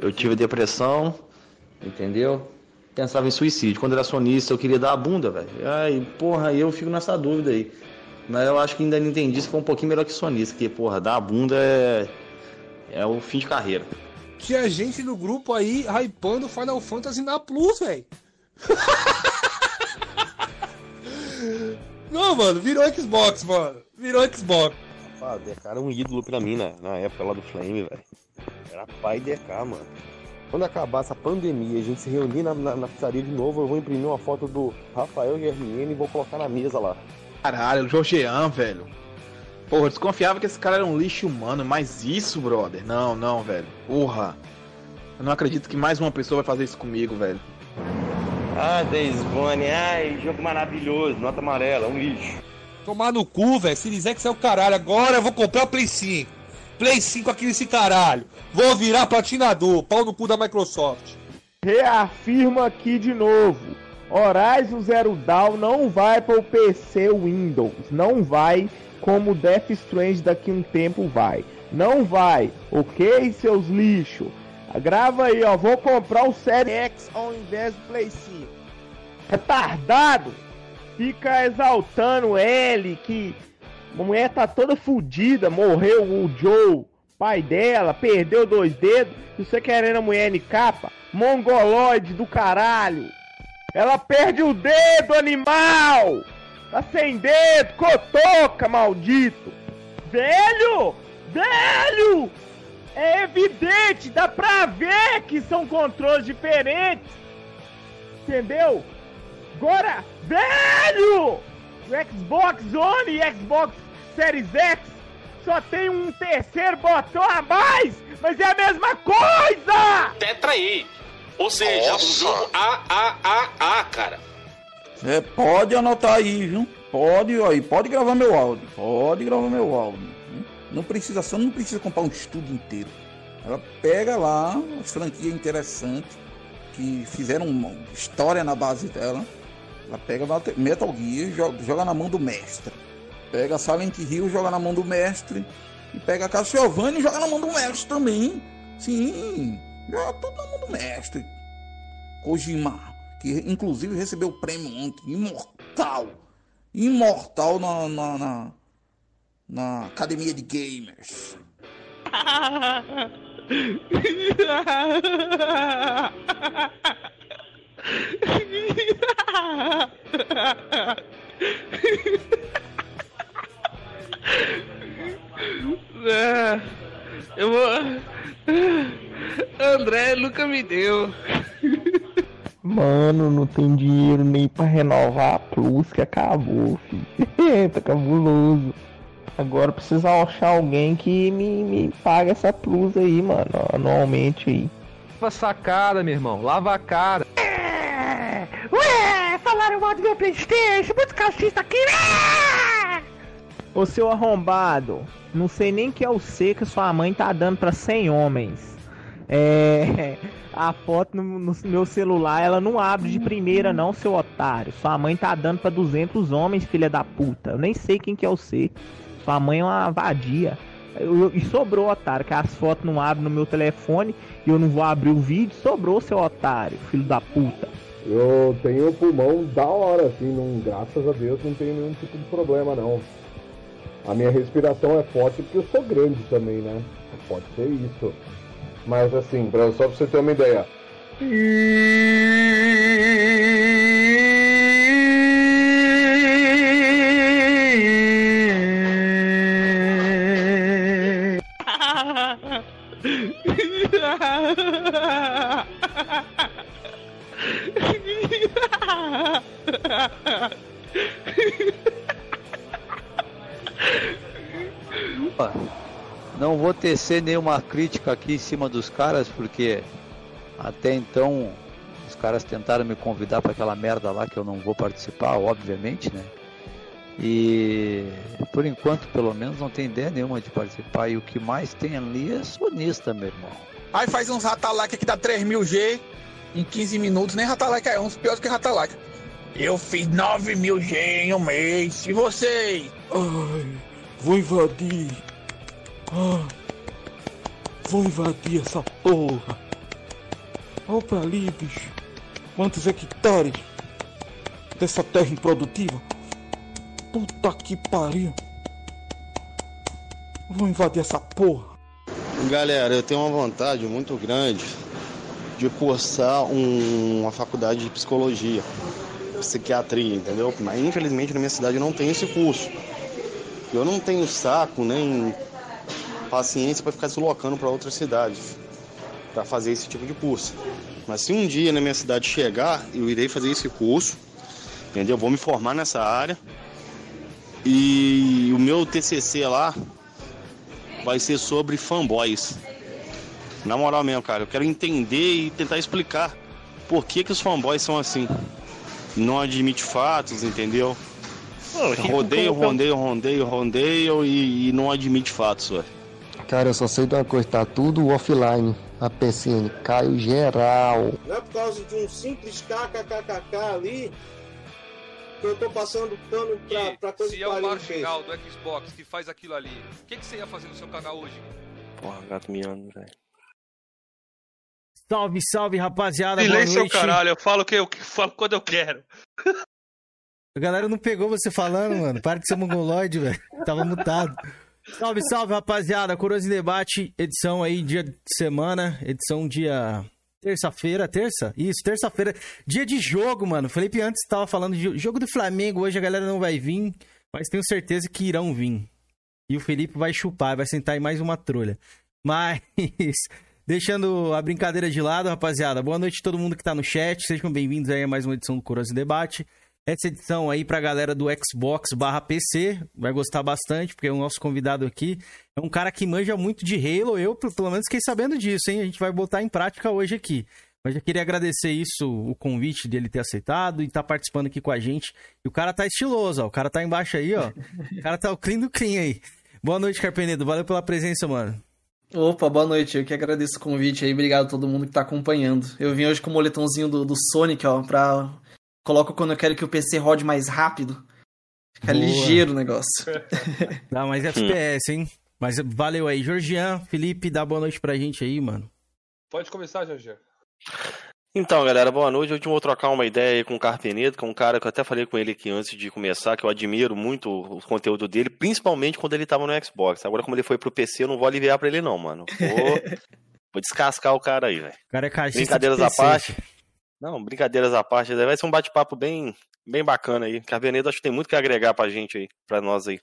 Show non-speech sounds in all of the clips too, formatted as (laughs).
eu tive depressão, entendeu? Pensava em suicídio. Quando era sonista, eu queria dar a bunda, velho. Aí, porra, eu fico nessa dúvida aí. Mas eu acho que ainda não entendi se foi um pouquinho melhor que sonista, porque, porra, dar a bunda é. É o fim de carreira. Tinha gente no grupo aí hypando Final Fantasy na Plus, velho. (laughs) Não, mano, virou Xbox, mano. Virou Xbox. Ah, DK era um ídolo pra mim na, na época lá do Flame, velho. Era pai DK, mano. Quando acabar essa pandemia, a gente se reunir na, na, na pizzaria de novo, eu vou imprimir uma foto do Rafael Germiene e vou colocar na mesa lá. Caralho, o Jorgean, velho. Porra, eu desconfiava que esse cara era um lixo humano, mas isso, brother? Não, não, velho. Porra. Eu não acredito que mais uma pessoa vai fazer isso comigo, velho. Ah, Days Gone, ai, jogo maravilhoso, nota amarela, um lixo. Tomar no cu, velho. Se dizer que é o caralho. Agora eu vou comprar o Play 5. Play 5 aqui nesse caralho. Vou virar platinador. Pau no cu da Microsoft. Reafirma aqui de novo. Horizon Zero Dawn não vai para o PC Windows. Não vai como Death Strange daqui um tempo vai. Não vai, ok, seus lixos? Grava aí, ó. Vou comprar o Série X ao invés do Play 5. Retardado! Fica exaltando ele que a mulher tá toda fodida, morreu o Joe, pai dela, perdeu dois dedos, e você querendo a mulher capa? Mongoloide do caralho! Ela perde o dedo, animal! Tá sem dedo, cotoca, maldito! Velho! Velho! É evidente, dá pra ver que são controles diferentes! Entendeu? Agora, velho! O Xbox One e Xbox Series X só tem um terceiro botão a mais, mas é a mesma coisa! Tetra aí. Ou seja, Nossa. um jogo AAAA, cara. É, pode anotar aí, viu? Pode, aí, pode gravar meu áudio. Pode gravar meu áudio. Não precisa, só não precisa comprar um estúdio inteiro. Ela pega lá as franquias interessantes que fizeram uma história na base dela. Ela pega Metal Gear joga, joga na mão do mestre. Pega Silent Hill, joga na mão do mestre. E pega Castlevania e joga na mão do mestre também. Sim, joga tudo na mão do mestre. Kojima, que inclusive recebeu o prêmio ontem, imortal. Imortal na, na, na, na Academia de Gamers. (laughs) É, (laughs) eu vou. André nunca me deu. Mano, não tem dinheiro nem pra renovar a Plus que acabou, filho. (laughs) tá cabuloso. Agora precisa achar alguém que me, me pague essa Plus aí, mano, anualmente aí. Lava sacada, meu irmão. Lava a cara. Ué, falaram mal do meu Playstation, muito calcista aqui, né? Ô seu arrombado, não sei nem que é o C que sua mãe tá dando pra 100 homens. É. A foto no, no meu celular, ela não abre de primeira, não, seu otário. Sua mãe tá dando pra 200 homens, filha da puta. Eu nem sei quem que é o C. Sua mãe é uma vadia. Eu- e sobrou, otário, que as fotos não abrem no meu telefone e eu não vou abrir o vídeo. Sobrou, seu otário, filho da puta. Eu tenho pulmão da hora, assim, não, graças a Deus não tenho nenhum tipo de problema não. A minha respiração é forte porque eu sou grande também, né? Pode ser isso. Mas assim, pra, só pra você ter uma ideia. Não vou tecer nenhuma crítica aqui em cima dos caras, porque até então os caras tentaram me convidar para aquela merda lá que eu não vou participar, obviamente, né? E por enquanto, pelo menos, não tem ideia nenhuma de participar. E o que mais tem ali é sonista, meu irmão. Aí faz uns Ratalac que dá 3000G em 15 minutos, nem Ratalac é uns piores que Ratalac. Eu fiz 9000G em um mês, e vocês? Ai, vou invadir. Ah, vou invadir essa porra. Olha pra ali, bicho. Quantos hectares dessa terra improdutiva? Puta que pariu. Vou invadir essa porra. Galera, eu tenho uma vontade muito grande de cursar um- uma faculdade de psicologia, psiquiatria, entendeu? Mas infelizmente na minha cidade não tem esse curso. Eu não tenho saco nem paciência para ficar deslocando para outras cidades para fazer esse tipo de curso. Mas se um dia na minha cidade chegar, eu irei fazer esse curso, entendeu? Vou me formar nessa área. E o meu TCC lá vai ser sobre fanboys. Na moral mesmo, cara, eu quero entender e tentar explicar por que, que os fanboys são assim. Não admite fatos, entendeu? Rodeio, rodeio, rodeio, rodeio e, e não admite fatos, velho. Cara, eu só sei de uma coisa, tá tudo offline. A PCN caiu geral. Não é por causa de um simples kkkk ali eu tô passando pano pra, pra coisa Se que é o marginal do Xbox que faz aquilo ali, o que, que você ia fazer no seu canal hoje? Porra, gato miando, velho. Salve, salve, rapaziada. Silêncio, noite. caralho, eu falo que eu que falo quando eu quero. A galera não pegou você falando, mano. Para de ser mongoloide, velho. Tava mutado. Salve, salve, rapaziada. Coroas em Debate, edição aí, dia de semana, edição dia. Terça-feira, terça? Isso, terça-feira. Dia de jogo, mano. Felipe antes tava falando de jogo do Flamengo. Hoje a galera não vai vir, mas tenho certeza que irão vir. E o Felipe vai chupar, vai sentar em mais uma trolha. (laughs) Mas, deixando a brincadeira de lado, rapaziada. Boa noite a todo mundo que tá no chat. Sejam bem-vindos aí a mais uma edição do Coroas Debate. Essa edição aí pra galera do Xbox barra PC, vai gostar bastante, porque o nosso convidado aqui é um cara que manja muito de Halo, eu pelo menos fiquei sabendo disso, hein? A gente vai botar em prática hoje aqui. Mas já queria agradecer isso, o convite dele ter aceitado e estar participando aqui com a gente. E o cara tá estiloso, ó. O cara tá embaixo aí, ó. O cara tá o clean do clean aí. Boa noite, Carpenedo. Valeu pela presença, mano. Opa, boa noite. Eu que agradeço o convite aí. Obrigado a todo mundo que tá acompanhando. Eu vim hoje com o moletomzinho do, do Sonic, ó, pra. Coloco quando eu quero que o PC rode mais rápido. Fica Boa. ligeiro o negócio. Dá mais FPS, hein? Mas valeu aí. Georgian, Felipe, dá boa noite pra gente aí, mano. Pode começar, Jorge. Então, galera, boa noite. Hoje eu vou trocar uma ideia aí com o Carpenedo, que é um cara que eu até falei com ele aqui antes de começar, que eu admiro muito o conteúdo dele, principalmente quando ele tava no Xbox. Agora, como ele foi pro PC, eu não vou aliviar pra ele, não, mano. Vou, (laughs) vou descascar o cara aí, velho. O cara é caixista Brincadeiras de à parte. Não, brincadeiras à parte. Vai ser um bate-papo bem, bem bacana aí. Carpenedo acho que tem muito que agregar pra gente aí, pra nós aí.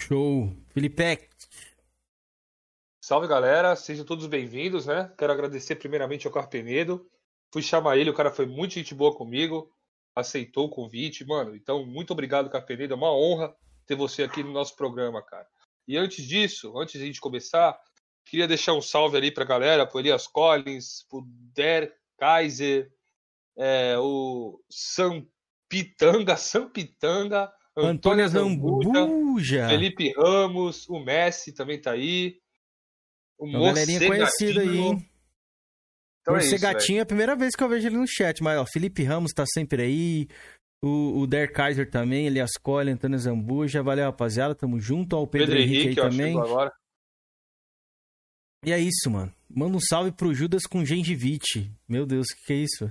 Show. Felipe, Salve galera, sejam todos bem-vindos, né? Quero agradecer primeiramente ao Carpenedo. Fui chamar ele, o cara foi muito gente boa comigo, aceitou o convite, mano. Então, muito obrigado, Carpenedo. É uma honra ter você aqui no nosso programa, cara. E antes disso, antes de a gente começar, queria deixar um salve ali pra galera, pro Elias Collins, pro Der Kaiser, é, o Sam Pitanga, Sam Pitanga, Antônia Antônia Zambuja. Felipe Ramos, o Messi também tá aí. O Uma galerinha conhecida aí, hein? Então é Por ser isso, gatinho é a primeira vez que eu vejo ele no chat, mas ó, Felipe Ramos tá sempre aí. O, o Der Kaiser também, Elias Cole, Antônio Zambuja. Valeu, rapaziada. Tamo junto ao Pedro, Pedro Henrique, Henrique, aí ó, também. agora. E é isso, mano. Manda um salve pro Judas com gengivite. Meu Deus, o que, que é isso?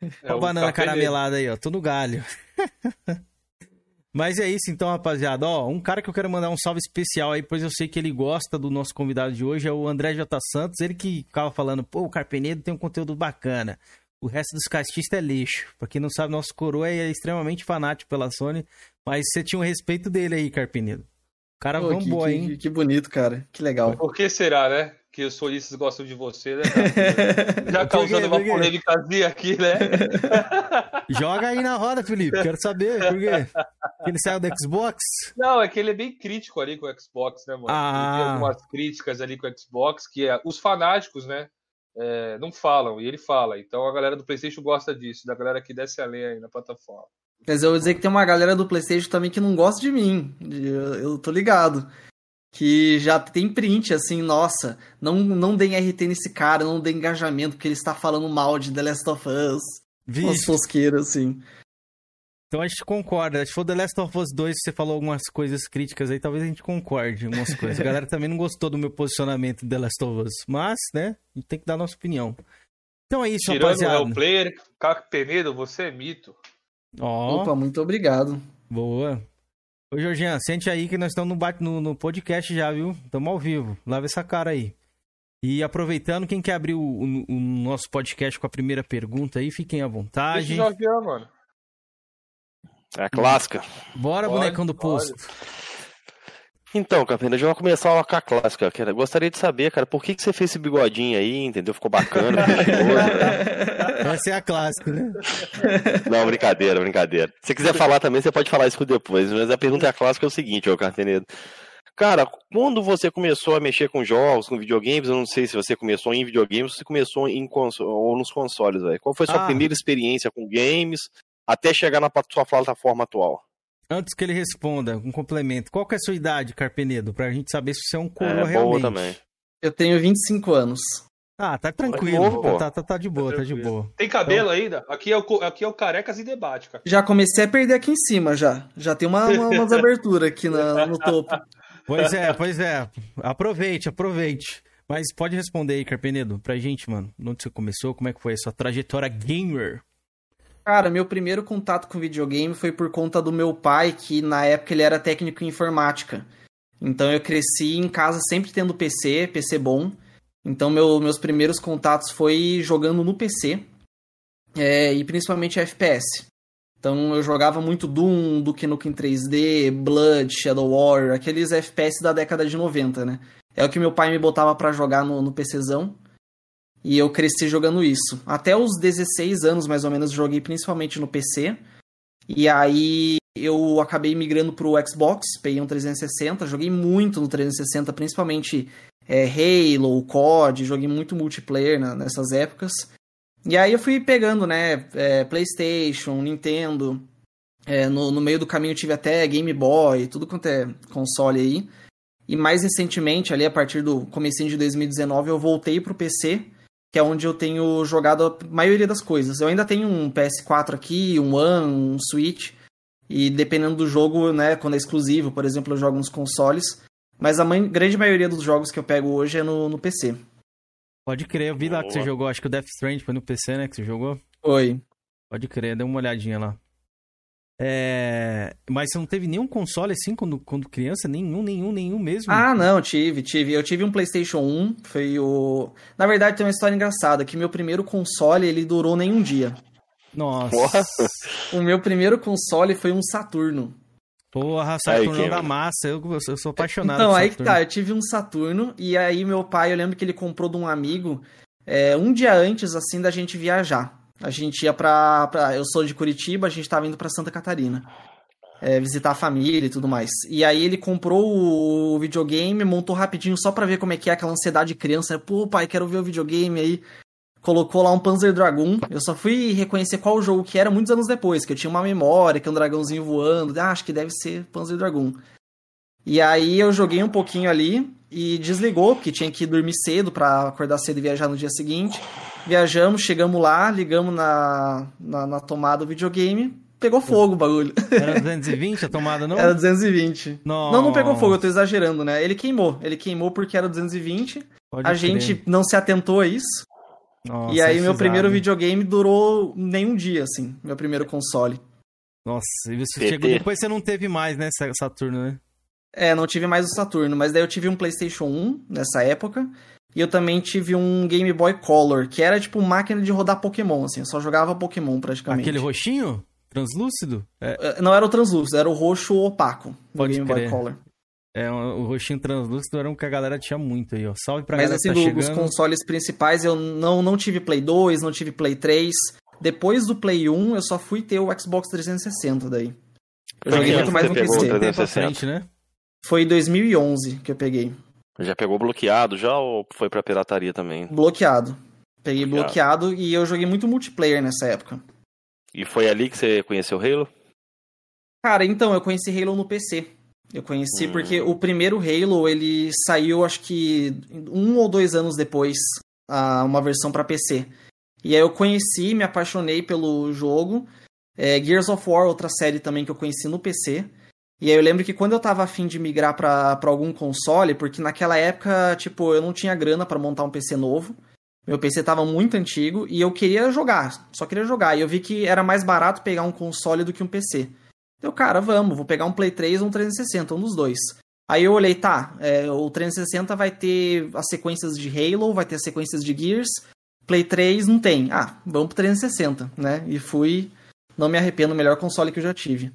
É Olha a o banana caramelada aí, ó. Tô no galho. (laughs) Mas é isso então, rapaziada. Ó, um cara que eu quero mandar um salve especial aí, pois eu sei que ele gosta do nosso convidado de hoje, é o André J. Santos. Ele que ficava falando, pô, o Carpenedo tem um conteúdo bacana. O resto dos castistas é lixo. Pra quem não sabe, nosso coroa é extremamente fanático pela Sony. Mas você tinha um respeito dele aí, Carpenedo. O cara que, vambora, que- hein? que bonito, cara. Que legal. Por que será, né? Que os solistas gostam de você, né? (laughs) Já causando uma Por quê? polêmicazinha aqui, né? (laughs) Joga aí na roda, Felipe. Quero saber por quê. Que ele saiu do Xbox? Não, é que ele é bem crítico ali com o Xbox, né, mano? Ah. Ele tem algumas críticas ali com o Xbox que é, os fanáticos, né? é, não falam, e ele fala. Então a galera do PlayStation gosta disso, da galera que desce a lenha aí na plataforma. Mas eu vou dizer que tem uma galera do PlayStation também que não gosta de mim. Eu, eu tô ligado. Que já tem print assim, nossa, não, não deem RT nesse cara, não deem engajamento, porque ele está falando mal de The Last of Us. Vixe. Umas tosqueiras, assim. Então a gente concorda. Se for The Last of Us 2, você falou algumas coisas críticas aí, talvez a gente concorde em algumas coisas. A galera (laughs) também não gostou do meu posicionamento em The Last of Us. Mas, né, a gente tem que dar a nossa opinião. Então é isso, Tirando rapaziada. o player, Caco Penedo, você é mito. Ó, Opa, muito obrigado. boa. Ô, Jorginho, sente aí que nós estamos no, no, no podcast já, viu? Estamos ao vivo. Lava essa cara aí. E aproveitando, quem quer abrir o, o- o nosso podcast com a primeira pergunta aí, fiquem à Deixa vontade. o Jovian, mano. É a clássica. Bora, Pode, bonecão do pode. posto. Então, Capena, já vou começar com a clássica. Cara. Gostaria de saber, cara, por que, que você fez esse bigodinho aí, entendeu? Ficou bacana, ficou velho. (laughs) Essa é a clássica, né? Não, brincadeira, brincadeira. Se você quiser falar também, você pode falar isso depois. Mas a pergunta é a clássica é o seguinte, ô Carpenedo. Cara, quando você começou a mexer com jogos, com videogames, eu não sei se você começou em videogames ou se começou em ou nos consoles, velho. Qual foi a sua Ah. primeira experiência com games até chegar na sua plataforma atual? Antes que ele responda, um complemento. Qual que é a sua idade, Carpenedo? Pra gente saber se você é um coroa É, boa realmente. também. Eu tenho 25 anos. Ah, tá tranquilo. novo, pô. tá, tá, tá de boa, tá de boa. Tem cabelo ainda? Aqui é, o, aqui é o Carecas e Debate, cara. Já comecei a perder aqui em cima, já. Já tem uma, uma- umas aberturas aqui na- no topo. Pois é, pois é. Aproveite, aproveite. Mas pode responder aí, Carpenedo, pra gente, mano. Onde você começou? Como é que foi a sua trajetória gamer? Cara, meu primeiro contato com videogame foi por conta do meu pai, que na época ele era técnico em informática. Então eu cresci em casa sempre tendo PC, PC bom. Então meu- meus primeiros contatos foi jogando no PC. é, e principalmente FPS. Então eu jogava muito Doom, Duke Nukem 3D, Blood, Shadow Warrior, aqueles FPS da década de 90, né? É o que meu pai me botava pra jogar no, no PCzão. E eu cresci jogando isso. Até os 16 anos, mais ou menos, joguei principalmente no PC. E aí eu acabei migrando pro Xbox, peguei um 360, joguei muito no 360, principalmente é, Halo, COD, joguei muito multiplayer nessas épocas. E aí eu fui pegando, né, é, PlayStation, Nintendo. É, no, no meio do caminho tive até Game Boy, tudo quanto é console aí. E mais recentemente, ali a partir do comecinho de 2019, eu voltei pro PC, que é onde eu tenho jogado a maioria das coisas. Eu ainda tenho um PS4 aqui, um One, um Switch, e dependendo do jogo, né, quando é exclusivo, por exemplo, eu jogo nos consoles, mas a mãe- grande maioria dos jogos que eu pego hoje é no, no PC. Pode crer, eu vi lá que você Boa. jogou, acho que o Death Strand foi no PC, né, que você jogou? Oi. Pode crer, deu uma olhadinha lá. É... Mas você não teve nenhum console assim quando, quando criança? Nenhum, nenhum, nenhum mesmo? Ah, não, tive, tive. Eu tive um PlayStation 1, foi o. Na verdade, tem uma história engraçada, que meu primeiro console ele durou nem um dia. Nossa. O meu primeiro console foi um Saturno. Porra, Aí, Saturnão Kim. da massa, eu, eu sou apaixonado Então, aí que Saturno. tá, eu tive um Saturno, e aí meu pai, eu lembro que ele comprou de um amigo é, um dia antes, assim, da gente viajar. A gente ia pra, pra. Eu sou de Curitiba, a gente tava indo pra Santa Catarina. é, visitar a família e tudo mais. E aí ele comprou o videogame, montou rapidinho só pra ver como é que é aquela ansiedade de criança. Pô, pai, quero ver o videogame aí. Colocou lá um Panzer Dragoon. Eu só fui reconhecer qual jogo que era muitos anos depois, que eu tinha uma memória, que é um dragãozinho voando. Ah, acho que deve ser Panzer Dragoon. E aí eu joguei um pouquinho ali e desligou, porque tinha que dormir cedo pra acordar cedo e viajar no dia seguinte. Viajamos, chegamos lá, ligamos na, na, na tomada do videogame, pegou fogo o bagulho. Era (laughs) 220 a tomada, não? Era 220. Nossa. Não, não pegou fogo, eu tô exagerando, né? Ele queimou. Ele queimou porque era 220. Pode a crer. gente não se atentou a isso. Nossa, e aí é meu primeiro videogame durou nem um dia, assim. Meu primeiro console. Nossa, e você PT. chegou depois você não teve mais, né, Sa- Saturno, né? É, não tive mais o Saturno, mas daí eu tive um PlayStation 1 nessa época. E eu também tive um Game Boy Color, que era tipo máquina de rodar Pokémon, assim. Eu só jogava Pokémon praticamente. Aquele roxinho? Translúcido? É, Eh, Não era o translúcido, era o roxo opaco do Pode Game crer. Boy Color. é, o roxinho translúcido era um que a galera tinha muito aí, ó. Salve pra Mas galera assim, que tá do- dos consoles principais, eu não, não tive Play 2, não tive Play 3. Depois do Play 1, eu só fui ter o Xbox 360 daí. Eu Foi joguei muito mais no PC. 360? né? Foi em 2011 que eu peguei. Já pegou bloqueado já ou foi pra pirataria também? Bloqueado. Peguei Bloqueado. bloqueado e eu joguei muito multiplayer nessa época. E foi ali que você conheceu Halo? Cara, então, eu conheci Halo no PC. Eu conheci Hum. porque o primeiro Halo, ele saiu, acho que um ou dois anos depois, uma versão pra PC. E aí eu conheci, me apaixonei pelo jogo. É, Gears of War, outra série também que eu conheci no PC. E aí eu lembro que quando eu tava afim de migrar pra, pra algum console, porque naquela época, tipo, eu não tinha grana pra montar um PC novo. Meu PC tava muito antigo e eu queria jogar, só queria jogar. E eu vi que era mais barato pegar um console do que um PC. Então, cara, vamos, vou pegar um Play 3 ou um 360, um dos dois. Aí eu olhei, tá, é, o 360 vai ter as sequências de Halo, vai ter as sequências de Gears, Play 3 não tem. Ah, vamos pro 360, né? E fui, não me arrependo, o melhor console que eu já tive.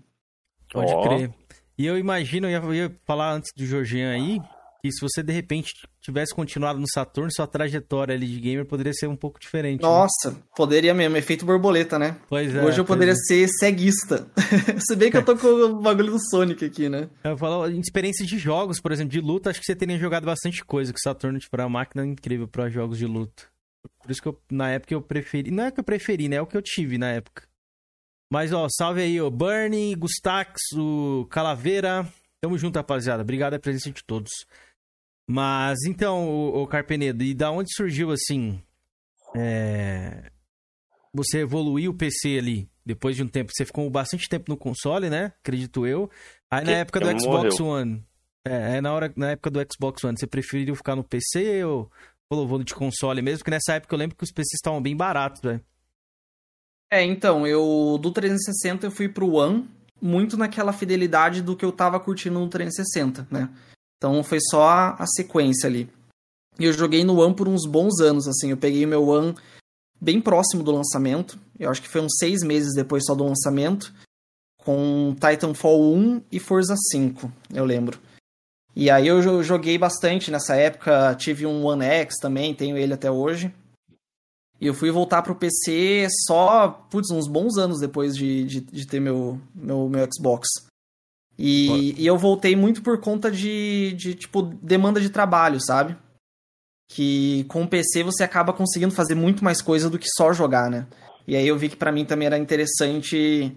Pode Ó. crer. E eu imagino, eu ia, falar antes do Jorginho aí, que se você de repente tivesse continuado no Saturno, sua trajetória ali de gamer poderia ser um pouco diferente. né? Nossa, poderia mesmo, efeito borboleta, né? Pois é, Hoje eu poderia é. ser ceguista. (laughs) Se bem que eu tô com o bagulho do Sonic aqui, né? Eu falo em experiência de jogos, por exemplo, de luta, acho que você teria jogado bastante coisa, que o Saturno tipo, era uma máquina incrível para jogos de luta. Por isso que eu, na época eu preferi. Não é que eu preferi, né? É o que eu tive na época. Mas, ó, salve aí, ó. Bernie, Gustax, o Calaveira. Tamo junto, rapaziada. Obrigado a presença de todos. Mas, então, o, Carpenedo, e da onde surgiu, assim, é... Você evoluiu o PC ali, depois de um tempo. Você ficou bastante tempo no console, né? Acredito eu. Aí, na Que- época que do Xbox morreu. One... É, aí na, hora, na época do Xbox One, você preferiu ficar no PC ou falou, vou de console mesmo? Porque nessa época eu lembro que os PCs estavam bem baratos, velho. É, então, eu do 360 eu fui pro One muito naquela fidelidade do que eu tava curtindo no 360, né? Então foi só a, a sequência ali. E eu joguei no One por uns bons anos, assim. Eu peguei meu One bem próximo do lançamento. Eu acho que foi uns seis meses depois só do lançamento. Com Titanfall 1 e Forza 5, eu lembro. E aí eu jo- joguei bastante nessa época. Tive um One X também, tenho ele até hoje. E eu fui voltar pro PC só, putz, uns bons anos depois de, de, de ter meu, meu, meu Xbox. E, e eu voltei muito por conta de, de, tipo, demanda de trabalho, sabe? Que com o PC você acaba conseguindo fazer muito mais coisa do que só jogar, né? E aí eu vi que pra mim também era interessante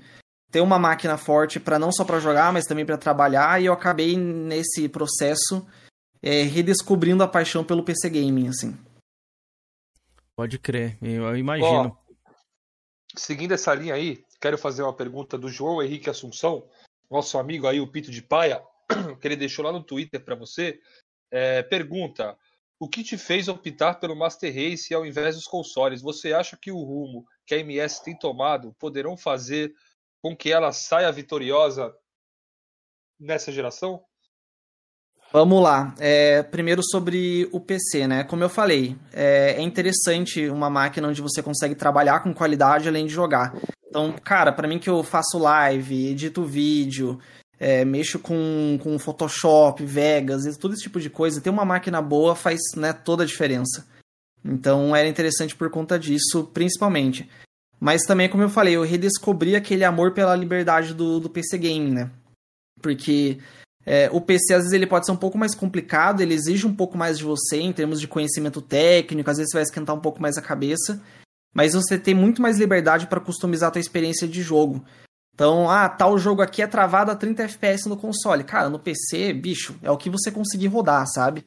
ter uma máquina forte para não só pra jogar, mas também pra trabalhar. E eu acabei nesse processo é, redescobrindo a paixão pelo PC gaming, assim. Pode crer, eu, imagino. Seguindo essa linha aí, quero fazer uma pergunta do João Henrique Assunção, nosso amigo aí, o Pito de Paia, (clears throat) que ele deixou lá no Twitter para você. É, pergunta: O que te fez optar pelo Master Race ao invés dos consoles? Você acha que o rumo que a MS tem tomado poderão fazer com que ela saia vitoriosa nessa geração? Vamos lá. É, primeiro sobre o PC, né? Como eu falei, é, é interessante uma máquina onde você consegue trabalhar com qualidade além de jogar. Então, cara, pra mim que eu faço live, edito vídeo, é, mexo com, com Photoshop, Vegas, todo esse tipo de coisa, ter uma máquina boa faz né, toda a diferença. Então era interessante por conta disso, principalmente. Mas também, como eu falei, eu redescobri aquele amor pela liberdade do, do PC Game, né? Porque é, o PC, às vezes, ele pode ser um pouco mais complicado, ele exige um pouco mais de você em termos de conhecimento técnico, às vezes você vai esquentar um pouco mais a cabeça, mas você tem muito mais liberdade para customizar a tua experiência de jogo. Então, ah, tal jogo aqui é travado a 30 FPS no console. Cara, no PC, bicho, é o que você conseguir rodar, sabe?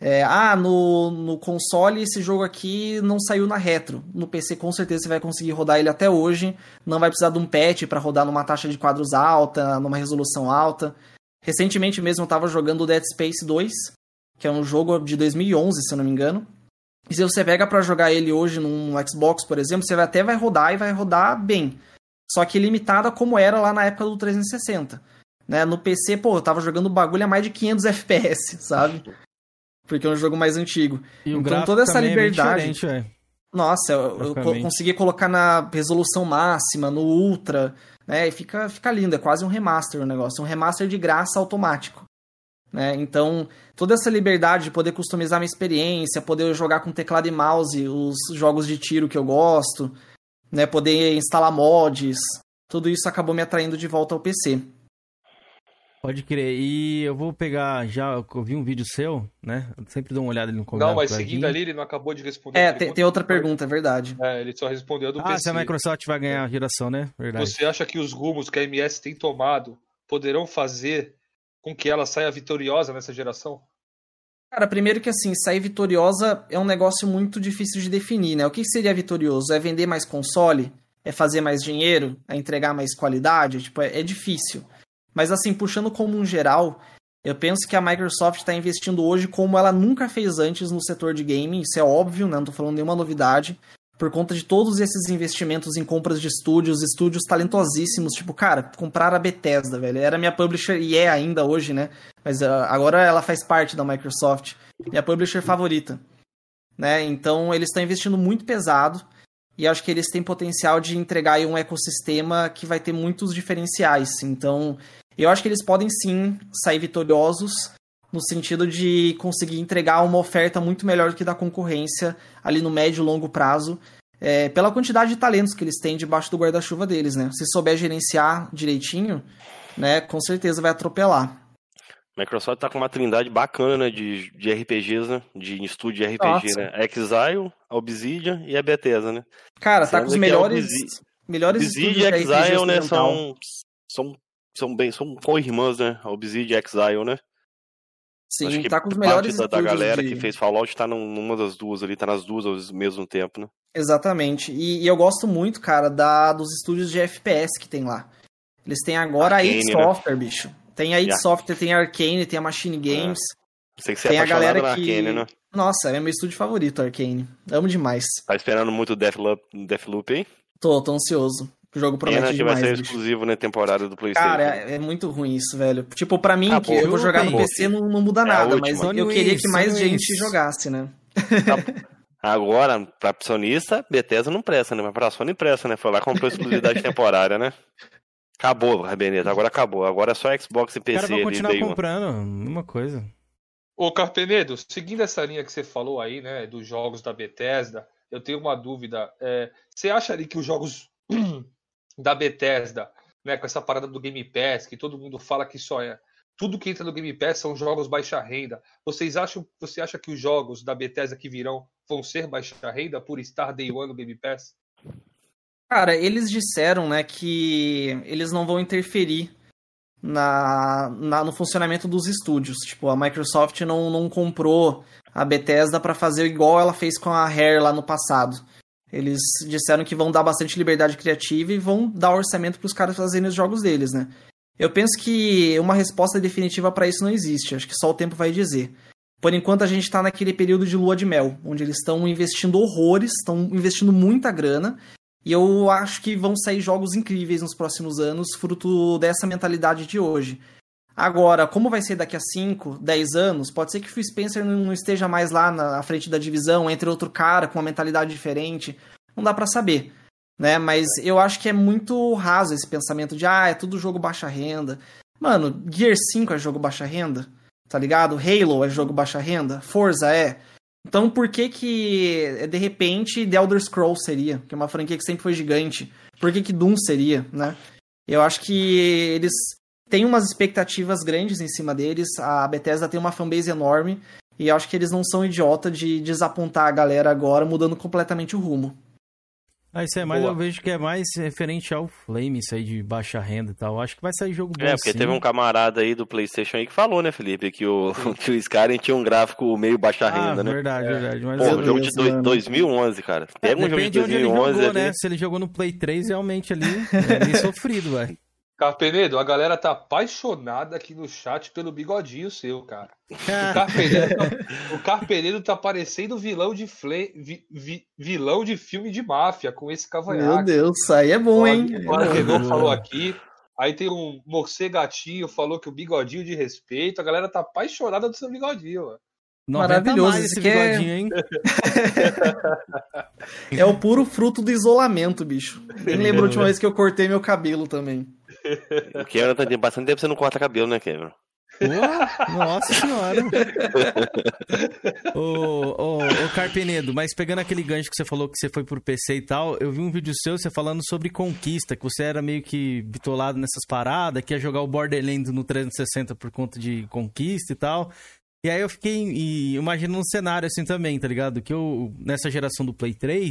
É, ah, no, no console esse jogo aqui não saiu na retro. No PC com certeza você vai conseguir rodar ele até hoje. Não vai precisar de um patch para rodar numa taxa de quadros alta, numa resolução alta. Recentemente mesmo eu tava jogando Dead Space 2, que é um jogo de 2011, se eu não me engano. E se você pega para jogar ele hoje num Xbox, por exemplo, você até vai rodar e vai rodar bem. Só que limitada como era lá na época do 360. Né? No PC, pô, eu tava jogando bagulho a mais de 500 FPS, (laughs) sabe? Porque é um jogo mais antigo. E então toda essa é liberdade. velho. Nossa, eu, eu consegui colocar na resolução máxima, no ultra, né? E fica, fica lindo, é quase um remaster o negócio, um remaster de graça automático. Né? Então, toda essa liberdade de poder customizar minha experiência, poder jogar com teclado e mouse os jogos de tiro que eu gosto, né? poder instalar mods, tudo isso acabou me atraindo de volta ao PC. Pode crer. E eu vou pegar já, eu vi um vídeo seu, né? Eu sempre dou uma olhada ali no convidado. Não, mas seguindo ali, ele não acabou de responder. É, tem, tem outra pergunta, é verdade. É, ele só respondeu a do Ah, PC. se a Microsoft vai ganhar a geração, né? Verdade. Você acha que os rumos que a MS tem tomado poderão fazer com que ela saia vitoriosa nessa geração? Cara, primeiro que assim, sair vitoriosa é um negócio muito difícil de definir, né? O que seria vitorioso? É vender mais console? É fazer mais dinheiro? É entregar mais qualidade? Tipo, é, é difícil. Mas assim, puxando como um geral, Eu penso que a Microsoft está investindo hoje como ela nunca fez antes no setor de gaming, isso é óbvio, né? não tô falando nenhuma novidade. Por conta de todos esses investimentos em compras de estúdios, estúdios talentosíssimos, tipo, cara, comprar a Bethesda, velho. Era minha publisher e é ainda hoje, né? Mas uh, agora ela faz parte da Microsoft. Minha publisher favorita. Né? Então eles estão investindo muito pesado e acho que eles têm potencial de entregar aí um ecossistema que vai ter muitos diferenciais. Então, eu acho que eles podem sim sair vitoriosos no sentido de conseguir entregar uma oferta muito melhor do que da concorrência ali no médio e longo prazo, é, pela quantidade de talentos que eles têm debaixo do guarda-chuva deles, né? Se souber gerenciar direitinho, né, com certeza vai atropelar. Microsoft tá com uma trindade bacana de, de RPGs, né? De estúdio de RPG, Nossa. né? Exile, a Obsidian e a Bethesda, né? Cara, tá Sendo com os a melhores, melhores Obsidian estúdios e de Exile, né? São, são, são bem, são co-irmãs, né? A Obsidian e Exile, né? Sim, Acho que tá com os parte melhores da, da galera de- que fez Fallout tá num- numa das duas ali, tá nas duas ao mesmo tempo, né? Exatamente. E, e eu gosto muito, cara, da, dos estúdios de FPS que tem lá. Eles têm agora a id né? Software, bicho. Tem a id a- Software, tem a Arcane, tem a Machine Games. Sei que você é tem a galera que. Arcane, né? Nossa, é meu estúdio favorito, Arcane. Amo demais. Tá esperando muito o Deathloop, Deathloop hein? Tô, tô ansioso. O jogo promete Pena que demais, vai ser bicho. exclusivo, né? Temporada do PlayStation. Cara, é, é muito ruim isso, velho. Tipo, pra mim, Acabou. que eu vou jogar no Acabou. PC não, não muda É nada, mas Sony eu queria que mais Sony gente jogasse, né? (laughs) Agora, pra sonista, Bethesda não presta, né? Mas pra Sony presta, né? Foi lá e comprou exclusividade (laughs) temporária, né? Acabou, Rabeneta. Agora acabou. Agora é só Xbox e O PC cara vai ali. continuar comprando, mesma coisa. Ô, Carpenedo, seguindo essa linha que você falou aí, né, dos jogos da Bethesda, eu tenho uma dúvida. É, você acha ali que os jogos (clears throat) da Bethesda, né, com essa parada do Game Pass, que todo mundo fala que só é. Tudo que entra no Game Pass são jogos baixa renda. Vocês acham, você acha que os jogos da Bethesda que virão vão ser baixa renda por estar Day One no Game Pass? Cara, eles disseram, né, que eles não vão interferir na, na- no funcionamento dos estúdios. Tipo, a Microsoft não, não comprou a Bethesda pra fazer igual ela fez com a Rare lá no passado. Eles disseram que vão dar bastante liberdade criativa e vão dar orçamento pros caras fazerem os jogos deles, né? Eu penso que uma resposta definitiva pra isso não existe. Acho que só o tempo vai dizer. Por enquanto a gente tá naquele período de lua de mel, onde eles estão investindo horrores, estão investindo muita grana, e eu acho que vão sair jogos incríveis nos próximos anos, fruto dessa mentalidade de hoje. Agora, como vai ser daqui a 5, 10 anos, pode ser que o Phil Spencer não esteja mais lá na frente da divisão, entre outro cara com uma mentalidade diferente. Não dá pra saber. Né? Mas eu acho que é muito raso esse pensamento de, ah, é tudo jogo baixa renda. Mano, Gear 5 é jogo baixa renda, tá ligado? Halo é jogo baixa renda, Forza é. Então por que que, de repente, The Elder Scrolls seria? Que é uma franquia que sempre foi gigante. Por que que Doom seria, né? Eu acho que eles têm umas expectativas grandes em cima deles. A Bethesda tem uma fanbase enorme. E acho que eles não são idiota de desapontar a galera agora, mudando completamente o rumo. Ah, isso é mais, Boa. eu vejo que é mais referente ao Flame, isso aí de baixa renda e tal. Acho que vai sair jogo bom É, porque sim. teve um camarada aí do PlayStation aí que falou, né, Felipe, que o, (laughs) que o Skyrim tinha um gráfico meio baixa Ah, renda, né? verdade, verdade. Mas Pô, um jogo de Deus, dois- mano. 2011, cara. Pega um jogo de Depende de onde ele 2011 jogou, ali. né? Se ele jogou no Play 3, realmente ali (laughs) é meio sofrido, velho. Carpenedo, a galera tá apaixonada aqui no chat pelo bigodinho seu, cara. O Carpenedo tá, o Carpenedo tá parecendo vilão de, fle, vi- vi- vilão de filme de máfia com esse cavanhaque. Meu Deus, isso aí é bom, hein? O Arrenon falou aqui. Aí tem um morcegatinho, falou que o bigodinho de respeito. A galera tá apaixonada do seu bigodinho, mano. Maravilhoso, esse é- bigodinho, hein? (laughs) É o puro fruto do isolamento, bicho. Nem lembro a última vez que eu cortei meu cabelo também. (laughs) O Cameron tá bastante tempo você não corta cabelo, né, Cameron? Pô, nossa senhora. ô, ô, ô, Carpenedo, mas pegando aquele gancho que você falou que você foi pro PC e tal, eu vi um vídeo seu você falando sobre conquista, que você era meio que bitolado nessas paradas, que ia jogar o Borderlands no 360 por conta de conquista e tal. E aí eu fiquei imaginando um cenário assim também, tá ligado? Que eu, nessa geração do Play 3,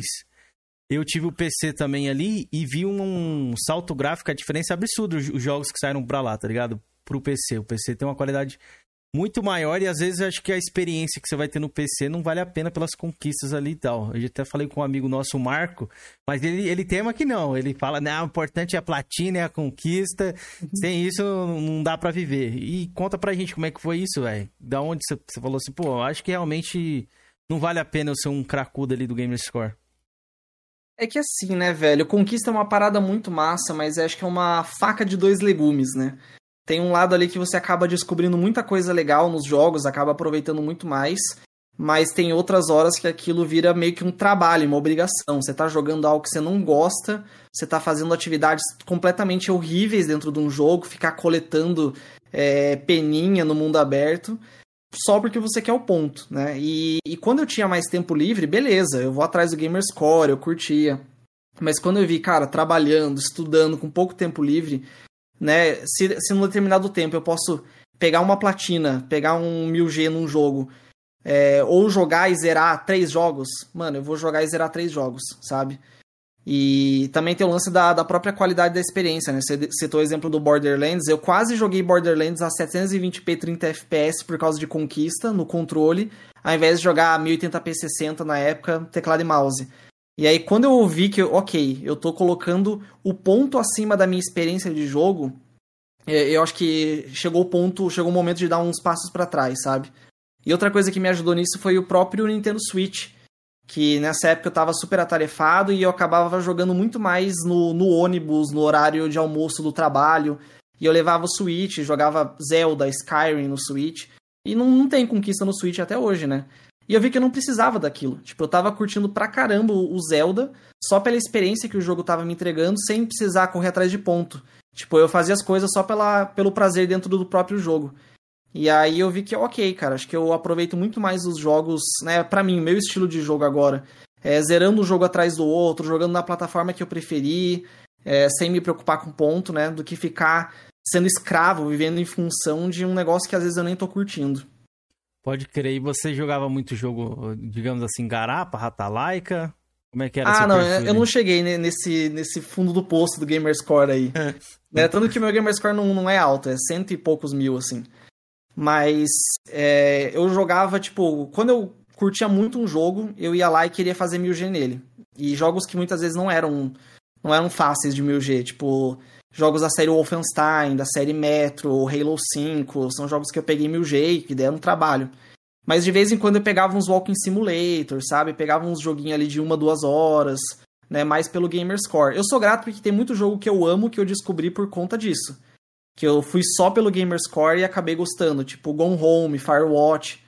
eu tive o PC também ali e vi um, salto gráfico, a diferença é absurda, os, os jogos que saíram pra lá, tá ligado? Pro PC. O PC tem uma qualidade muito maior e às vezes eu acho que a experiência que você vai ter no PC não vale a pena pelas conquistas ali e tal. Eu até falei com um amigo nosso, o Marco, mas ele, ele tema que não. Ele fala, não, o importante é a platina, é a conquista. Sem isso não dá pra viver. E conta pra gente como é que foi isso, velho. Da onde você, você falou assim, pô, acho que realmente não vale a pena eu ser um cracudo ali do Gamerscore. É que assim, né, velho? Conquista é uma parada muito massa, mas acho que é uma faca de dois legumes, né? Tem um lado ali que você acaba descobrindo muita coisa legal nos jogos, acaba aproveitando muito mais, mas tem outras horas que aquilo vira meio que um trabalho, uma obrigação. Você tá jogando algo que você não gosta, você tá fazendo atividades completamente horríveis dentro de um jogo, ficar coletando é, peninha no mundo aberto só porque você quer o ponto, né? E, e quando eu tinha mais tempo livre, beleza, eu vou atrás do Gamerscore, eu curtia. Mas quando eu vi, cara, trabalhando, estudando, com pouco tempo livre, né? Se, se num determinado tempo eu posso pegar uma platina, pegar um 1000G num jogo, é, ou jogar e zerar três jogos, mano, eu vou jogar e zerar três jogos, sabe? E também tem o lance da, da própria qualidade da experiência, né? Você citou o exemplo do Borderlands. Eu quase joguei Borderlands a 720p 30 FPS por causa de conquista no controle, ao invés de jogar 1080p 60 na época, teclado e mouse. E aí, quando eu ouvi que, ok, eu tô colocando o ponto acima da minha experiência de jogo, é, eu acho que chegou o ponto, chegou o momento de dar uns passos para trás, sabe? E outra coisa que me ajudou nisso foi o próprio Nintendo Switch que nessa época eu tava super atarefado e eu acabava jogando muito mais no, no ônibus, no horário de almoço do trabalho. E eu levava o Switch, jogava Zelda, Skyrim no Switch. E não, não tem conquista no Switch até hoje, né? E eu vi que eu não precisava daquilo. Tipo, eu tava curtindo pra caramba o Zelda, só pela experiência que o jogo tava me entregando, sem precisar correr atrás de ponto. Tipo, eu fazia as coisas só pela, pelo prazer dentro do próprio jogo. E aí eu vi que, ok, cara, acho que eu aproveito muito mais os jogos, né, pra mim, meu estilo de jogo agora. É, zerando um jogo atrás do outro, jogando na plataforma que eu preferi, é, sem me preocupar com ponto, né, do que ficar sendo escravo, vivendo em função de um negócio que às vezes eu nem tô curtindo. Pode crer. E você jogava muito jogo, digamos assim, garapa, ratalaika? Como é que era Ah, não, perfil, eu não cheguei ne- nesse, nesse fundo do poço do Gamerscore aí. né? (laughs) Tanto que o meu Gamerscore não, não é alto, é cento e poucos mil, assim. Mas é, eu jogava, tipo, quando eu curtia muito um jogo, eu ia lá e queria fazer 1000G nele. E jogos que muitas vezes não eram não eram fáceis de 1000G, tipo, jogos da série Wolfenstein, da série Metro, Halo 5, são jogos que eu peguei 1000G e que deram trabalho. Mas de vez em quando eu pegava uns Walking Simulator, sabe? Pegava uns joguinhos ali de uma, duas horas, né? Mais pelo Gamerscore. Eu sou grato porque tem muito jogo que eu amo que eu descobri por conta disso. Que eu fui só pelo Gamerscore e acabei gostando, tipo Gone Home, Firewatch.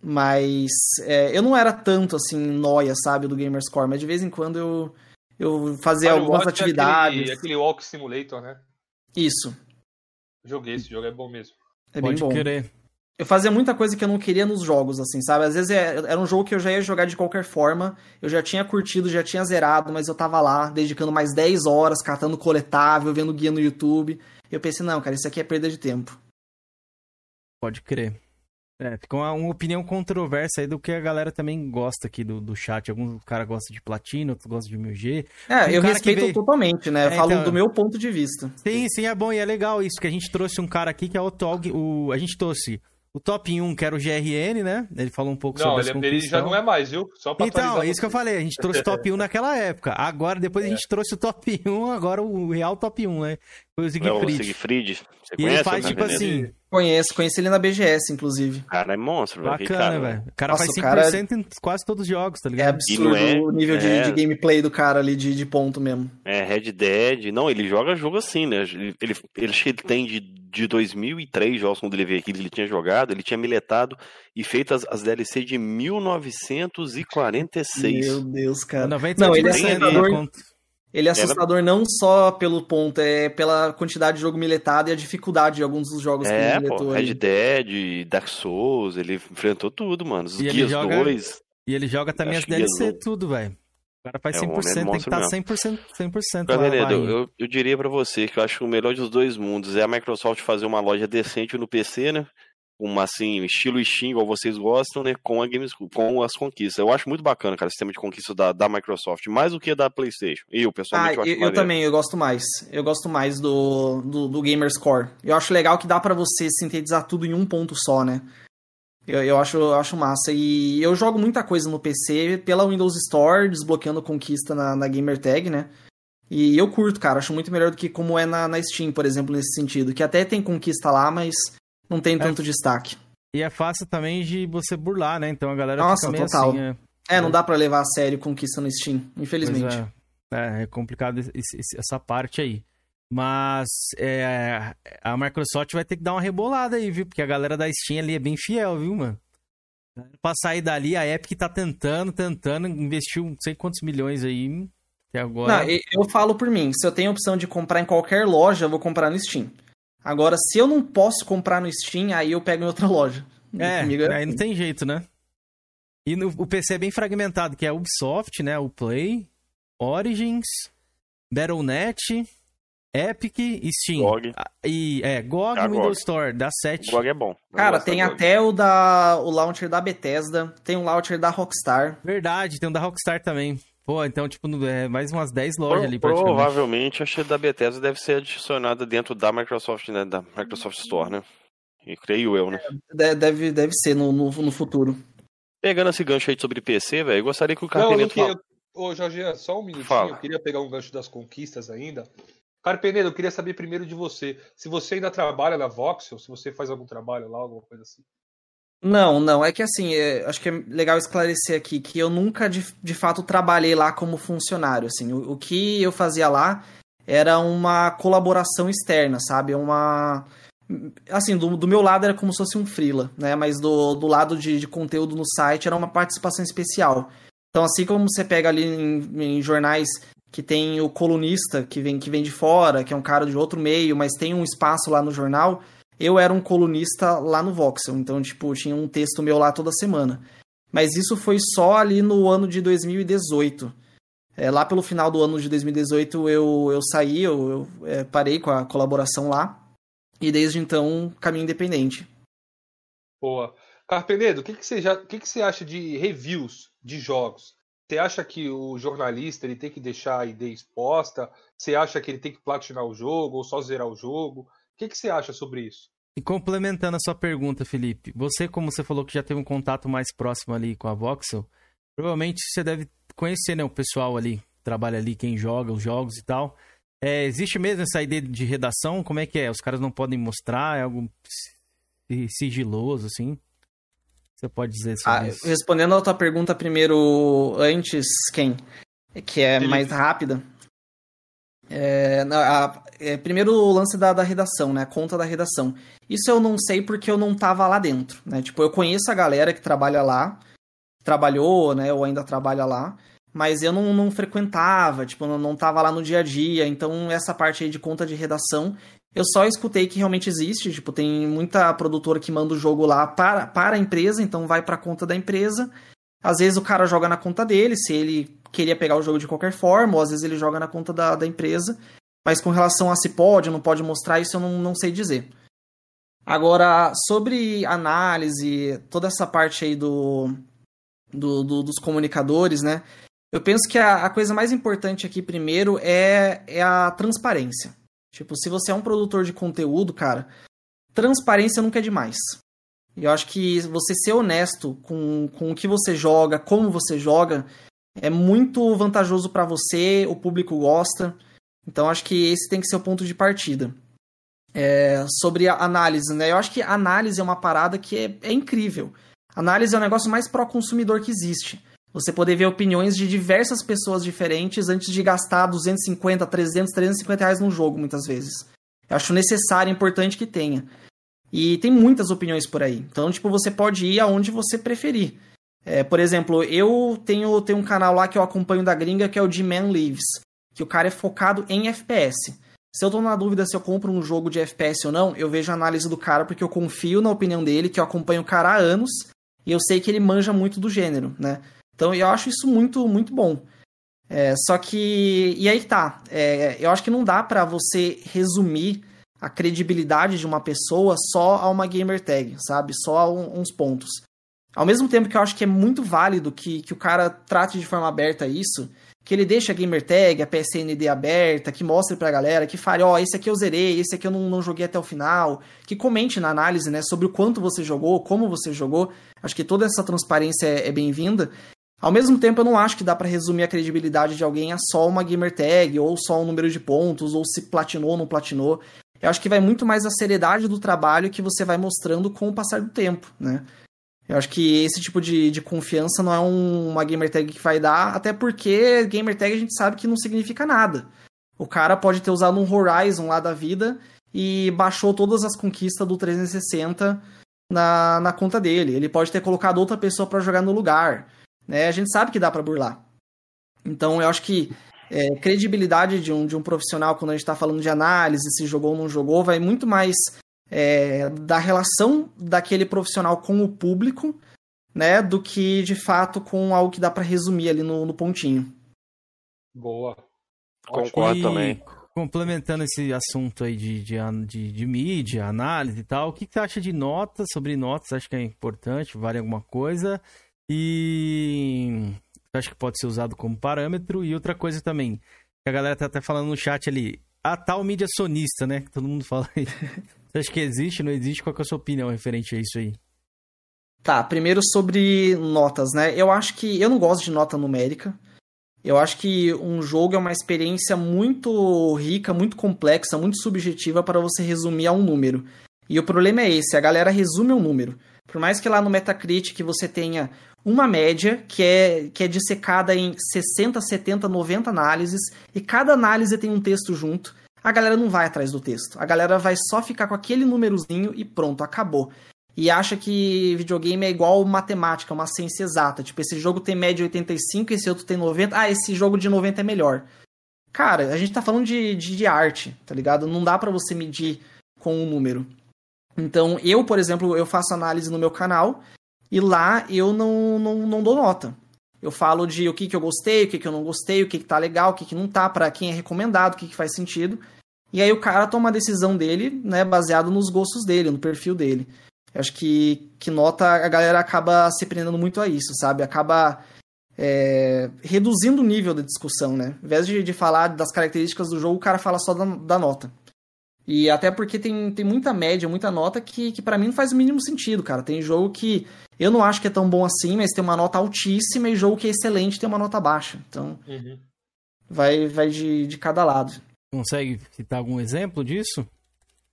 Mas é, eu não era tanto assim, noia, sabe, do Gamerscore, mas de vez em quando eu, eu fazia Firewatch algumas é atividades. Aquele, aquele Walk Simulator, né? Isso, Joguei esse jogo, é bom mesmo. é bem bom. Eu fazia muita coisa que eu não queria nos jogos, assim, sabe? Às vezes é- era um jogo que eu já ia jogar de qualquer forma, eu já tinha curtido, já tinha zerado, mas eu tava lá, dedicando mais 10 horas, catando coletável, vendo guia no YouTube. Eu pensei, não, cara, isso aqui é perda de tempo. Pode crer. É, ficou uma, uma opinião controversa aí do que a galera também gosta aqui do, do chat. Alguns cara gostam de platina, outros gostam de 1000G. É, Tem eu respeito veio- totalmente, né? Eu É, falo então- do meu ponto de vista. Sim, sim, é bom e é legal isso, que a gente trouxe um cara aqui que é o Tog, o A gente trouxe o top 1, que era o GRN, né? Ele falou um pouco Não, sobre ele, as ele já não é mais, viu? Só pra Então, é isso que eu falei. A gente trouxe o top 1 naquela época. Agora, depois É. a gente trouxe o top 1, agora o real top 1, né? Foi o É o Siegfried. Siegfried. Você E ele conhece? faz, tipo Carneiro? assim, Conheço, conheci ele na BGS, inclusive. Cara, é monstro, velho. bacana, cara, velho. O cara Nossa, faz o cara- 100% em quase todos os jogos, tá É ligado? absurdo não é- o nível de, é. de gameplay do cara ali, de, de ponto mesmo. É, Red Dead. Não, ele joga jogo assim, né? Ele, ele, ele tem de, de 2003 jogos, quando ele veio aqui, ele tinha jogado, ele tinha miletado e feito as, as DLC de 1946. Meu Deus, cara. 97% Não, ele é ali, assustador. Ele é Era- assustador não só pelo ponto, é pela quantidade de jogo miletado e a dificuldade de alguns dos jogos que É, ele miletou pô. Red Dead, Dark Souls, ele enfrentou tudo, mano. Os E ele Guias joga- 2. E ele joga também as Acho que DLC, tudo, velho. O cara faz É, o homem é 100%, tem que estar mesmo. 100%, 100% lá, Cavenedo, lá eu, eu diria pra você que eu acho que o melhor dos dois mundos é a Microsoft fazer uma loja decente no PC, né? uma assim, estilo Steam, igual vocês gostam, né, com a Games com as conquistas. Eu acho muito bacana, cara, o sistema de conquista da, da Microsoft, mais do que da PlayStation. Eu, Ah, pessoalmente, eu acho eu, eu maneiro. também, eu gosto mais. Eu gosto mais do, do, do Gamer Score. Eu acho legal que dá pra você sintetizar tudo em um ponto só, né? Eu, eu, acho, eu acho massa. E eu jogo muita coisa no PC pela Windows Store, desbloqueando conquista na, na Gamer Tag, né? E eu curto, cara. Acho muito melhor do que como é na, na Steam, por exemplo, nesse sentido. Que até tem conquista lá, mas não tem tanto destaque. E é fácil também de você burlar, né? Então a galera Nossa, fica meio total. assim. É, É, não dá pra levar a sério conquista no Steam, infelizmente. Pois É, é complicado essa parte aí. Mas é, a Microsoft vai ter que dar uma rebolada aí, viu? Porque a galera da Steam ali é bem fiel, viu, mano? Pra sair dali, a Epic tá tentando, tentando, investiu não sei quantos milhões aí até agora. Não, eu falo por mim, se eu tenho a opção de comprar em qualquer loja, eu vou comprar no Steam. Agora, se eu não posso comprar no Steam, aí eu pego em outra loja. (laughs) É, é aí não tem jeito, né? E no, o PC é bem fragmentado, que é a Ubisoft, né? O Play, Origins, Battle.net, Epic e Steam. GOG. Ah, E, é, GOG e Windows GOG. Store, dá 7. O GOG é bom. Eu Cara, gosto tem até o da o launcher da Bethesda, tem o launcher da Rockstar. Verdade, tem um da Rockstar também. Pô, então, tipo, é mais umas 10 lojas Pro- ali, praticamente. provavelmente a da Bethesda deve ser adicionada dentro da Microsoft, né? Da Microsoft Store, né? E creio eu, né? De- Deve, deve ser no, no, no futuro. Pegando esse gancho aí sobre PC, velho, eu gostaria que o Não, eu Carpeneto queria... Ô, Jorge, só um minutinho. Fala. Eu queria pegar um gancho das conquistas ainda. Carpenedo, eu queria saber primeiro de você. Se você ainda trabalha na Voxel, se você faz algum trabalho lá, alguma coisa assim. Não, não, é que assim, é, acho que é legal esclarecer aqui que eu nunca de, de fato trabalhei lá como funcionário, assim, o, o que eu fazia lá era uma colaboração externa, sabe, uma... Assim, do, do meu lado era como se fosse um freela, né, mas do, do lado de, de conteúdo no site era uma participação especial. Então, assim como você pega ali em, em jornais que tem o colunista que vem, que vem de fora, que é um cara de outro meio, mas tem um espaço lá no jornal, eu era um colunista lá no Voxel, então, tipo, tinha um texto meu lá toda semana. Mas isso foi só ali no ano de 2018. É, lá pelo final do ano de 2018 eu, eu saí, eu, eu, é, parei com a colaboração lá, e desde então, caminho independente. Boa. Carpenedo, o que, que, você já, o que, que você acha de reviews de jogos? Você acha que o jornalista ele tem que deixar a ideia exposta? Você acha que ele tem que platinar o jogo ou só zerar o jogo? O que, que você acha sobre isso? E complementando a sua pergunta, Felipe, você, como você falou que já teve um contato mais próximo ali com a Voxel, provavelmente você deve conhecer, né, o pessoal ali, que trabalha ali, quem joga os jogos e tal. É, existe mesmo essa ideia de redação? Como é que é? Os caras não podem mostrar? É algo si- sigiloso, assim? Você pode dizer sobre Ah, isso? respondendo a tua pergunta primeiro, antes, quem? Que é mais rápida. É, a- é, primeiro o lance da, da redação, né? A conta da redação. Isso eu não sei porque eu não tava lá dentro, né? Tipo, eu conheço a galera que trabalha lá, trabalhou, né? Ou ainda trabalha lá, mas eu não, não frequentava, tipo, não, não tava lá no dia a dia. Então, essa parte aí de conta de redação, eu só escutei que realmente existe. Tipo, tem muita produtora que manda o jogo lá para, para a empresa, então vai pra conta da empresa. Às vezes o cara joga na conta dele, se ele queria pegar o jogo de qualquer forma, ou às vezes ele joga na conta da, da empresa. Mas com relação a se pode ou não pode mostrar, isso eu não, não sei dizer. Agora, sobre análise, toda essa parte aí do, do, do- dos comunicadores, né? Eu penso que a, a coisa mais importante aqui, primeiro, é, é a transparência. Tipo, se você é um produtor de conteúdo, cara, transparência nunca é demais. E eu acho que você ser honesto com, com o que você joga, como você joga, é muito vantajoso para você, o público gosta. Então acho que esse tem que ser o ponto de partida. É, sobre a análise, né? Eu acho que análise é uma parada que é, é incrível. Análise é o negócio mais pró-consumidor que existe. Você poder ver opiniões de diversas pessoas diferentes antes de gastar 250, 300, 350 reais num jogo, muitas vezes. Eu acho necessário e importante que tenha. E tem muitas opiniões por aí. Então, tipo, você pode ir aonde você preferir. É, por exemplo, eu tenho, tenho um canal lá que eu acompanho da gringa, que é o G-Man Lives. Que o cara é focado em FPS. Se eu tô na dúvida se eu compro um jogo de FPS ou não, eu vejo a análise do cara porque eu confio na opinião dele, que eu acompanho o cara há anos, e eu sei que ele manja muito do gênero, né? Então eu acho isso muito, muito bom. É, só que. E aí tá. É, eu acho que não dá pra você resumir a credibilidade de uma pessoa só a uma gamer tag, sabe? Só a um- uns pontos. Ao mesmo tempo que eu acho que é muito válido que, que o cara trate de forma aberta isso, que ele deixe a gamer tag, a PSND aberta, que mostre pra galera, que fale, ó, esse aqui eu zerei, esse aqui eu não, não joguei até o final, que comente na análise, né, sobre o quanto você jogou, como você jogou. Acho que toda essa transparência é, é bem-vinda. Ao mesmo tempo, eu não acho que dá pra resumir a credibilidade de alguém a só uma gamer tag, ou só um número de pontos, ou se platinou ou não platinou. Eu acho que vai muito mais a seriedade do trabalho que você vai mostrando com o passar do tempo, né? Eu acho que esse tipo de, de confiança não é um- uma gamer tag que vai dar, até porque gamer tag a gente sabe que não significa nada. O cara pode ter usado um Horizon lá da vida e baixou todas as conquistas do 360 na, na conta dele. Ele pode ter colocado outra pessoa pra jogar no lugar. Né? A gente sabe que dá pra burlar. Então eu acho que é, credibilidade de um, de um profissional quando a gente está falando de análise, se jogou ou não jogou, vai muito mais é, da relação daquele profissional com o público, né, do que de fato com algo que dá pra resumir ali no, no pontinho. Boa. Concordo E também. Complementando esse assunto aí de, de, de, de mídia, análise e tal, o que, que você acha de notas? Sobre notas, acho que é importante, vale alguma coisa? E acho que pode ser usado como parâmetro. E outra coisa também, que a galera tá até falando no chat ali, a tal mídia sonista, né? Que todo mundo (laughs) fala aí. Você acha que existe, não existe? Qual é a sua opinião referente a isso aí? Tá, primeiro sobre notas, né? Eu acho que eu não gosto de nota numérica. Eu acho que um jogo é uma experiência muito rica, muito complexa, muito subjetiva para você resumir a um número. E o problema é esse, a galera resume um número. Por mais que lá no Metacritic você tenha uma média que é, que é dissecada em 60, 70, 90 análises, e cada análise tem um texto junto, a galera não vai atrás do texto. A galera vai só ficar com aquele númerozinho e pronto, acabou e acha que videogame é igual matemática, uma ciência exata. Tipo, esse jogo tem média 85, esse outro tem 90. Ah, esse jogo de 90 é melhor. Cara, a gente tá falando de, de, de arte, tá ligado? Não dá pra você medir com um número. Então, eu, por exemplo, eu faço análise no meu canal e lá eu não, não, não dou nota. Eu falo de o que, que eu gostei, o que, que eu não gostei, o que, que tá legal, o que, que não tá, pra quem é recomendado, o que, que faz sentido. E aí o cara toma a decisão dele, né, baseado nos gostos dele, no perfil dele. Eu acho que, que nota a galera acaba se prendendo muito a isso, sabe? Acaba é, reduzindo o nível da discussão, né? Ao invés de, de falar das características do jogo, o cara fala só da, da nota. E até porque tem, tem muita média, muita nota que, que para mim não faz o mínimo sentido, cara. Tem jogo que eu não acho que é tão bom assim, mas tem uma nota altíssima e jogo que é excelente tem uma nota baixa. Então Uhum. vai, vai de, de cada lado. Consegue citar algum exemplo disso?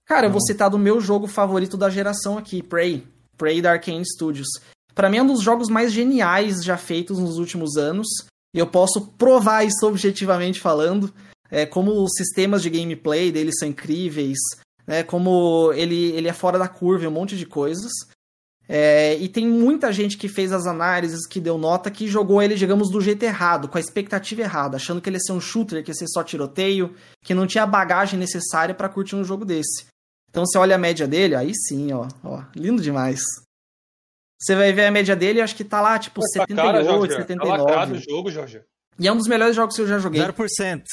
Cara, eu vou citar do meu jogo favorito da geração aqui, Prey. Prey da Arkane Studios. Pra mim é um dos jogos mais geniais já feitos nos últimos anos. E eu posso provar isso objetivamente falando. É, como os sistemas de gameplay dele são incríveis. Né, como ele, ele é fora da curva um monte de coisas. É, e tem muita gente que fez as análises, que deu nota, que jogou ele, digamos, do jeito errado, com a expectativa errada, achando que ele ia ser um shooter, que ia ser só tiroteio, que não tinha a bagagem necessária pra curtir um jogo desse. Então você olha a média dele, aí sim, ó, ó, lindo demais. Você vai ver a média dele, acho que tá lá, tipo, Pô, tá 78, cara, Jorge. Tá 79. lacrado o jogo, Jorge. E é um dos melhores jogos que eu já joguei. 0%.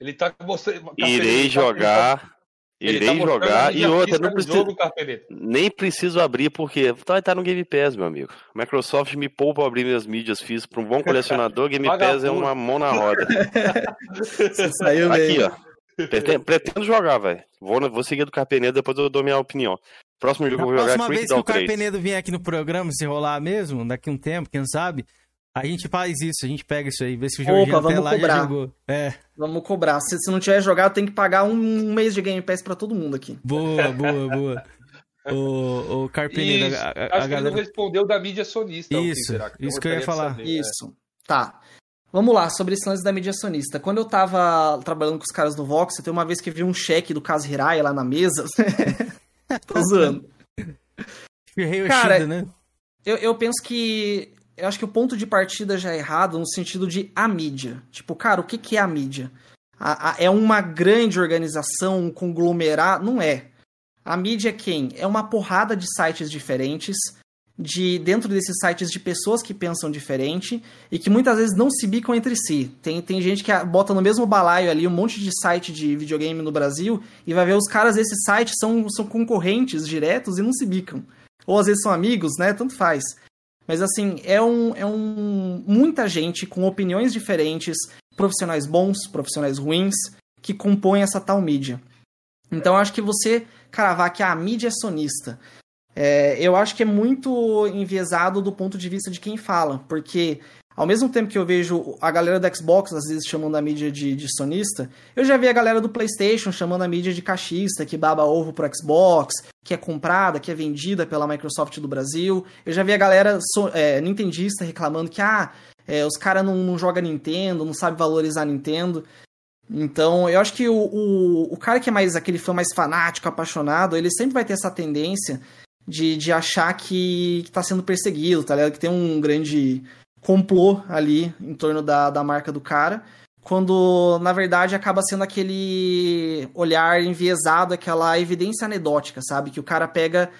Ele tá com você. Irei tá- jogar. ele Irei tá mostrando a jogar. E outra, não preciso, jogo, nem preciso abrir, porque vai estar no Game Pass, meu amigo. Microsoft me poupa abrir minhas mídias físicas. Para um bom colecionador, Game Pass é uma mão na roda. (laughs) Você saiu Aqui, bem. ó. Pretendo, pretendo jogar, velho. Vou, vou seguir do Carpenedo, depois eu dou minha opinião. Próximo jogo Na que eu vou jogar é próxima vez que Crackdown o 3. Carpenedo vier aqui no programa, se rolar mesmo, daqui um tempo, quem sabe, a gente faz isso, a gente pega isso aí, vê se o Opa, Jorginho até lá já cobrar. jogou. É, Vamos cobrar. Se, se não tiver jogado, tem que pagar um, um mês de Game Pass pra todo mundo aqui. boa, boa, boa. O, o Carpenedo, Isso. a, a- Acho que ele não galera... respondeu da mídia sonista. Isso, Twitter, isso que eu ia falar. saber, é. Isso. Tá. Vamos lá, sobre esse lance da mídia acionista. Quando eu tava trabalhando com os caras do Vox, eu tenho uma vez que vi um cheque do Caso Hirai lá na mesa. (laughs) Tô zoando. Ferrei o Cara, né? Eu, eu penso que. Eu acho que o ponto de partida já é errado no sentido de a mídia. Tipo, cara, o que, que é a mídia? A- a- é uma grande organização, um conglomerado? Não é. A mídia é quem? É uma porrada de sites diferentes, de dentro desses sites de pessoas que pensam diferente e que muitas vezes não se bicam entre si. Tem, tem gente que bota no mesmo balaio ali um monte de site de videogame no Brasil e vai ver os caras desses sites são, são concorrentes diretos e não se bicam. Ou às vezes são amigos, né? Tanto faz. Mas assim, é um, é um muita gente com opiniões diferentes, profissionais bons, profissionais ruins, que compõem essa tal mídia. Então acho que você cravar que a mídia é sonista é, eu acho que é muito enviesado do ponto de vista de quem fala, porque ao mesmo tempo que eu vejo a galera do Xbox às vezes chamando a mídia de, de sonista, eu já vi a galera do PlayStation chamando a mídia de cachista, que baba ovo pro Xbox, que é comprada, que é vendida pela Microsoft do Brasil. Eu já vi a galera so, é, nintendista reclamando que ah, é, os caras não, não jogam Nintendo, não sabe valorizar Nintendo. Então, eu acho que o, o, o cara que é mais aquele fã mais fanático, apaixonado, ele sempre vai ter essa tendência de, de achar que, está sendo perseguido, tá ligado? Que tem um grande complô ali em torno da, da marca do cara, quando na verdade acaba sendo aquele olhar enviesado, aquela evidência anedótica, sabe? Que o cara pega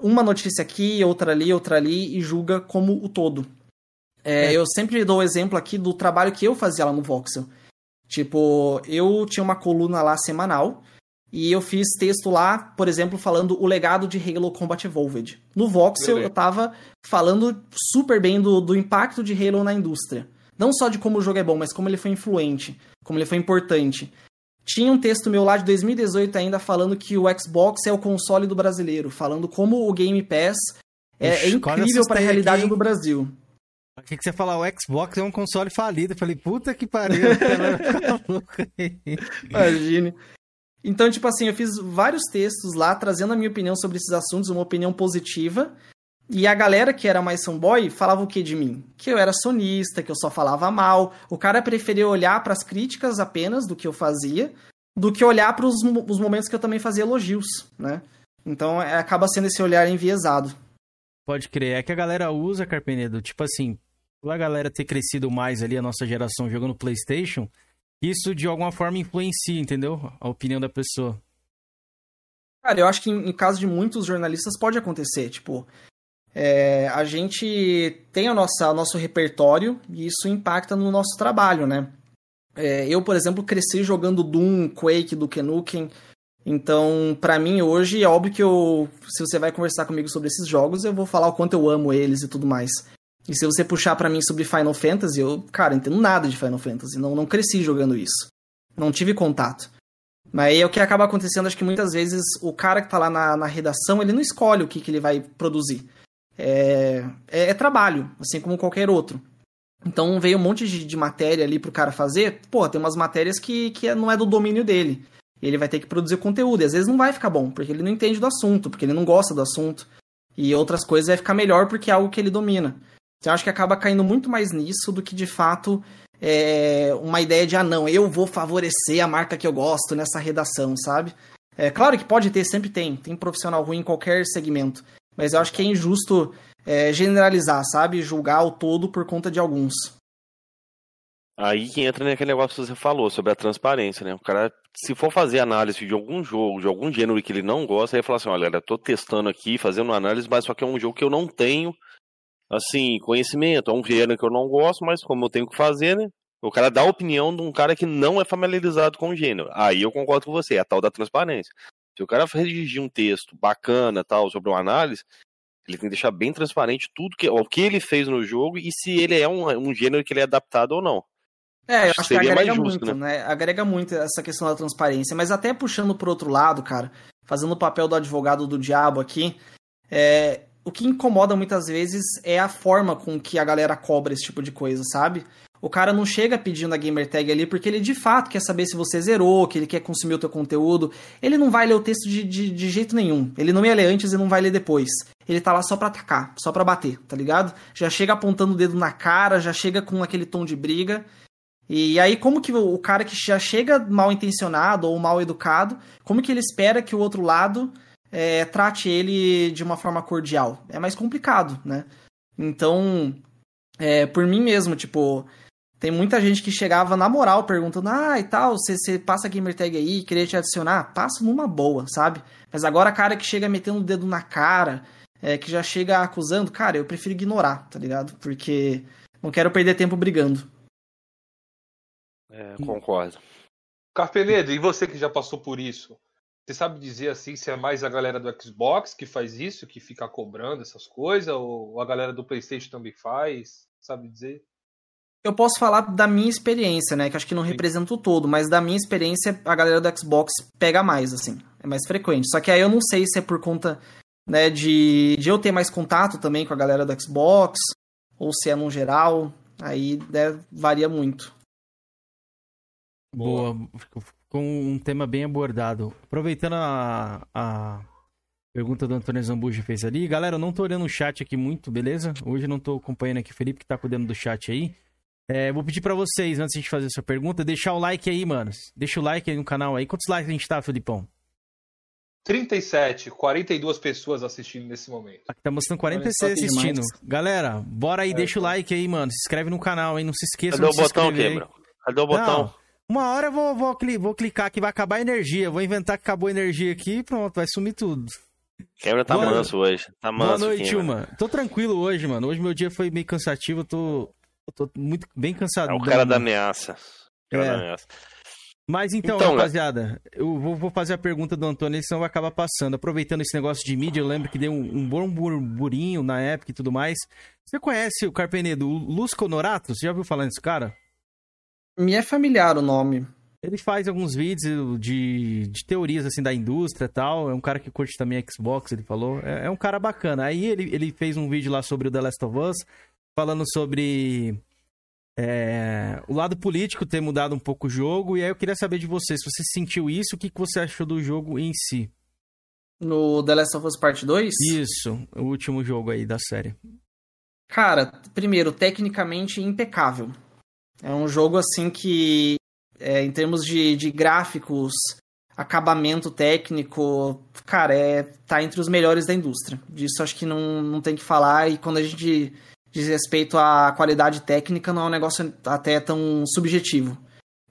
uma notícia aqui, outra ali, outra ali e julga como o todo. É, é. Eu sempre dou o exemplo aqui do trabalho que eu fazia lá no Voxel. Tipo, eu tinha uma coluna lá semanal e eu fiz texto lá, por exemplo, falando o legado de Halo Combat Evolved. No Voxel, eu tava falando super bem do, do impacto de Halo na indústria. Não só de como o jogo é bom, mas como ele foi influente, como ele foi importante. Tinha um texto meu lá de 2018 ainda falando que o Xbox é o console do brasileiro, falando como o Game Pass é, Ixi, é incrível para a realidade aqui, do Brasil. Achei que você falar o Xbox é um console falido. Eu falei, puta que pariu. (laughs) Imagine. Então, tipo assim, eu fiz vários textos lá trazendo a minha opinião sobre esses assuntos, uma opinião positiva. E a galera que era mais fanboy falava o que de mim? Que eu era sonista, que eu só falava mal. O cara preferia olhar para as críticas apenas do que eu fazia, do que olhar para os momentos que eu também fazia elogios, né? Então é, acaba sendo esse olhar enviesado. Pode crer. É que a galera usa, Carpenedo, tipo assim, a galera ter crescido mais ali, a nossa geração jogando PlayStation, isso de alguma forma influencia, entendeu? A opinião da pessoa. Cara, eu acho que em, caso de muitos jornalistas pode acontecer. Tipo, é, a gente tem a nossa, o nosso repertório e isso impacta no nosso trabalho, né? É, eu, por exemplo, cresci jogando Doom, Quake, do Nukem. Então, para mim hoje, é óbvio que eu, se você vai conversar comigo sobre esses jogos, eu vou falar o quanto eu amo eles e tudo mais. E se você puxar para mim sobre Final Fantasy, eu, cara, entendo nada de Final Fantasy. Não, não cresci jogando isso. Não tive contato. Mas é o que acaba acontecendo, acho que muitas vezes o cara que tá lá na, na redação, ele não escolhe o que, que ele vai produzir. É, é, é, trabalho, assim como qualquer outro. Então veio um monte de, de matéria ali pro cara fazer. Pô, tem umas matérias que, que não é do domínio dele. Ele vai ter que produzir conteúdo. E às vezes não vai ficar bom, porque ele não entende do assunto, porque ele não gosta do assunto. E outras coisas vai ficar melhor porque é algo que ele domina. Então, eu acho que acaba caindo muito mais nisso do que de fato é, uma ideia de, ah, não, eu vou favorecer a marca que eu gosto nessa redação, sabe? É claro que pode ter, sempre tem. Tem profissional ruim em qualquer segmento. Mas eu acho que é injusto é, generalizar, sabe? Julgar o todo por conta de alguns. Aí que entra naquele negócio que você falou sobre a transparência, né? O cara, se for fazer análise de algum jogo, de algum gênero que ele não gosta, aí fala assim: olha, eu tô testando aqui, fazendo análise, mas só que é um jogo que eu não tenho assim, conhecimento. É um gênero que eu não gosto, mas como eu tenho que fazer, né? O cara dá a opinião de um cara que não é familiarizado com o gênero. Aí eu concordo com você, é a tal da transparência. Se o cara redigir um texto bacana, tal, sobre uma análise, ele tem que deixar bem transparente tudo que, o que ele fez no jogo e se ele é um, um gênero que ele é adaptado ou não. É, eu acho, acho que agrega justo, muito, né? né? Agrega muito essa questão da transparência. Mas até puxando pro outro lado, cara, fazendo o papel do advogado do diabo aqui, é, o que incomoda muitas vezes é a forma com que a galera cobra esse tipo de coisa, sabe? O cara não chega pedindo a gamer tag ali porque ele de fato quer saber se você zerou, que ele quer consumir o teu conteúdo. Ele não vai ler o texto de, de, de jeito nenhum. Ele não ia ler antes e não vai ler depois. Ele tá lá só pra atacar, só pra bater, tá ligado? Já chega apontando o dedo na cara, já chega com aquele tom de briga. E aí, como que o cara que já chega mal intencionado ou mal educado, como que ele espera que o outro lado é, trate ele de uma forma cordial. É mais complicado, né? Então, é, por mim mesmo, tipo, tem muita gente que chegava na moral perguntando, ah, e tal, você passa a gamer tag aí, queria te adicionar? Passo numa boa, sabe? Mas agora, cara que chega metendo o dedo na cara, é, que já chega acusando, cara, eu prefiro ignorar, tá ligado? Porque não quero perder tempo brigando. É, concordo. Carpenedo, e você que já passou por isso? Você sabe dizer assim se é mais a galera do Xbox que faz isso, que fica cobrando essas coisas, ou a galera do PlayStation também faz? Sabe dizer? Eu posso falar da minha experiência, né? Que acho que não representa o todo, mas da minha experiência, a galera do Xbox pega mais, assim. É mais frequente. Só que aí eu não sei se é por conta né, de, de eu ter mais contato também com a galera do Xbox, ou se é no geral. Aí né, varia muito. Boa. Com um tema bem abordado. Aproveitando a, a pergunta do Antônio Zambuji fez ali. Galera, eu não tô olhando o chat aqui muito, beleza? Hoje eu não tô acompanhando aqui o Felipe, que tá cuidando do chat aí. É, vou pedir para vocês, antes de fazer essa pergunta, deixar o like aí, manos. Deixa o like aí no canal aí. Quantos likes a gente tá, Felipão? 37, 42 pessoas assistindo nesse momento. Aqui tá mostrando 46 assistindo. Galera, bora aí, é, deixa o like aí, mano. Se inscreve no canal, hein? Não se esqueça Cadê o botão, Quebra? Cadê o botão? Não, uma hora eu vou, vou, vou clicar que vai acabar a energia. Vou inventar que acabou a energia aqui e pronto, vai sumir tudo. Quebra tá Boa manso hoje. Tá manso. Boa noite, Uma. Tô tranquilo hoje, mano. Hoje meu dia foi meio cansativo. Eu tô, eu tô muito bem cansado. É o cara da ameaça. O cara É. da ameaça. Mas então, Então, rapaziada, eu vou, vou fazer a pergunta do Antônio, senão vai acabar passando. Aproveitando esse negócio de mídia, eu lembro que deu um, um bom burburinho na época e tudo mais. Você conhece o Carpenedo, o Lusco Norato? Você já ouviu falar desse cara? Me é familiar o nome. Ele faz alguns vídeos de, de teorias assim da indústria e tal. É um cara que curte também Xbox, ele falou. É, é um cara bacana. Aí ele, ele fez um vídeo lá sobre o The Last of Us, falando sobre é, o lado político ter mudado um pouco o jogo. E aí eu queria saber de você, se você sentiu isso, o que, que você achou do jogo em si? No The Last of Us Part 2? Isso, o último jogo aí da série. Cara, primeiro, tecnicamente impecável. É um jogo assim que, é, em termos de, de gráficos, acabamento técnico, cara, é, tá entre os melhores da indústria. Disso acho que não, não tem que falar. E quando a gente diz respeito à qualidade técnica, não é um negócio até tão subjetivo.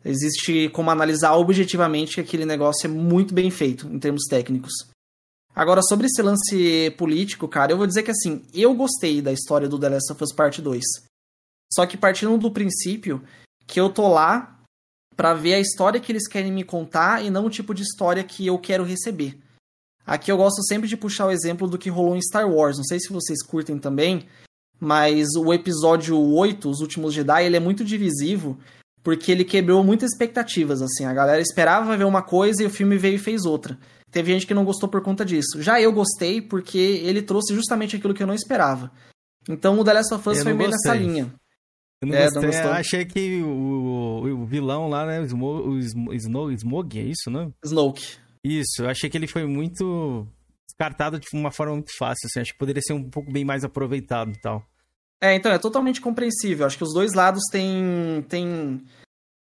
Existe como analisar objetivamente que aquele negócio é muito bem feito em termos técnicos. Agora, sobre esse lance político, cara, eu vou dizer que assim, eu gostei da história do The Last of Us Part 2. Só que partindo do princípio que eu tô lá pra ver a história que eles querem me contar e não o tipo de história que eu quero receber. Aqui eu gosto sempre de puxar o exemplo do que rolou em Star Wars. Não sei se vocês curtem também, mas o episódio 8, Os Últimos Jedi, ele é muito divisivo porque ele quebrou muitas expectativas, assim. A galera esperava ver uma coisa e o filme veio e fez outra. Teve gente que não gostou por conta disso. Já eu gostei porque ele trouxe justamente aquilo que eu não esperava. Então o The Last of Us Eu foi meio gostei. nessa linha. Eu não É, gostei, não gostou? eu achei que o, o vilão lá, né, o, Smo, o Snow, Smog, é isso, né? Snoke. Isso, eu achei que ele foi muito descartado de uma forma muito fácil, assim. Acho que poderia ser um pouco bem mais aproveitado e tal. É, então, é totalmente compreensível. Acho que os dois lados têm, têm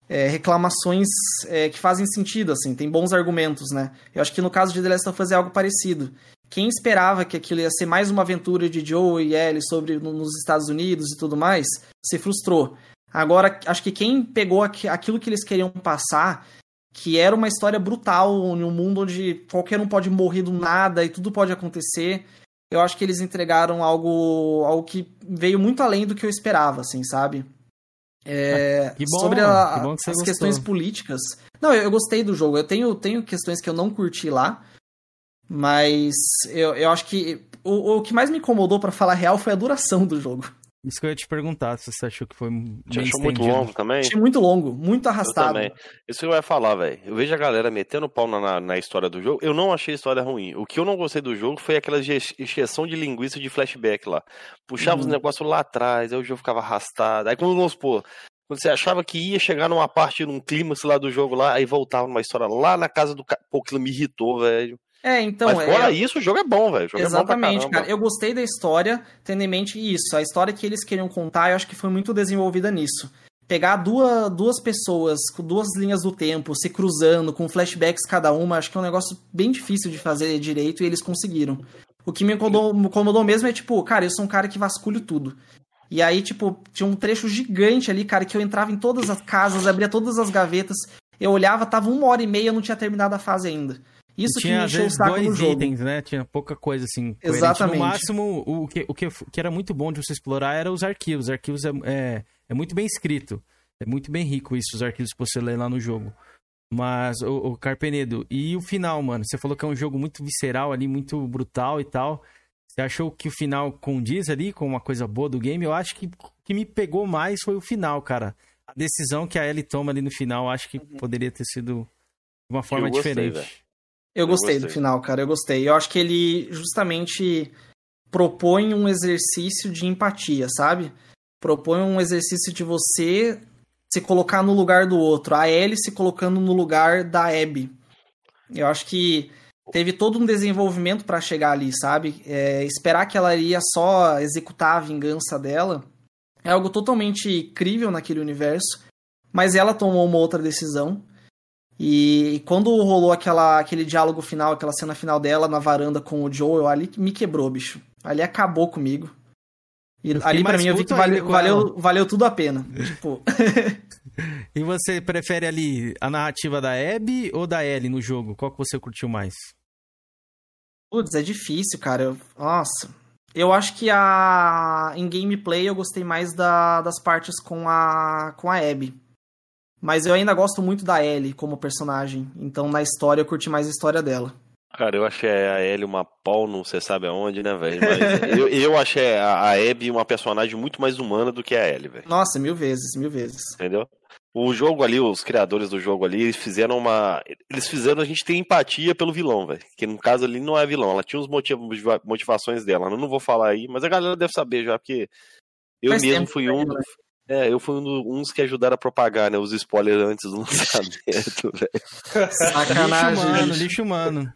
é, reclamações é, que fazem sentido, assim, tem bons argumentos, né? Eu acho que no caso de The Last of Us é algo parecido. Quem esperava que aquilo ia ser mais uma aventura de Joe e Ellie sobre no- nos Estados Unidos e tudo mais, se frustrou. Agora, acho que quem pegou aqui- aquilo que eles queriam passar, que era uma história brutal, em um mundo onde qualquer um pode morrer do nada e tudo pode acontecer, eu acho que eles entregaram algo, algo que veio muito além do que eu esperava, assim, sabe? É, Que bom, sobre a- que bom que as gostou. questões políticas. Não, eu, eu gostei do jogo. Eu tenho, tenho questões que eu não curti lá, mas eu, eu acho que o, o que mais me incomodou, pra falar real, foi a duração do jogo. Isso que eu ia te perguntar, se você achou que foi Você achou muito estendido. longo também? Achei muito longo, muito Eu arrastado. também. Isso que eu ia falar, velho. Eu vejo a galera metendo pau na, na, na história do jogo. Eu não achei a história ruim. O que eu não gostei do jogo foi aquela exceção de linguiça de flashback lá. Puxava os Uhum. negócios lá atrás, aí o jogo ficava arrastado. Aí quando vamos supor, quando você achava que ia chegar numa parte, num clímax lá do jogo lá, aí voltava numa história lá na casa do cara. Pô, aquilo me irritou, velho. É, então. Mas fora é... isso, o jogo é bom, velho. Jogo é bom Exatamente, cara. Eu gostei da história, tendo em mente isso. A história que eles queriam contar, eu acho que foi muito desenvolvida nisso. Pegar duas, duas pessoas com duas linhas do tempo, se cruzando, com flashbacks cada uma, acho que é um negócio bem difícil de fazer direito e eles conseguiram. O que me incomodou, me incomodou mesmo é, tipo, cara, eu sou um cara que vasculho tudo. E aí, tipo, tinha um trecho gigante ali, cara, que eu entrava em todas as casas, abria todas as gavetas, eu olhava, tava uma hora e meia, eu não tinha terminado a fase ainda. E Isso que tinha, me às o vezes, dois no jogo. itens, né? Tinha pouca coisa assim. Exatamente. No máximo, o que, o que, que era muito bom de você explorar era os arquivos. Os arquivos é, é, é muito bem escrito. É muito bem rico isso, os arquivos que você lê lá no jogo. Mas, o, o Carpenedo, e o final, mano? Você falou que é um jogo muito visceral ali, muito brutal e tal. Você achou que o final condiz ali com uma coisa boa do game? Eu acho que o que me pegou mais foi o final, cara. A decisão que a Ellie toma ali no final, eu acho que poderia ter sido de uma forma Eu gostei, diferente. velho. Eu gostei, do final, cara. Eu gostei. Eu acho que ele justamente propõe um exercício de empatia, sabe? Propõe um exercício de você se colocar no lugar do outro. A Ellie se colocando no lugar da Abby. Eu acho que teve todo um desenvolvimento pra chegar ali, sabe? É, esperar que ela iria só executar a vingança dela é algo totalmente crível naquele universo. Mas ela tomou uma outra decisão. E quando rolou aquela, aquele diálogo final, aquela cena final dela na varanda com o Joel, ali me quebrou, bicho. Ali acabou comigo. E ali pra mim eu vi que ainda valeu, valeu tudo a pena. (laughs) tipo, (laughs) E você prefere ali a narrativa da Abby ou da Ellie no jogo? Qual que você curtiu mais? putz, é difícil, cara. Eu- nossa. Eu acho que a em gameplay eu gostei mais da- das partes com a com a Abby. Mas eu ainda gosto muito da Ellie como personagem. Então na história eu curti mais a história dela. Cara, eu achei a Ellie uma pau, não você sabe aonde, né, velho? (laughs) Eu, eu achei a, a Abby uma personagem muito mais humana do que a Ellie, velho. Nossa, mil vezes, mil vezes. Entendeu? O jogo ali, os criadores do jogo ali, eles fizeram uma. Eles fizeram a gente ter empatia pelo vilão, velho. Que no caso ali não é vilão, ela tinha os motiv- motivações dela. Eu não vou falar aí, mas a galera deve saber já, porque eu Faz mesmo fui um. né? É, eu fui um dos uns que ajudaram a propagar, né? Os spoilers antes do lançamento, (laughs) velho. Sacanagem. Lixo humano, lixo humano.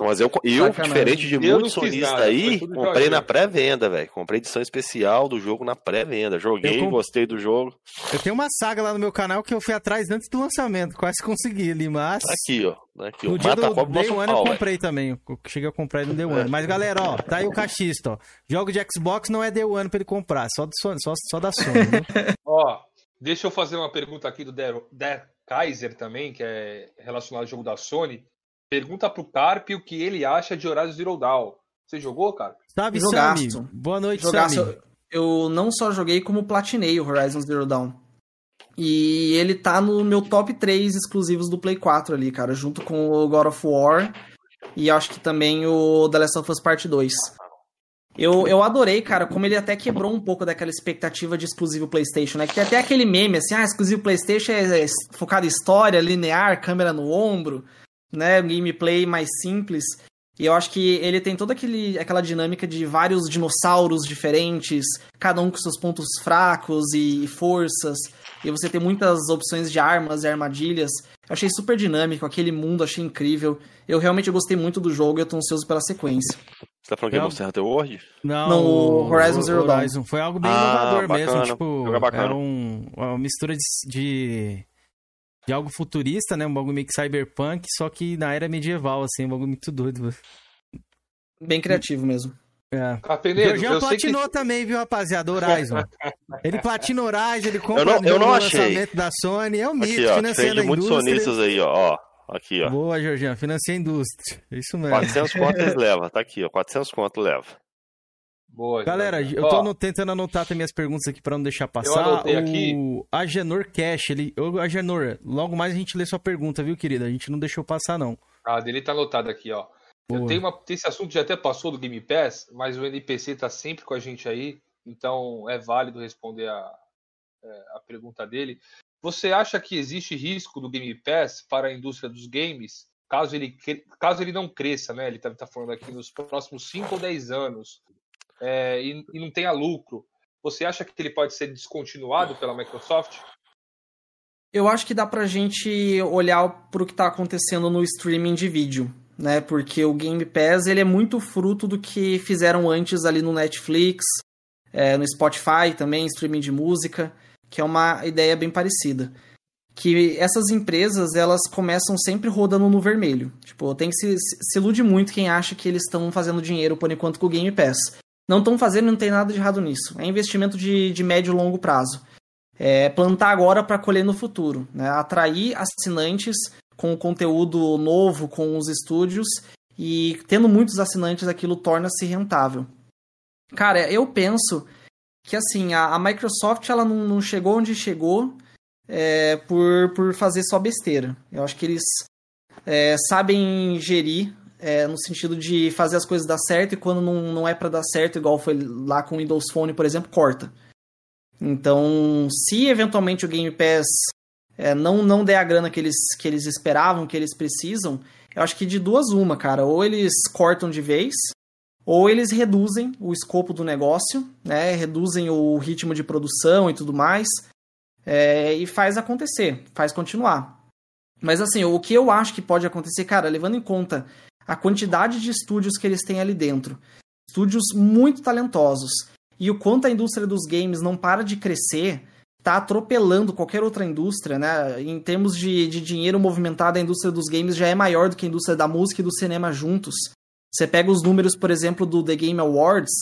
Mas eu, eu Sacanagem. diferente de Eu muitos sonistas nada, aí, comprei na pré-venda, velho. Comprei edição especial do jogo na pré-venda. Joguei, comp- gostei do jogo. Eu tenho uma saga lá no meu canal que eu fui atrás antes do lançamento, quase consegui ali, mas. Tá aqui, ó. Tá Aqui, ó. No dia Mata a do cobra Day One eu pau, comprei também. Eu cheguei a comprar ele no Day One. Mas galera, ó, tá aí o cachista, ó. Jogo de Xbox não é Day One pra ele comprar, só, do Sony- só, só da Sony. Né? (laughs) Ó, deixa eu fazer uma pergunta aqui do Der, Der Kaiser também, que é relacionado ao jogo da Sony. Pergunta pro Carp o que ele acha de Horizon Zero Dawn. Você jogou, Carp? Salve, Jogaço. Sammy. Boa noite, Jogaço. Sammy. Eu não só joguei, como platinei o Horizon Zero Dawn. E ele tá no meu top 3 exclusivos do Play 4 ali, cara, junto com o God of War e acho que também o The Last of Us Part 2. Eu, eu adorei, cara, como ele até quebrou um pouco daquela expectativa de exclusivo PlayStation, né? Que tem até aquele meme assim, ah, exclusivo PlayStation é, é focado em história, linear, câmera no ombro, né? Gameplay mais simples. E eu acho que ele tem toda aquele, aquela dinâmica de vários dinossauros diferentes, cada um com seus pontos fracos e, e forças. E você tem muitas opções de armas e armadilhas. Eu achei super dinâmico, aquele mundo achei incrível. Eu realmente gostei muito do jogo e eu tô ansioso pela sequência. Você tá falando que é Monster Hunter World? Não, Não, o Horizon Zero Dawn. Horizon. Foi algo bem Ah, inovador bacana. mesmo. Tipo, é era um- uma mistura de, de, de algo futurista, né? Um bagulho meio que cyberpunk, só que na era medieval, assim, um bagulho muito doido. Bem criativo mesmo. É. Jorginho eu sei que... platinou também, viu, rapaziada? Horizon. (laughs) Ele platina Horizon, ele compra Eu não- eu no não achei. lançamento da Sony. É um mito, Aqui, ó. financiando a muitos indústria. sonistas aí, ó. ó. Aqui, ó. Boa, Jorginho, financia a indústria. Isso mesmo. 400 conto eles levam. Tá aqui, ó. 400 conto leva. Boa, Galera, eu tô Ó, tentando anotar também as perguntas aqui pra não deixar passar. anotei o aqui. Agenor Cash, ele. Ô, Agenor, logo mais a gente lê sua pergunta, viu, querida? A gente não deixou passar, não. A dele tá anotado aqui, ó. Eu Boa. tenho uma, esse assunto já até passou do Game Pass, mas o NPC tá sempre com a gente aí, então é válido responder a, é, a pergunta dele. Você acha que existe risco do Game Pass para a indústria dos games, caso ele, caso ele não cresça, né? Ele tá, tá falando aqui nos próximos 5 ou 10 anos, é, e, e não tenha lucro. Você acha que ele pode ser descontinuado pela Microsoft? Eu acho que dá pra gente olhar pro que tá acontecendo no streaming de vídeo, né? Porque o Game Pass, ele é muito fruto do que fizeram antes ali no Netflix, é, no Spotify também, streaming de música, que é uma ideia bem parecida. Que essas empresas, elas começam sempre rodando no vermelho. Tipo, tem que se, se ilude muito quem acha que eles estão fazendo dinheiro por enquanto com o Game Pass. Não estão fazendo, não tem nada de errado nisso. É investimento de, de médio e longo prazo é, plantar agora para colher no futuro, né? atrair assinantes com conteúdo novo com os estúdios e tendo muitos assinantes aquilo torna-se rentável. Cara, eu penso que assim, a, a Microsoft ela não, não, chegou onde chegou é, por, por fazer só besteira. Eu acho que eles é, sabem gerir é, no sentido de fazer as coisas dar certo e quando não, não é para dar certo, igual foi lá com o Windows Phone, por exemplo, corta. Então, se eventualmente o Game Pass é, não, não der a grana que eles, que eles esperavam, que eles precisam, eu acho que de duas uma, cara. Ou eles cortam de vez, ou eles reduzem o escopo do negócio, né? Reduzem o ritmo de produção e tudo mais. É, e faz acontecer, faz continuar. Mas assim, o que eu acho que pode acontecer, cara, levando em conta a quantidade de estúdios que eles têm ali dentro, estúdios muito talentosos, e o quanto a indústria dos games não para de crescer, tá atropelando qualquer outra indústria, né? Em termos de, de dinheiro movimentado, a indústria dos games já é maior do que a indústria da música e do cinema juntos. Você pega os números, por exemplo, do The Game Awards,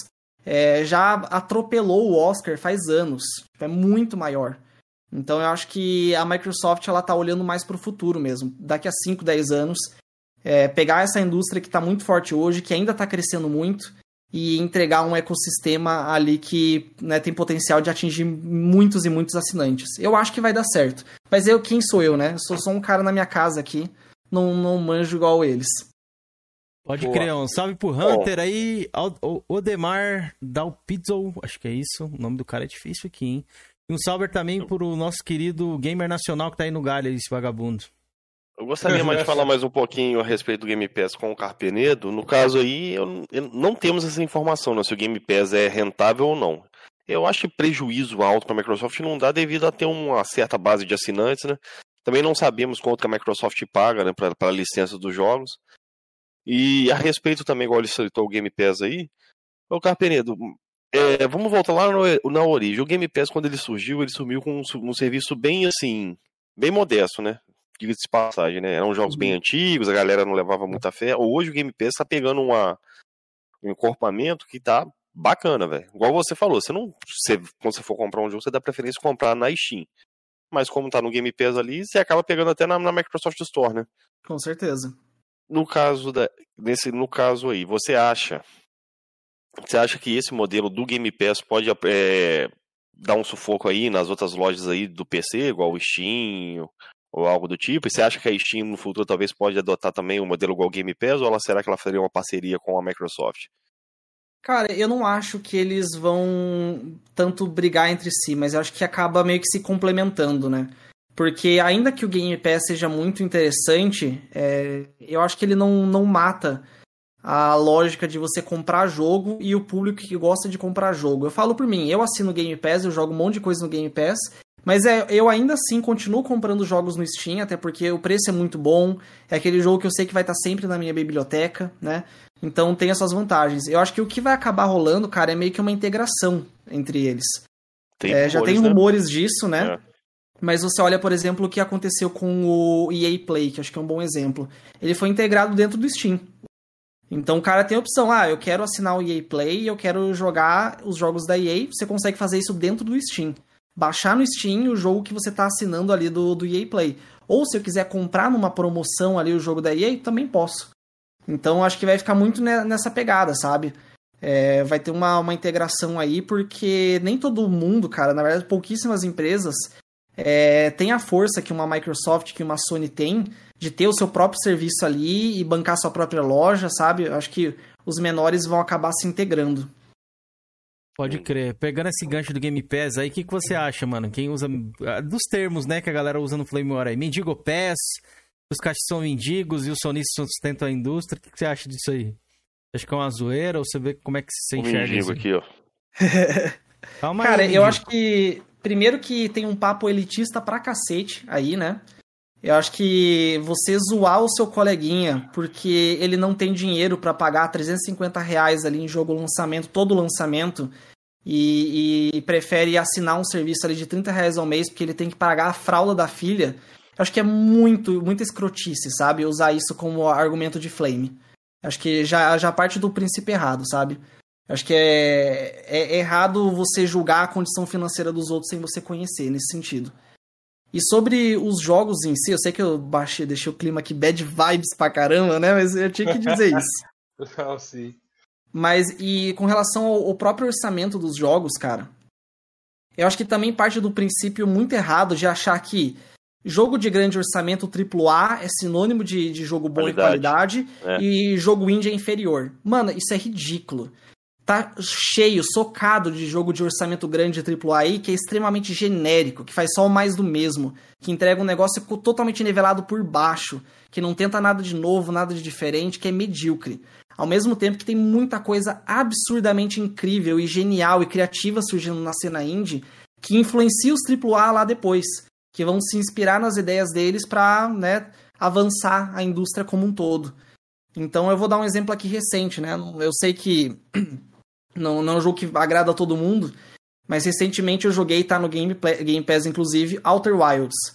é, já atropelou o Oscar faz anos. É muito maior. Então eu acho que a Microsoft ela tá olhando mais para o futuro mesmo. Daqui a 5, 10 anos, é, pegar essa indústria que está muito forte hoje, que ainda está crescendo muito, e entregar um ecossistema ali que né, tem potencial de atingir muitos e muitos assinantes. Eu acho que vai dar certo. Mas eu, quem sou eu, né? Sou só um cara na minha casa aqui, não, não manjo igual eles. Pode Boa. crer, um salve pro Hunter Bom. aí, Odemar Dalpizzo, acho que é isso, o nome do cara é difícil aqui, hein? E um salve também pro nosso querido gamer nacional que tá aí no galho, esse vagabundo. Eu gostaria mais de falar mais um pouquinho a respeito do Game Pass com o Carpenedo. No caso aí, eu, eu, não temos essa informação, né, se o Game Pass é rentável ou não. Eu acho que prejuízo alto para a Microsoft não dá devido a ter uma certa base de assinantes, né? Também não sabemos quanto que a Microsoft paga né, para a licença dos jogos. E a respeito também, igual ele citou o Game Pass aí, o Carpenedo, é, vamos voltar lá no, na origem. O Game Pass, quando ele surgiu, ele sumiu com um, um serviço bem assim, bem modesto, né? Diga-se de passagem, né? Eram jogos uhum. bem antigos, a galera não levava muita fé. Hoje o Game Pass tá pegando uma, um encorpamento que tá bacana, velho. Igual você falou, você não. Você, quando você for comprar um jogo, você dá preferência comprar na Steam. Mas como tá no Game Pass ali, você acaba pegando até na, na Microsoft Store, né? Com certeza. No caso da, nesse, no caso aí, você acha você acha que esse modelo do Game Pass pode é, dar um sufoco aí nas outras lojas aí do PC, igual o Steam, ou algo do tipo? E você acha que a Steam no futuro talvez pode adotar também um modelo igual Game Pass ou ela, será que ela faria uma parceria com a Microsoft? Cara, eu não acho que eles vão tanto brigar entre si, mas eu acho que acaba meio que se complementando, né? Porque ainda que o Game Pass seja muito interessante, é, eu acho que ele não, não mata a lógica de você comprar jogo e o público que gosta de comprar jogo. Eu falo por mim, eu assino Game Pass, eu jogo um monte de coisa no Game Pass mas é, eu ainda assim continuo comprando jogos no Steam, até porque o preço é muito bom. É aquele jogo que eu sei que vai estar sempre na minha biblioteca, né? Então tem as suas vantagens. Eu acho que o que vai acabar rolando, cara, é meio que uma integração entre eles. Tem é, já tem né? rumores disso, né? É. Mas você olha, por exemplo, o que aconteceu com o EA Play, que acho que é um bom exemplo. Ele foi integrado dentro do Steam. Então o cara tem a opção, ah, eu quero assinar o EA Play, eu quero jogar os jogos da EA, você consegue fazer isso dentro do Steam baixar no Steam o jogo que você está assinando ali do, do EA Play. Ou se eu quiser comprar numa promoção ali o jogo da EA, também posso. Então acho que vai ficar muito nessa pegada, sabe? É, vai ter uma, uma integração aí, porque nem todo mundo, cara, na verdade, pouquíssimas empresas é, tem a força que uma Microsoft, que uma Sony tem, de ter o seu próprio serviço ali e bancar sua própria loja, sabe? Eu acho que os menores vão acabar se integrando. Pode crer. Pegando esse gancho do Game Pass aí, o que, que você acha, mano? Quem usa. Ah, dos termos, né, que a galera usa no Flame War aí. Mendigo Pass, os caixas são mendigos e os sonistas sustentam a indústria. O que, que você acha disso aí? Acho que é uma zoeira ou você vê como é que você enxerga mendigo aqui, ó. (laughs) Calma Cara, aí, eu acho que. Primeiro que tem um papo elitista pra cacete aí, né? Eu acho que você zoar o seu coleguinha porque ele não tem dinheiro para pagar 350 reais ali em jogo lançamento, todo lançamento, e, e, prefere assinar um serviço ali de 30 reais ao mês porque ele tem que pagar a fralda da filha, acho que é muito, muita escrotice, sabe? Usar isso como argumento de flame. Acho que já, já parte do princípio errado, sabe? Acho que é, é errado você julgar a condição financeira dos outros sem você conhecer, nesse sentido. E sobre os jogos em si, eu sei que eu baixei, deixei o clima aqui bad vibes pra caramba, né? Mas eu tinha que dizer isso. (laughs) Não, sim. Mas e com relação ao, ao próprio orçamento dos jogos, cara, eu acho que também parte do princípio muito errado de achar que jogo de grande orçamento AAA é sinônimo de, de jogo bom Qualidade. e qualidade É. e jogo indie é inferior. Mano, isso é ridículo. Tá cheio, socado de jogo de orçamento grande AAA aí que é extremamente genérico, que faz só o mais do mesmo, que entrega um negócio totalmente nivelado por baixo, que não tenta nada de novo, nada de diferente, que é medíocre. Ao mesmo tempo que tem muita coisa absurdamente incrível e genial e criativa surgindo na cena indie, que influencia os AAA lá depois, que vão se inspirar nas ideias deles pra, né, avançar a indústria como um todo. Então eu vou dar um exemplo aqui recente, né? Eu sei que (clears throat) não, não é um jogo que agrada a todo mundo, mas recentemente eu joguei, tá no Game, Game Pass inclusive, Outer Wilds,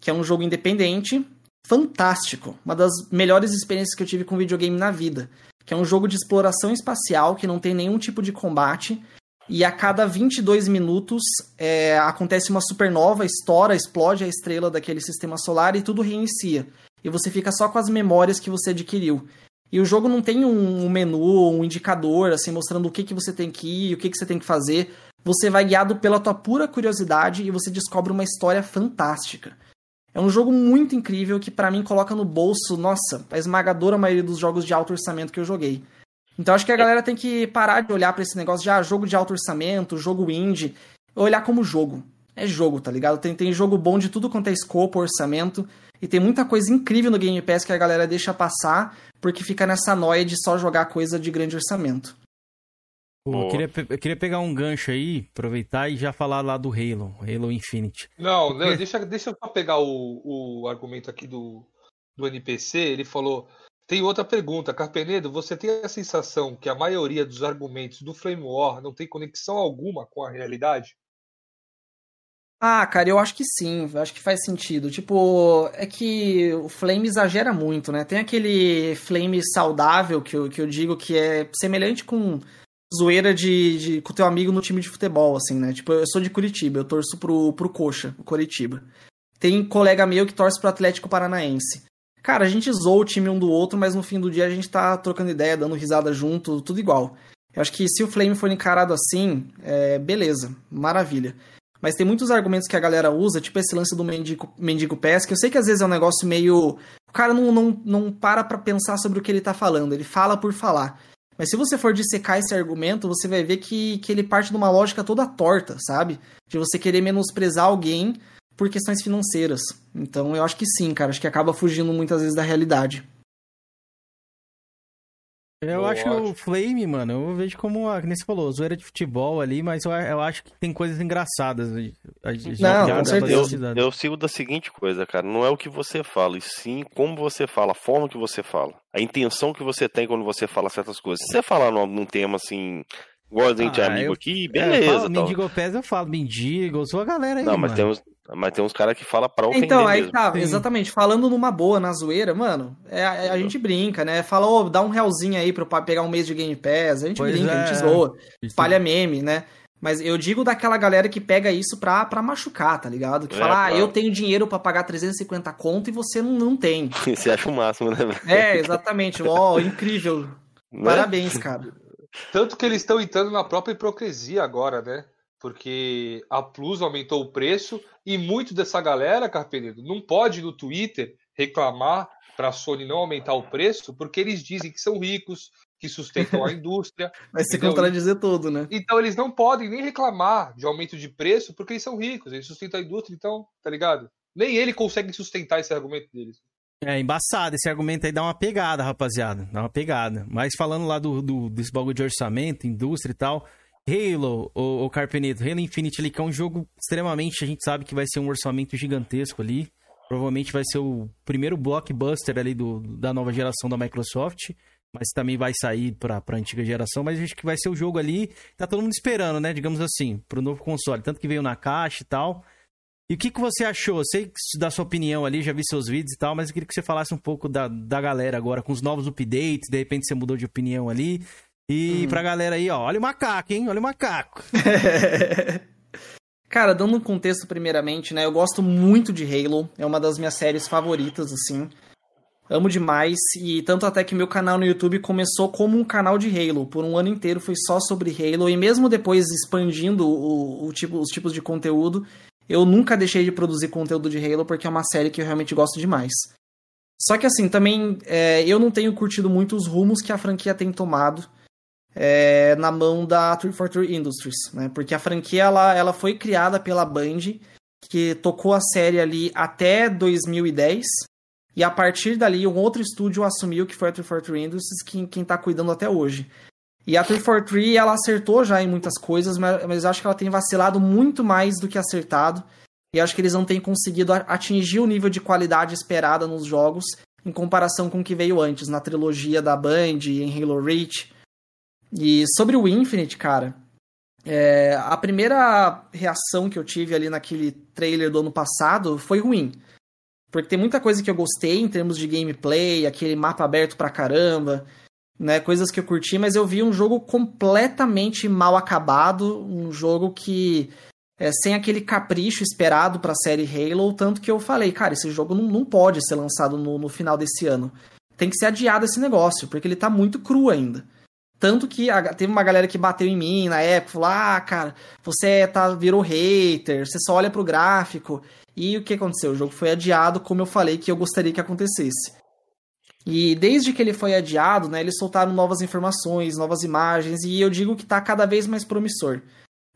que é um jogo independente, fantástico, uma das melhores experiências que eu tive com videogame na vida, que é um jogo de exploração espacial que não tem nenhum tipo de combate, e a cada 22 minutos é, acontece uma supernova, estoura, explode a estrela daquele sistema solar e tudo reinicia. E você fica só com as memórias que você adquiriu. E o jogo não tem um, menu, um indicador, assim, mostrando o que, que você tem que ir, o que, que você tem que fazer. Você vai guiado pela tua pura curiosidade e você descobre uma história fantástica. É um jogo muito incrível que pra mim coloca no bolso, nossa, a esmagadora maioria dos jogos de alto orçamento que eu joguei. Então acho que a galera tem que parar de olhar pra esse negócio de ah, jogo de alto orçamento, jogo indie, olhar como jogo. É jogo, tá ligado? Tem, tem jogo bom de tudo quanto é escopo, orçamento, e tem muita coisa incrível no Game Pass que a galera deixa passar porque fica nessa noia de só jogar coisa de grande orçamento. Pô, eu, queria, eu queria pegar um gancho aí, aproveitar e já falar lá do Halo, Halo Infinite. Não, não deixa, deixa eu só pegar o, o argumento aqui do, do NPC. Ele falou. Tem outra pergunta, Carpenedo. Você tem a sensação que a maioria dos argumentos do Flame War não tem conexão alguma com a realidade? Ah, cara, eu acho que sim, eu acho que faz sentido. Tipo, é que o Flame exagera muito, né? Tem aquele Flame saudável que eu, que eu digo que é semelhante com zoeira de, de com teu amigo no time de futebol, assim, né? Tipo, eu sou de Curitiba, eu torço pro, pro Coxa, o Curitiba. Tem colega meu que torce pro Atlético Paranaense. Cara, a gente zoa o time um do outro, mas no fim do dia a gente tá trocando ideia, dando risada junto, tudo igual. Eu acho que se o Flame for encarado assim, é, beleza, maravilha. Mas tem muitos argumentos que a galera usa, tipo esse lance do mendigo, mendigo pés, que eu sei que às vezes é um negócio meio. O cara não, não, não para pra pensar sobre o que ele tá falando, ele fala por falar. Mas se você for dissecar esse argumento, você vai ver que, que ele parte de uma lógica toda torta, sabe? De você querer menosprezar alguém por questões financeiras. Então eu acho que sim, cara. Acho que acaba fugindo muitas vezes da realidade. Eu Boa, acho que o Flame, mano, eu vejo como, a, que nem você falou, zoeira de futebol ali, mas eu, eu acho que tem coisas engraçadas. a- a- já dá pra eu, eu sigo da seguinte coisa, cara. Não é o que você fala, e sim como você fala, a forma que você fala. A intenção que você tem quando você fala certas coisas. Se você falar num, num tema assim, igual a gente é Ah, amigo eu- aqui, é, eu beleza. falo tal. mendigo pés, eu falo mendigo, eu sou a galera aí, Não, mas mano. tem, uns, mas tem uns caras que falam pra ofender Então, aí mesmo. tá, exatamente. Falando numa boa, na zoeira, mano, é, a- a gente brinca, né? Fala, ô, dá um realzinho aí pra eu pegar um mês de Game Pass. A gente Pois brinca, a é. gente zoa, Isso. espalha meme, né? Mas eu digo daquela galera que pega isso pra, pra machucar, tá ligado? Que É, fala, ah, claro. eu tenho dinheiro pra pagar 350 conto e você não, não tem. (laughs) Você acha o máximo, né? É, exatamente. Ó, incrível. Né? Parabéns, cara. Tanto que eles estão entrando na própria hipocrisia agora, né? Porque a Plus aumentou o preço e muito dessa galera, Carpenedo, não pode no Twitter reclamar para a Sony não aumentar o preço, porque eles dizem que são ricos, que sustentam a (laughs) indústria. Vai se contradizer todo, né? Então eles não podem nem reclamar de aumento de preço porque eles são ricos, eles sustentam a indústria, então, tá ligado? Nem ele consegue sustentar esse argumento deles. É embaçado, esse argumento aí dá uma pegada, rapaziada. Dá uma pegada. Mas falando lá do, do desse bagulho de orçamento, indústria e tal. Halo, o, o Halo Infinite que é um jogo extremamente, a gente sabe que vai ser um orçamento gigantesco ali. Provavelmente vai ser o primeiro blockbuster ali do, da nova geração da Microsoft. Mas também vai sair pra, pra antiga geração. Mas acho que vai ser o jogo ali. Tá todo mundo esperando, né? Digamos assim, pro novo console. Tanto que veio na caixa e tal. E o que, que você achou? Eu sei que da sua opinião ali, já vi seus vídeos e tal, mas eu queria que você falasse um pouco da, da galera agora, com os novos updates, de repente você mudou de opinião ali. E Uhum. pra galera aí, ó, olha o macaco, hein? Olha o macaco. (laughs) Cara, dando um contexto primeiramente, né? Eu gosto muito de Halo, é uma das minhas séries favoritas, assim. Amo demais, e tanto até que meu canal no YouTube começou como um canal de Halo. Por um ano inteiro foi só sobre Halo, e mesmo depois expandindo o, o tipo, os tipos de conteúdo, eu nunca deixei de produzir conteúdo de Halo, porque é uma série que eu realmente gosto demais. Só que assim, também é, eu não tenho curtido muito os rumos que a franquia tem tomado é, na mão da 343 Industries, né? Porque a franquia ela, ela foi criada pela Band, que tocou a série ali até 2010, e a partir dali um outro estúdio assumiu que foi a 343 Industries, quem, quem tá cuidando até hoje. E a 343 ela acertou já em muitas coisas, mas, mas acho que ela tem vacilado muito mais do que acertado. E acho que eles não têm conseguido atingir o nível de qualidade esperada nos jogos em comparação com o que veio antes, na trilogia da Band, em Halo Reach. E sobre o Infinite, cara, é, a primeira reação que eu tive ali naquele trailer do ano passado foi ruim. Porque tem muita coisa que eu gostei em termos de gameplay, aquele mapa aberto pra caramba, né? Coisas que eu curti, mas eu vi um jogo completamente mal acabado, um jogo que é, sem aquele capricho esperado para a série Halo, tanto que eu falei, cara, esse jogo não, não pode ser lançado no, no final desse ano. Tem que ser adiado esse negócio, porque ele tá muito cru ainda. Tanto que a, teve uma galera que bateu em mim na época, falou: ah, cara, você tá, virou hater, você só olha pro gráfico. E o que aconteceu? O jogo foi adiado, como eu falei que eu gostaria que acontecesse. E desde que ele foi adiado, né, eles soltaram novas informações, novas imagens, e eu digo que tá cada vez mais promissor.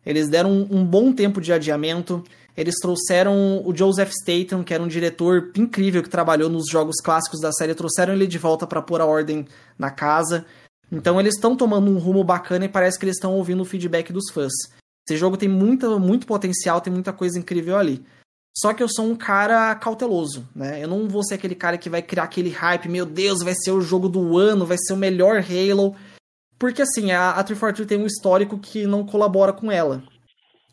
Eles deram um, bom tempo de adiamento, eles trouxeram o Joseph Statham, que era um diretor incrível que trabalhou nos jogos clássicos da série, trouxeram ele de volta para pôr a ordem na casa. Então eles estão tomando um rumo bacana e parece que eles estão ouvindo o feedback dos fãs. Esse jogo tem muito potencial, tem muita coisa incrível ali. Só que eu sou um cara cauteloso, né? Eu não vou ser aquele cara que vai criar aquele hype, meu Deus, vai ser o jogo do ano, vai ser o melhor Halo. Porque assim, a, a 343 tem um histórico que não colabora com ela.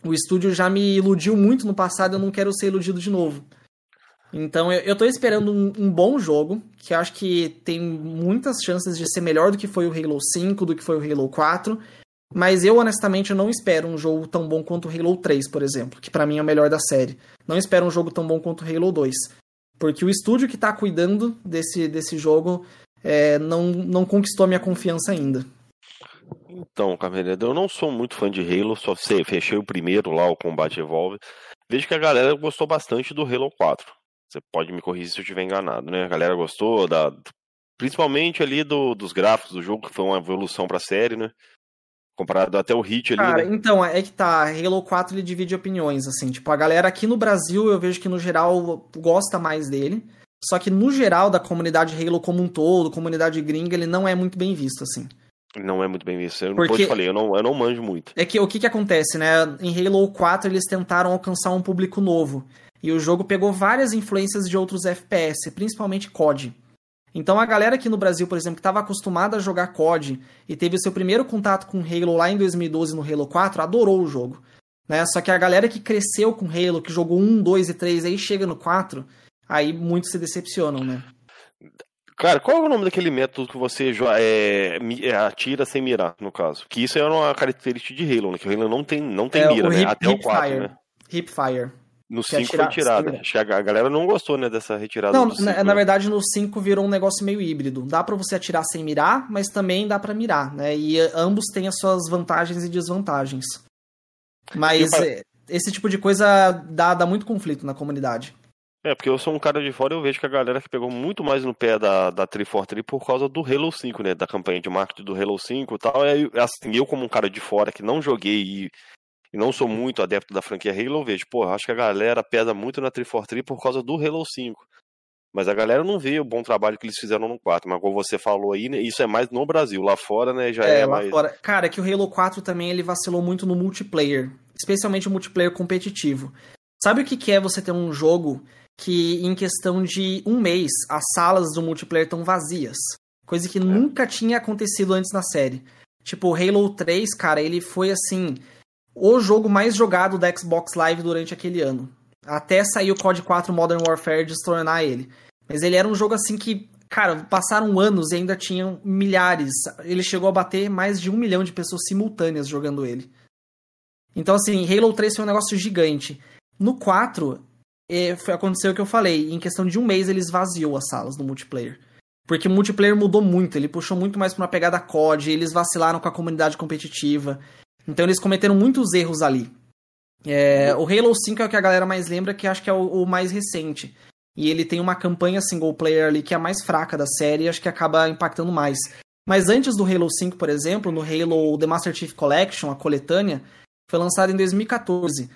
O estúdio já me iludiu muito no passado, eu não quero ser iludido de novo. Então eu, eu tô esperando um, um, bom jogo, que acho que tem muitas chances de ser melhor do que foi o Halo 5, do que foi o Halo 4. Mas eu, honestamente, não espero um jogo tão bom quanto o Halo 3, por exemplo, que para mim é o melhor da série. Não espero um jogo tão bom quanto o Halo 2. Porque o estúdio que tá cuidando desse, desse jogo é, não, não conquistou a minha confiança ainda. Então, Carmeleda, eu não sou muito fã de Halo, só sei, fechei o primeiro lá, o Combate Evolve. Vejo que a galera gostou bastante do Halo 4. Você pode me corrigir se eu estiver enganado, né? A galera gostou da. Principalmente ali do, dos gráficos do jogo, que foi uma evolução pra série, né? Comparado até o Hit ali. Cara, né? então, é que tá. Halo 4 ele divide opiniões, assim. Tipo, a galera aqui no Brasil, eu vejo que no geral gosta mais dele. Só que no geral, da comunidade Halo como um todo, comunidade gringa, ele não é muito bem visto, assim. Não é muito bem visto. Eu, Porque... falei, eu não, eu não manjo muito. É que o que, que acontece, né? Em Halo 4 eles tentaram alcançar um público novo. E o jogo pegou várias influências de outros FPS, principalmente COD. Então a galera aqui no Brasil, por exemplo, que estava acostumada a jogar COD e teve o seu primeiro contato com Halo lá em 2012 no Halo 4, adorou o jogo. Né? Só que a galera que cresceu com Halo, que jogou 1, 2 e 3, aí chega no 4, aí muitos se decepcionam, né? Cara, qual é o nome daquele método que você é, é, atira sem mirar, no caso? Que isso é uma característica de Halo, né? Que o Halo não tem, não tem é, mira, né? Hip, Até hip o 4, fire. né? Hipfire. No Que é 5 foi tirada. a galera não gostou, né, dessa retirada Não, 5. na, na verdade no 5 virou um negócio meio híbrido. Dá pra você atirar sem mirar, mas também dá pra mirar, né? E eh, ambos têm as suas vantagens e desvantagens. Mas eh, esse tipo de coisa dá, dá muito conflito na comunidade. É, porque eu sou um cara de fora e eu vejo que a galera que pegou muito mais no pé da, da 343 por causa do Halo 5, né? Da campanha de marketing do Halo 5 e tal. E assim, eu como um cara de fora que não joguei e, e não sou muito adepto da franquia Halo, vejo, pô, acho que a galera pesa muito na 343 por causa do Halo 5. Mas a galera não vê o bom trabalho que eles fizeram no 4. Mas como você falou aí, né, isso é mais no Brasil. Lá fora, né, já é, É, lá mais... fora. Cara, é que o Halo 4 também ele vacilou muito no multiplayer, especialmente o multiplayer competitivo. Sabe o que que é você ter um jogo que em questão de um mês as salas do multiplayer estão vazias? Coisa que nunca tinha acontecido antes na série. Tipo, o Halo 3, cara, ele foi assim o jogo mais jogado da Xbox Live durante aquele ano. Até sair o COD 4 Modern Warfare e destronar ele. Mas ele era um jogo assim que, cara, passaram anos e ainda tinham milhares. Ele chegou a bater mais de um milhão de pessoas simultâneas jogando ele. Então, assim, Halo 3 foi um negócio gigante. No 4, é, foi, aconteceu o que eu falei. Em questão de um mês, ele esvaziou as salas do multiplayer. Porque o multiplayer mudou muito, ele puxou muito mais pra uma pegada COD, eles vacilaram com a comunidade competitiva. Então eles cometeram muitos erros ali. É, o Halo 5 é o que a galera mais lembra, que acho que é o, o, mais recente. E ele tem uma campanha single player ali que é a mais fraca da série e acho que acaba impactando mais. Mas antes do Halo 5, por exemplo, no Halo The Master Chief Collection, a coletânea, foi lançado em 2014.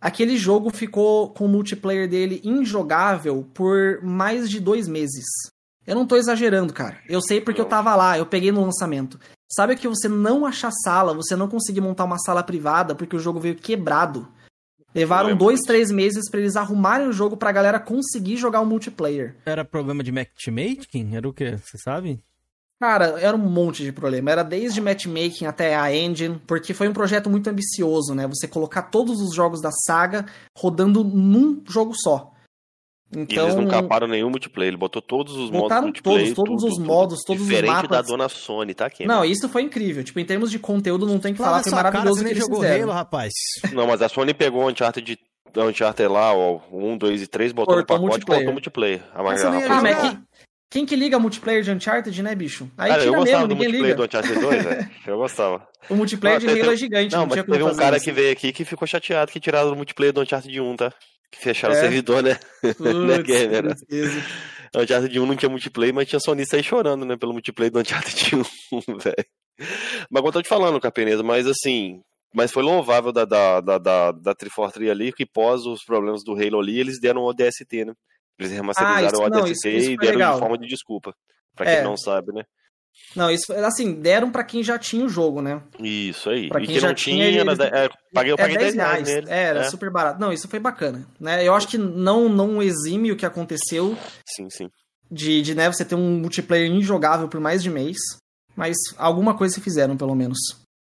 Aquele jogo ficou com o multiplayer dele injogável por mais de dois meses. Eu não tô exagerando, cara. Eu sei porque eu tava lá, eu peguei no lançamento. Sabe que você não achar sala, você não conseguir montar uma sala privada porque o jogo veio quebrado. Levaram dois, três meses para eles arrumarem o jogo pra galera conseguir jogar o multiplayer. Era problema de matchmaking? Era o quê? Você sabe? Cara, era um monte de problema. Era desde matchmaking até a engine, porque foi um projeto muito ambicioso, né? Você colocar todos os jogos da saga rodando num jogo só. Então, e eles não Então, caparam nenhum multiplayer, ele botou todos os modos Botaram multiplayer. todos, todos tudo, os tudo. modos, todos os Diferente mapas. da dona Sony, tá aqui. Não, isso foi incrível. Tipo, em termos de conteúdo, não tem que falar, foi cara, maravilhoso o que eles jogou fizeram. Halo, rapaz. (laughs) Não, mas a Sony pegou o Uncharted, Uncharted lá, ó, 1, 2 e 3, botou Cortou no pacote e multiplayer. botou multiplayer. A Rafa- jogar. Ah, mas quem, quem que liga multiplayer de Uncharted, né, bicho? Aí Cara, eu tira gostava mesmo, do ninguém multiplayer liga. do Uncharted 2, velho. (laughs) Eu gostava. O multiplayer Não, de teve- Halo é gigante, não, Não, mas teve um cara isso. que veio aqui que ficou chateado que tiraram o multiplayer do Uncharted 1, tá? Que fecharam É? o servidor, né? (laughs) né, Putz, Gamer? O Uncharted 1 não tinha multiplayer, mas tinha sonista aí chorando, né? Pelo multiplayer do Uncharted 1, (laughs) velho. Mas como eu tô te falando, Capeneza, mas assim. Mas foi louvável da, da, da, da, da 343 ali, que pós os problemas do Halo ali, eles deram o ODST, né? Eles remasterizaram isso- o ODST e deram legal. de forma de desculpa. Pra É. quem não sabe, né? Não, isso, assim, deram pra quem já tinha o jogo, né? Isso aí. Pra e quem quem já não tinha, tinha, ele- da- é, paguei, eu é paguei 10 10 reais reais. É, era É. super barato. Não, isso foi bacana. Né? Eu acho que não, não exime o que aconteceu Sim, sim. de, de né, você ter um multiplayer injogável por mais de mês. Mas alguma coisa se fizeram, pelo menos.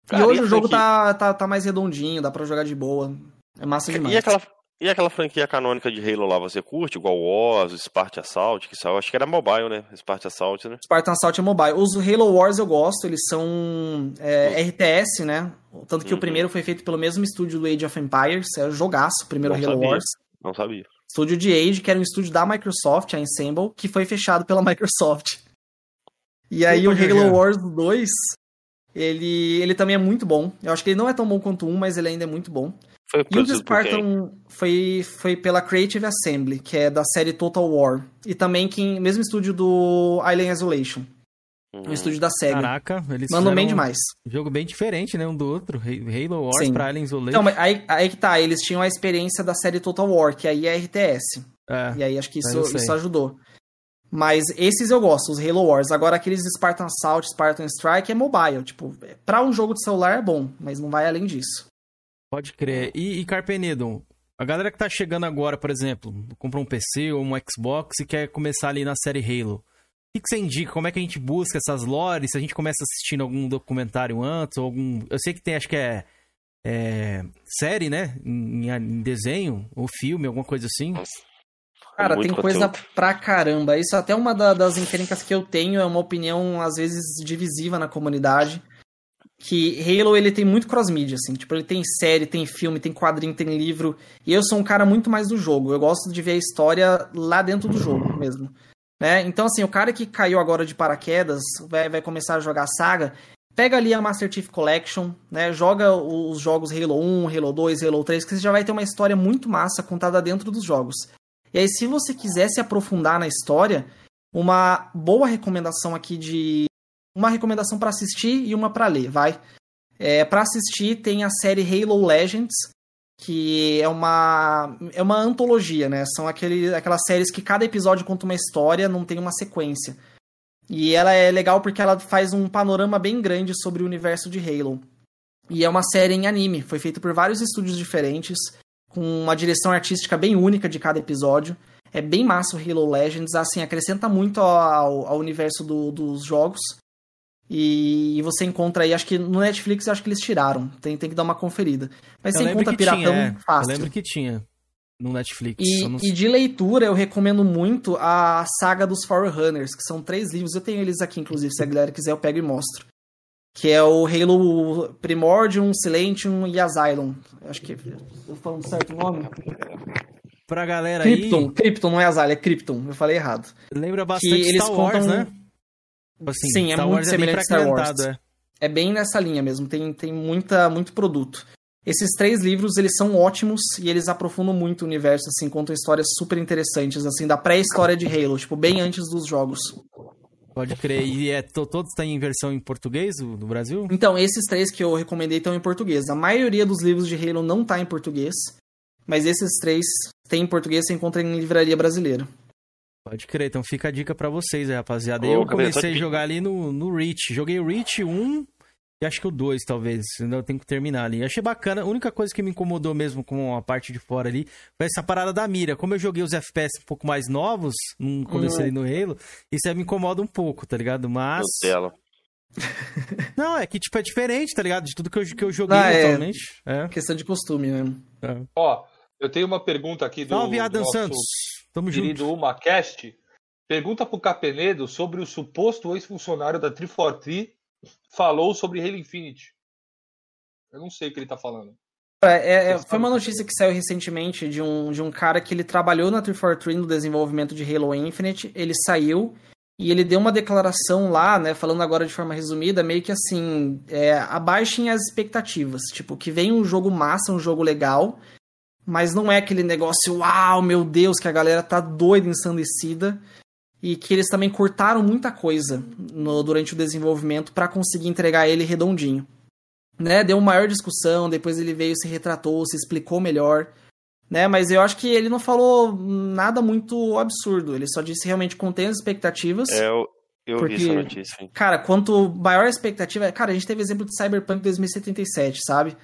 Cara, e hoje o jogo franquia? tá, tá, tá mais redondinho, dá pra jogar de boa. É massa demais. E aquela, e aquela franquia canônica de Halo lá, você curte? Igual o Oz, Spartan Assault, que saiu, acho que era mobile, né? Spartan Assault, né? Spartan Assault é mobile. Os Halo Wars eu gosto, eles são é, RTS, né? Tanto que Uhum. o primeiro foi feito pelo mesmo estúdio do Age of Empires, é jogaço, o primeiro Não Halo sabia. Wars. Não sabia. Estúdio de Age, que era um estúdio da Microsoft, a Ensemble, que foi fechado pela (laughs) Microsoft. E aí o pode Halo jogar. Wars 2, ele, ele também é muito bom. Eu acho que ele não é tão bom quanto um, mas ele ainda é muito bom. Foi E o? Spartan foi, foi pela Creative Assembly, que é da série Total War. E também quem, mesmo estúdio do Alien Isolation. Uhum. Um estúdio da SEGA. Caraca, eles Mandam bem demais. Um jogo bem diferente, né? Um do outro. Halo Wars Sim. pra Alien Isolation. Então, mas aí, aí que tá, eles tinham a experiência da série Total War, que aí é RTS. É, E aí acho que isso, isso ajudou. Mas esses eu gosto, os Halo Wars. Agora aqueles Spartan Assault, Spartan Strike é mobile. Tipo, pra um jogo de celular é bom, mas não vai além disso. Pode crer. E, e Carpenedo, a galera que tá chegando agora, por exemplo, comprou um PC ou um Xbox e quer começar ali na série Halo. O que, que você indica? Como é que a gente busca essas lores? Se a gente começa assistindo algum documentário antes, ou algum. Eu sei que tem, acho que é. é, série, né? Em, em desenho, ou filme, alguma coisa assim. Cara, tem coisa conteúdo. pra caramba. Isso é até uma da- das encrencas que eu tenho, é uma opinião, às vezes, divisiva na comunidade. Que Halo, ele tem muito cross-mídia, assim. Tipo, ele tem série, tem filme, tem quadrinho, tem livro. E eu sou um cara muito mais do jogo. Eu gosto de ver a história lá dentro do jogo mesmo. Né? Então, assim, o cara que caiu agora de paraquedas, vai, vai começar a jogar a saga, pega ali a Master Chief Collection, né? Joga os jogos Halo 1, Halo 2, Halo 3, que você já vai ter uma história muito massa contada dentro dos jogos. E aí, se você quiser se aprofundar na história, uma boa recomendação aqui de. Uma recomendação pra assistir e uma pra ler, vai. É, para assistir, tem a série Halo Legends, que é uma, é uma antologia, né? São aquele, aquelas séries que cada episódio conta uma história, não tem uma sequência. E ela é legal porque ela faz um panorama bem grande sobre o universo de Halo. E é uma série em anime, foi feita por vários estúdios diferentes, com uma direção artística bem única de cada episódio. É bem massa o Halo Legends, assim, acrescenta muito ao, ao universo do- dos jogos. E você encontra aí, acho que no Netflix, acho que eles tiraram. Tem, tem que dar uma conferida. Mas Eu você encontra piratão tinha, é. fácil. Eu lembro que tinha no Netflix. E, eu não e de leitura, eu recomendo muito a saga dos Forerunners, que são três livros. Eu tenho eles aqui, inclusive, se a galera quiser, eu pego e mostro. Que é o Halo Primordium, Silentium e Asylum. Acho que. Tô falando certo o nome? Pra galera Krypton. aí. Krypton, não é Asylum, é Krypton. Eu falei errado. Lembra bastante que eles Star Wars, contam- né? Tipo assim, Sim, é Star muito Wars é semelhante a Star Wars. fragmentado, É. bem nessa linha mesmo, tem, tem muita, muito produto. Esses três livros, eles são ótimos e eles aprofundam muito o universo, assim, contam histórias super interessantes, assim, da pré-história de Halo, tipo, bem antes dos jogos. Pode crer. E é, to- todos têm em versão em português do, Brasil? Então, esses três que eu recomendei estão em português. A maioria dos livros de Halo não tá em português, mas esses três tem em português, você encontra em livraria brasileira. Pode crer, então fica a dica pra vocês, aí, rapaziada. Ô, eu comecei a de- jogar ali no, no Reach. Joguei o Reach 1 e acho que o 2, talvez. Ainda eu tenho que terminar ali. Achei bacana. A única coisa que me incomodou mesmo com a parte de fora ali foi essa parada da mira. Como eu joguei os FPS um pouco mais novos, no começo Hum. ali no Halo, isso aí me incomoda um pouco, tá ligado? Mas. Nutella. (laughs) Não, é que tipo é diferente, tá ligado? De tudo que eu, que eu joguei Ah, é. atualmente. É. Questão de costume mesmo. Ó, eu tenho uma pergunta aqui do, Salve, Adam do nosso Santos. Tamo querido UmaCast. Pergunta pro Capenedo sobre o suposto ex-funcionário da 343 falou sobre Halo Infinite. Eu não sei o que ele tá falando. É, é, foi uma notícia que saiu recentemente de um, de um cara que ele trabalhou na 343 no desenvolvimento de Halo Infinite. Ele saiu e ele deu uma declaração lá, né? Falando agora de forma resumida, meio que assim: é, abaixem as expectativas. Tipo, que vem um jogo massa, um jogo legal, mas não é aquele negócio, uau, meu Deus, que a galera tá doida, ensandecida. E que eles também cortaram muita coisa no- durante o desenvolvimento para conseguir entregar ele redondinho né, deu uma maior discussão, depois ele veio, se retratou, se explicou melhor, né, mas eu acho que ele não falou nada muito absurdo, ele só disse realmente contém as expectativas. É, eu, eu Porque- vi essa notícia. hein? Cara, quanto maior a expectativa, cara, a gente teve exemplo de Cyberpunk 2077, sabe?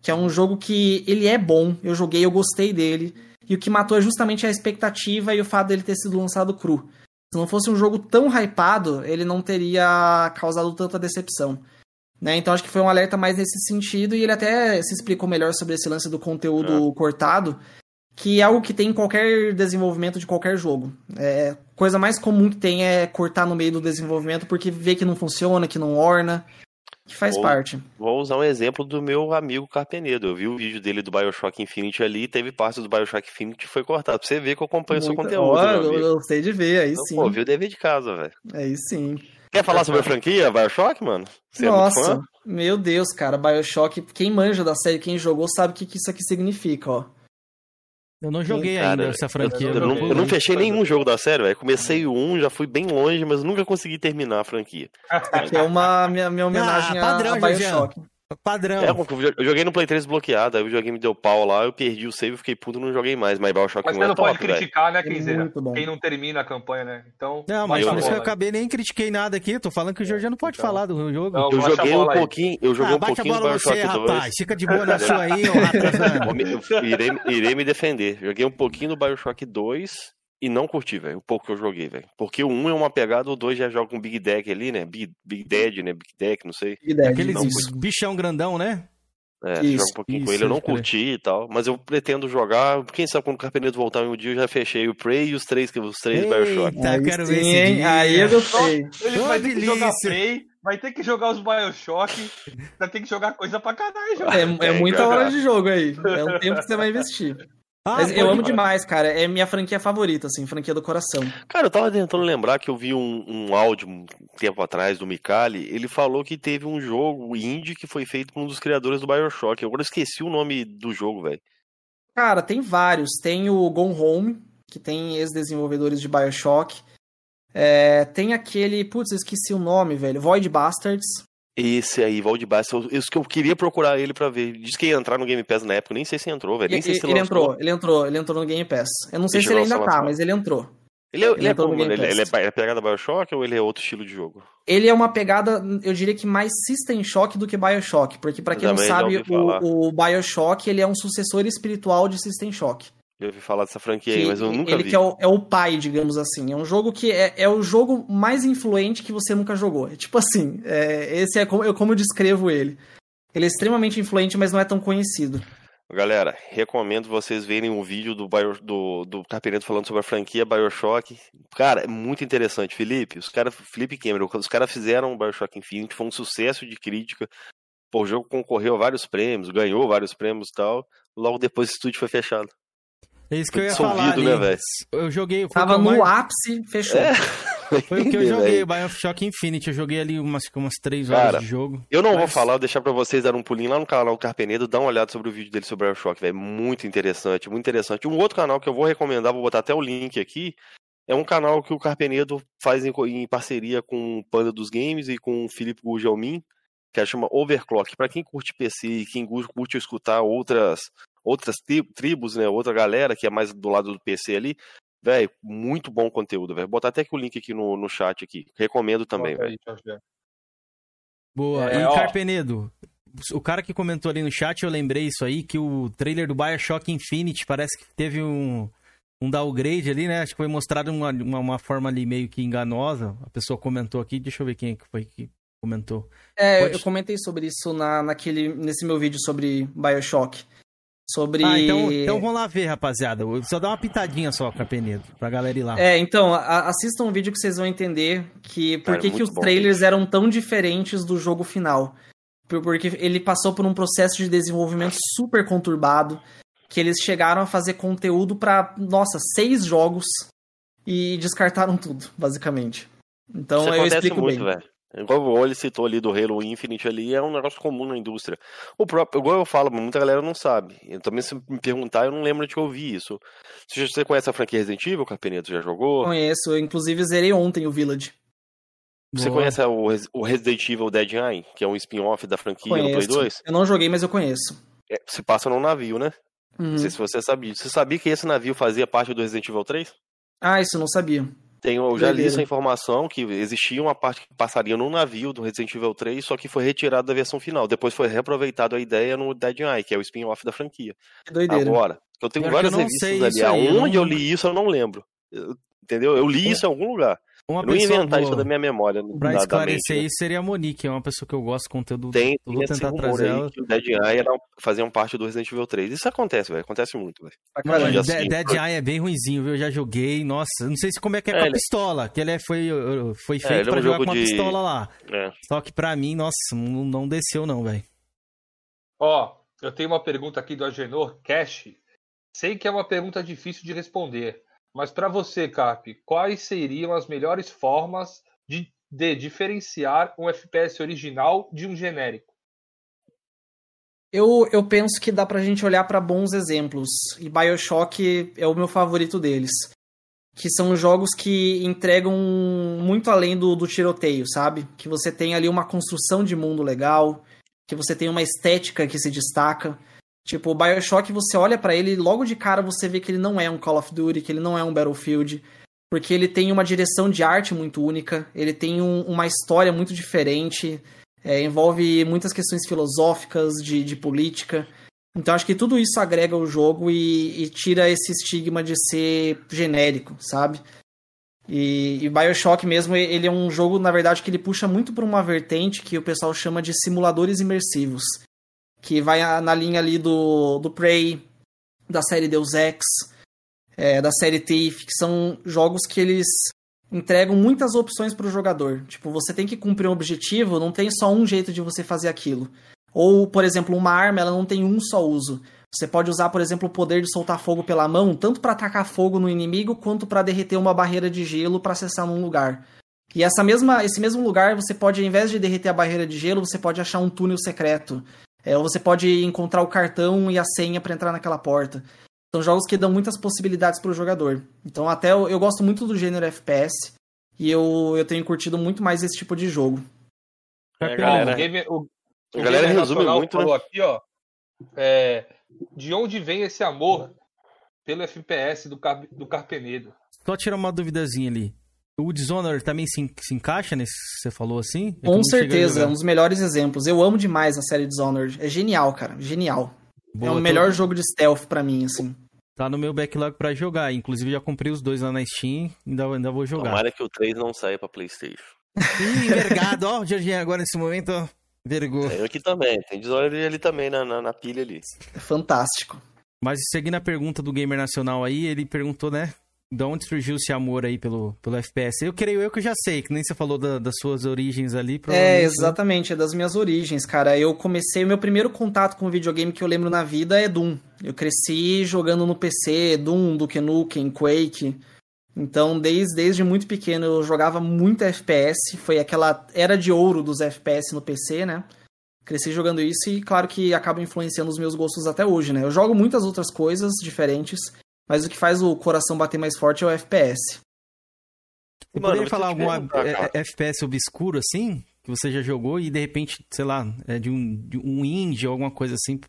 Que é um jogo que ele é bom, eu joguei, eu gostei dele, e o que matou é justamente a expectativa e o fato dele ter sido lançado cru. Se não fosse um jogo tão hypado, ele não teria causado tanta decepção. Né? Então acho que foi um alerta mais nesse sentido e ele até se explicou melhor sobre esse lance do conteúdo cortado, que é algo que tem em qualquer desenvolvimento de qualquer jogo. É, coisa mais comum que tem é cortar no meio do desenvolvimento porque vê que não funciona, que não orna, que faz Vou- parte. Vou usar um exemplo do meu amigo Carpenedo. Eu vi o vídeo dele do Bioshock Infinite ali, teve parte do Bioshock Infinite que foi cortado. Pra você ver que eu acompanho o seu Muito- conteúdo. Ó, eu, eu sei de ver, aí Então, sim. Pô, viu o dever de casa, velho. Aí sim. Quer falar sobre a franquia Bioshock, mano? Você é muito Nossa, fã? meu Deus, cara, Bioshock, quem manja da série, quem jogou, sabe o que, que isso aqui significa, ó. Eu não joguei Cara, ainda essa franquia. Eu, não, eu não fechei nenhum jogo da série, velho. Comecei o 1, já fui bem longe, mas nunca consegui terminar a franquia. (laughs) Que é uma minha, minha homenagem Ah, padrão, a, a Bioshock. Padrão. É, porque eu joguei no Play 3 bloqueado, aí o videogame deu pau lá, eu perdi o save, fiquei puto e não joguei mais. Mas Bioshock Mas 1 você é não top, pode criticar, né, É Kenzeira? bom. Quem não termina a campanha, né? Então. Não, mas por isso que eu acabei nem critiquei nada aqui. Tô falando que o Jorge não pode falar do jogo. Não, Eu joguei um pouquinho, eu joguei ah, um bate a pouquinho do bola Bioshock você, 2. rapaz. Fica de boa na sua aí, ô (laughs) irei, irei me defender. Joguei um pouquinho do Bioshock 2 e não curti, velho. O pouco que eu joguei, velho. Porque o 1 é uma pegada, o 2 já joga com Big Deck ali, né? Big, Big Dead, né? Big Deck, não sei. Big Dead, Aqueles Não bichão grandão, né? É, você Isso, joga um pouquinho com isso, ele, eu não curti e tal. Mas eu pretendo jogar. Quem sabe quando o Carpenedo voltar em um dia, eu já fechei o Prey e os três, os três Bioshock. Eita, Aí quero sim, ver esse hein? dia. Aí eu gostei. Ele vai ter que jogar. Prey, vai ter que jogar os Bioshock, vai ter que jogar coisa pra caralho. É, é É, muita jogar. hora de jogo aí. É um tempo que você vai investir. Ah, Mas eu amo demais, cara. É minha franquia favorita, assim, franquia do coração. Cara, eu tava tentando lembrar que eu vi um, um áudio um tempo atrás do Mikali. Ele falou que teve um jogo indie que foi feito por um dos criadores do Bioshock. Eu agora esqueci o nome do jogo, velho. Cara, tem vários. Tem o Gone Home, que tem ex-desenvolvedores de Bioshock. É, tem aquele. Putz, eu esqueci o nome, velho. Void Bastards. Esse aí, Valde Bass, isso que eu queria procurar ele pra ver. Diz que ia entrar no Game Pass na época, nem sei se entrou, velho. Nem Ele, sei se ele entrou, ele entrou, ele entrou no Game Pass. Eu não sei Ele se ele ainda tá, mas ele entrou. Ele é, ele Ele é como, Ele, ele é, é pegada Bioshock ou ele é outro estilo de jogo? Ele é uma pegada, eu diria que mais System Shock do que Bioshock, porque pra quem não Também já sabe, o, o Bioshock ele é um sucessor espiritual de System Shock. Eu ouvi falar dessa franquia aí, mas eu nunca ele vi. que é o, é o pai, digamos assim. É um jogo que é, é o jogo mais influente que você nunca jogou. É tipo assim, é, esse é como eu, como eu descrevo ele. Ele é extremamente influente, mas não é tão conhecido. Galera, recomendo vocês verem um vídeo do, Bio, do, do Carpenedo falando sobre a franquia Bioshock. Cara, é muito interessante, Felipe. Os caras, Felipe Cameron, os caras fizeram o Bioshock Infinite, foi um sucesso de crítica. Pô, o jogo concorreu a vários prêmios, ganhou vários prêmios e tal. Logo depois o estúdio foi fechado. É isso que eu ia falar ali. né? Eu joguei... Tava no mais- ápice, fechou. É. (laughs) Foi o que eu joguei, Bioshock Infinite. Eu joguei ali umas, umas 3 horas Cara, de jogo. eu não vou Mas- falar, vou deixar pra vocês dar um pulinho lá no canal do Carpenedo, dar uma olhada sobre o vídeo dele sobre Bioshock, velho. Muito interessante, muito interessante. Um outro canal que eu vou recomendar, vou botar até o link aqui, é um canal que o Carpenedo faz em, em parceria com o Panda dos Games e com o Felipe Gugelmin, que chama Overclock. Pra quem curte PC e quem curte escutar outras outras tri- tribos, né, outra galera que é mais do lado do PC ali, velho, muito bom conteúdo, velho. Vou botar até aqui o link aqui no, no chat aqui. Recomendo também, velho. Jorge. Boa. É, e ó. Carpenedo, o cara que comentou ali no chat, eu lembrei isso aí, que o trailer do Bioshock Infinite parece que teve um, um downgrade ali, né? Acho que foi mostrado uma, uma, uma forma ali meio que enganosa. A pessoa comentou aqui, deixa eu ver quem é que foi que comentou. É, Pode- eu comentei sobre isso na, naquele, nesse meu vídeo sobre Bioshock. Sobre. Ah, então, então vamos lá ver, rapaziada. Só dá uma pitadinha só, Carpenedo, pra galera ir lá. É, então, a- assistam o vídeo que vocês vão entender que por que, que muito os bom. trailers eram tão diferentes do jogo final. Por- Porque ele passou por um processo de desenvolvimento super conturbado, que eles chegaram a fazer conteúdo pra, nossa, seis jogos e descartaram tudo, basicamente. Então Isso eu explico muito, bem. velho. Igual o Oli citou ali do Halo Infinite ali, é um negócio comum na indústria. O próprio, igual eu falo, muita galera não sabe. Eu também, se me perguntar, eu não lembro de ouvir isso. Você, você conhece a franquia Resident Evil, Carpeneto? Já jogou? Conheço, eu inclusive zerei ontem o Village. Você Boa. conhece o, o Resident Evil Dead Eye, que é um spin-off da franquia no Play Conheço. 2? Eu não joguei, mas eu conheço. É, se passa num navio, né? Uhum. Não sei se você sabia. Você sabia que esse navio fazia parte do Resident Evil 3? Ah, isso eu não sabia. Tem, eu já li essa informação que existia uma parte que passaria num navio do Resident Evil 3, só que foi retirado da versão final. Depois foi reaproveitado a ideia no Dead Eye, que é o spin-off da franquia. Que doideira. Agora, eu tenho Pior que várias eu revistas ali. aí, eu Aonde não- eu li isso, eu não lembro. Eu- entendeu? Eu li isso em algum lugar. Uma eu não ia pessoa inventar boa. isso da minha memória. Pra esclarecer mente, né? isso, seria a Monique, é uma pessoa que eu gosto do conteúdo. Tem, eu tem vou esse tentar rumor trazer aí ela. que o Dead Eye era, faziam parte do Resident Evil 3. Isso acontece, velho. Acontece muito, velho. Mano, Já Dead, assim, Dead foi- Eye é bem ruinzinho, viu? Eu já joguei, nossa, não sei se como é que é, É, com a ele- pistola, que ele é, foi, foi É, feito ele é um pra jogar jogo com uma de- pistola lá. É. Só que pra mim, nossa, não, não desceu não, velho. Ó, eu tenho uma pergunta aqui do Agenor Cash. Sei que é uma pergunta difícil de responder, mas para você, Cap, quais seriam as melhores formas de, de diferenciar um FPS original de um genérico? Eu, eu penso que dá pra gente olhar pra bons exemplos. E Bioshock é o meu favorito deles. Que são jogos que entregam muito além do, do tiroteio, sabe? Que você tem ali uma construção de mundo legal, que você tem uma estética que se destaca. Tipo, o Bioshock, você olha pra ele e logo de cara você vê que ele não é um Call of Duty, que ele não é um Battlefield, porque ele tem uma direção de arte muito única, ele tem um- uma história muito diferente, é, envolve muitas questões filosóficas, de, de política. Então acho que tudo isso agrega o jogo e, e tira esse estigma de ser genérico, sabe? E, e Bioshock mesmo, ele é um jogo, na verdade, que ele puxa muito por uma vertente que o pessoal chama de simuladores imersivos. Que vai na linha ali do, do Prey, da série Deus Ex, é, da série Thief, que são jogos que eles entregam muitas opções para o jogador. Tipo, você tem que cumprir um objetivo, não tem só um jeito de você fazer aquilo. Ou, por exemplo, uma arma, ela não tem um só uso. Você pode usar, por exemplo, o poder de soltar fogo pela mão, tanto para atacar fogo no inimigo, quanto para derreter uma barreira de gelo para acessar num lugar. E essa mesma, esse mesmo lugar, você pode, ao invés de derreter a barreira de gelo, você pode achar um túnel secreto. É, ou você pode encontrar o cartão e a senha para entrar naquela porta. São jogos que dão muitas possibilidades para o jogador. Então, até eu, eu gosto muito do gênero FPS e eu, eu tenho curtido muito mais esse tipo de jogo. É, galera, o Gamer, o, a o galera resume muito, né? falou aqui, ó. é, de onde vem esse amor pelo FPS do, Car, do Carpenedo? Só tirar uma duvidazinha ali. O Dishonored também se, se encaixa nesse que você falou assim? É eu Com certeza, é um dos melhores exemplos. Eu amo demais a série Dishonored. É genial, cara. Genial. Boa, é o tô- melhor jogo de stealth pra mim, assim. Tá no meu backlog pra jogar. Inclusive, já comprei os dois lá na Steam. Ainda, ainda vou jogar. Tomara que o 3 não saia pra Playstation. Ih, envergado, ó, o Jorginho agora nesse momento, ó. Vergonha. Tem aqui também, tem Dishonored ali também na, na, na pilha ali. É fantástico. Mas seguindo a pergunta do Gamer Nacional aí, ele perguntou, né? De onde surgiu esse amor aí pelo, pelo FPS? Eu creio eu que eu já sei, que nem você falou da- das suas origens ali. É, né? exatamente, é das minhas origens, cara. Eu comecei, o meu primeiro contato com videogame que eu lembro na vida é Doom. Eu cresci jogando no PC, Doom, Duke Nukem, Quake. Então, desde, desde muito pequeno eu jogava muito FPS, foi aquela era de ouro dos FPS no PC, né? Cresci jogando isso e claro que acaba influenciando os meus gostos até hoje, né? Eu jogo muitas outras coisas diferentes, mas o que faz o coração bater mais forte é o FPS. Você Mano, poderia falar perguntar, é, é, FPS obscuro assim? Que você já jogou e de repente, sei lá, é de um, de um indie ou alguma coisa assim,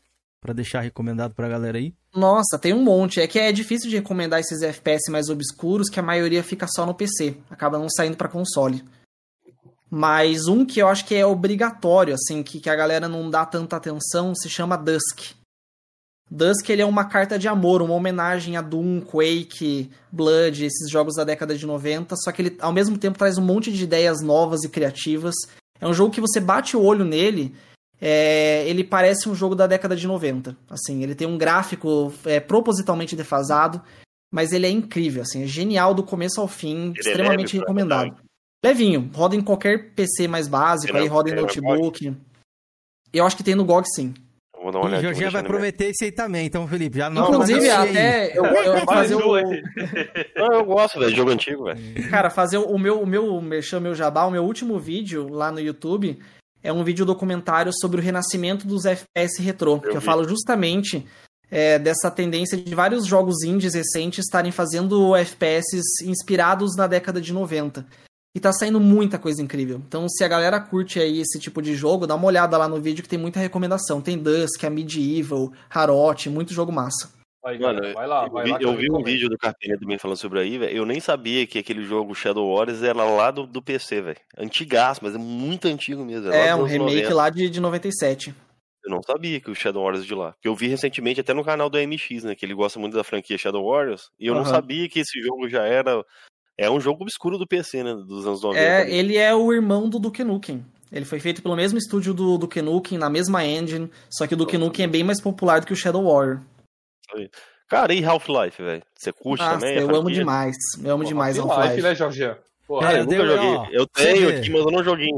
pra deixar recomendado pra galera aí? Nossa, tem um monte. É que é difícil de recomendar esses FPS mais obscuros, que a maioria fica só no PC. Acaba não saindo pra console. Mas um que eu acho que é obrigatório, assim, que, que a galera não dá tanta atenção, se chama Dusk. Dusk ele é uma carta de amor, uma homenagem a Doom, Quake, Blood, esses jogos da década de 90, só que ele ao mesmo tempo traz um monte de ideias novas e criativas. É um jogo que você bate o olho nele, é, ele parece um jogo da década de 90. Assim, ele tem um gráfico é, propositalmente defasado, mas ele é incrível, assim, é genial do começo ao fim, é extremamente leve pra recomendado. Levinho, roda em qualquer PC mais básico, Tem aí na- roda em notebook. Eu acho que tem no GOG sim. Eu Vou dar uma O olhadinha. Jorginho vai prometer isso aí também, então, Felipe, já não Inclusive, até eu, eu Mais fazer um o. (laughs) Não, eu gosto, velho, de jogo antigo, velho. Cara, fazer o meu, o meu merchan, meu jabá, o meu último vídeo lá no YouTube é um vídeo documentário sobre o renascimento dos FPS retrô, que eu vi. falo justamente é, dessa tendência de vários jogos indies recentes estarem fazendo FPS inspirados na década de 90. E tá saindo muita coisa incrível. Então, se a galera curte aí esse tipo de jogo, dá uma olhada lá no vídeo que tem muita recomendação. Tem Dusk, a Medieval, Harot, muito jogo massa. Aí, Mano, galera, vai lá, eu vai vi, lá. que eu eu vi um vídeo do Carpinha também falando sobre aí, velho. Eu nem sabia que aquele jogo Shadow Wars era lá do, do PC, velho. Antigaço, mas é muito antigo mesmo. É, dos um remake 90. lá de, de 97. Eu não sabia que o Shadow Warriors é de lá. Porque eu vi recentemente até no canal do MX, né? Que ele gosta muito da franquia Shadow Warriors. E eu não Aham. sabia que esse jogo já era. É um jogo obscuro do PC, né? Dos anos 90. É, ali. ele é o irmão do Duke Nukem. Ele foi feito pelo mesmo estúdio do Duke Nukem, na mesma engine, só que o Duke Nukem é bem mais popular do que o Shadow Warrior. Cara, e Half-Life, velho? Você curte Nossa, também? eu amo franquia? demais. Eu amo demais Half-Life, Half-Life. né, Jorginho? Porra, Cara, É, eu nunca deu- joguei. ó, eu tenho aqui, mas eu não joguei.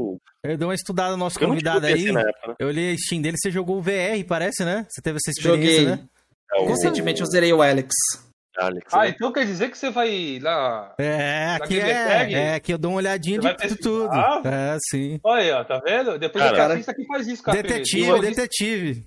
Eu dei uma estudada no nosso eu convidado PC aí. na época, né? Eu olhei a Steam dele, você jogou o VR, parece, né? Você teve essa experiência, Joguei. né? É o Recentemente eu zerei o Alex. Alex. Ah, né? então quer dizer que você vai lá. É, Na aqui é, é, aqui eu dou uma olhadinha Você de tudo, tudo. É, sim. Olha aí, ó, tá vendo? Depois Cara, o artista que faz isso, cara. Detetive, detetive.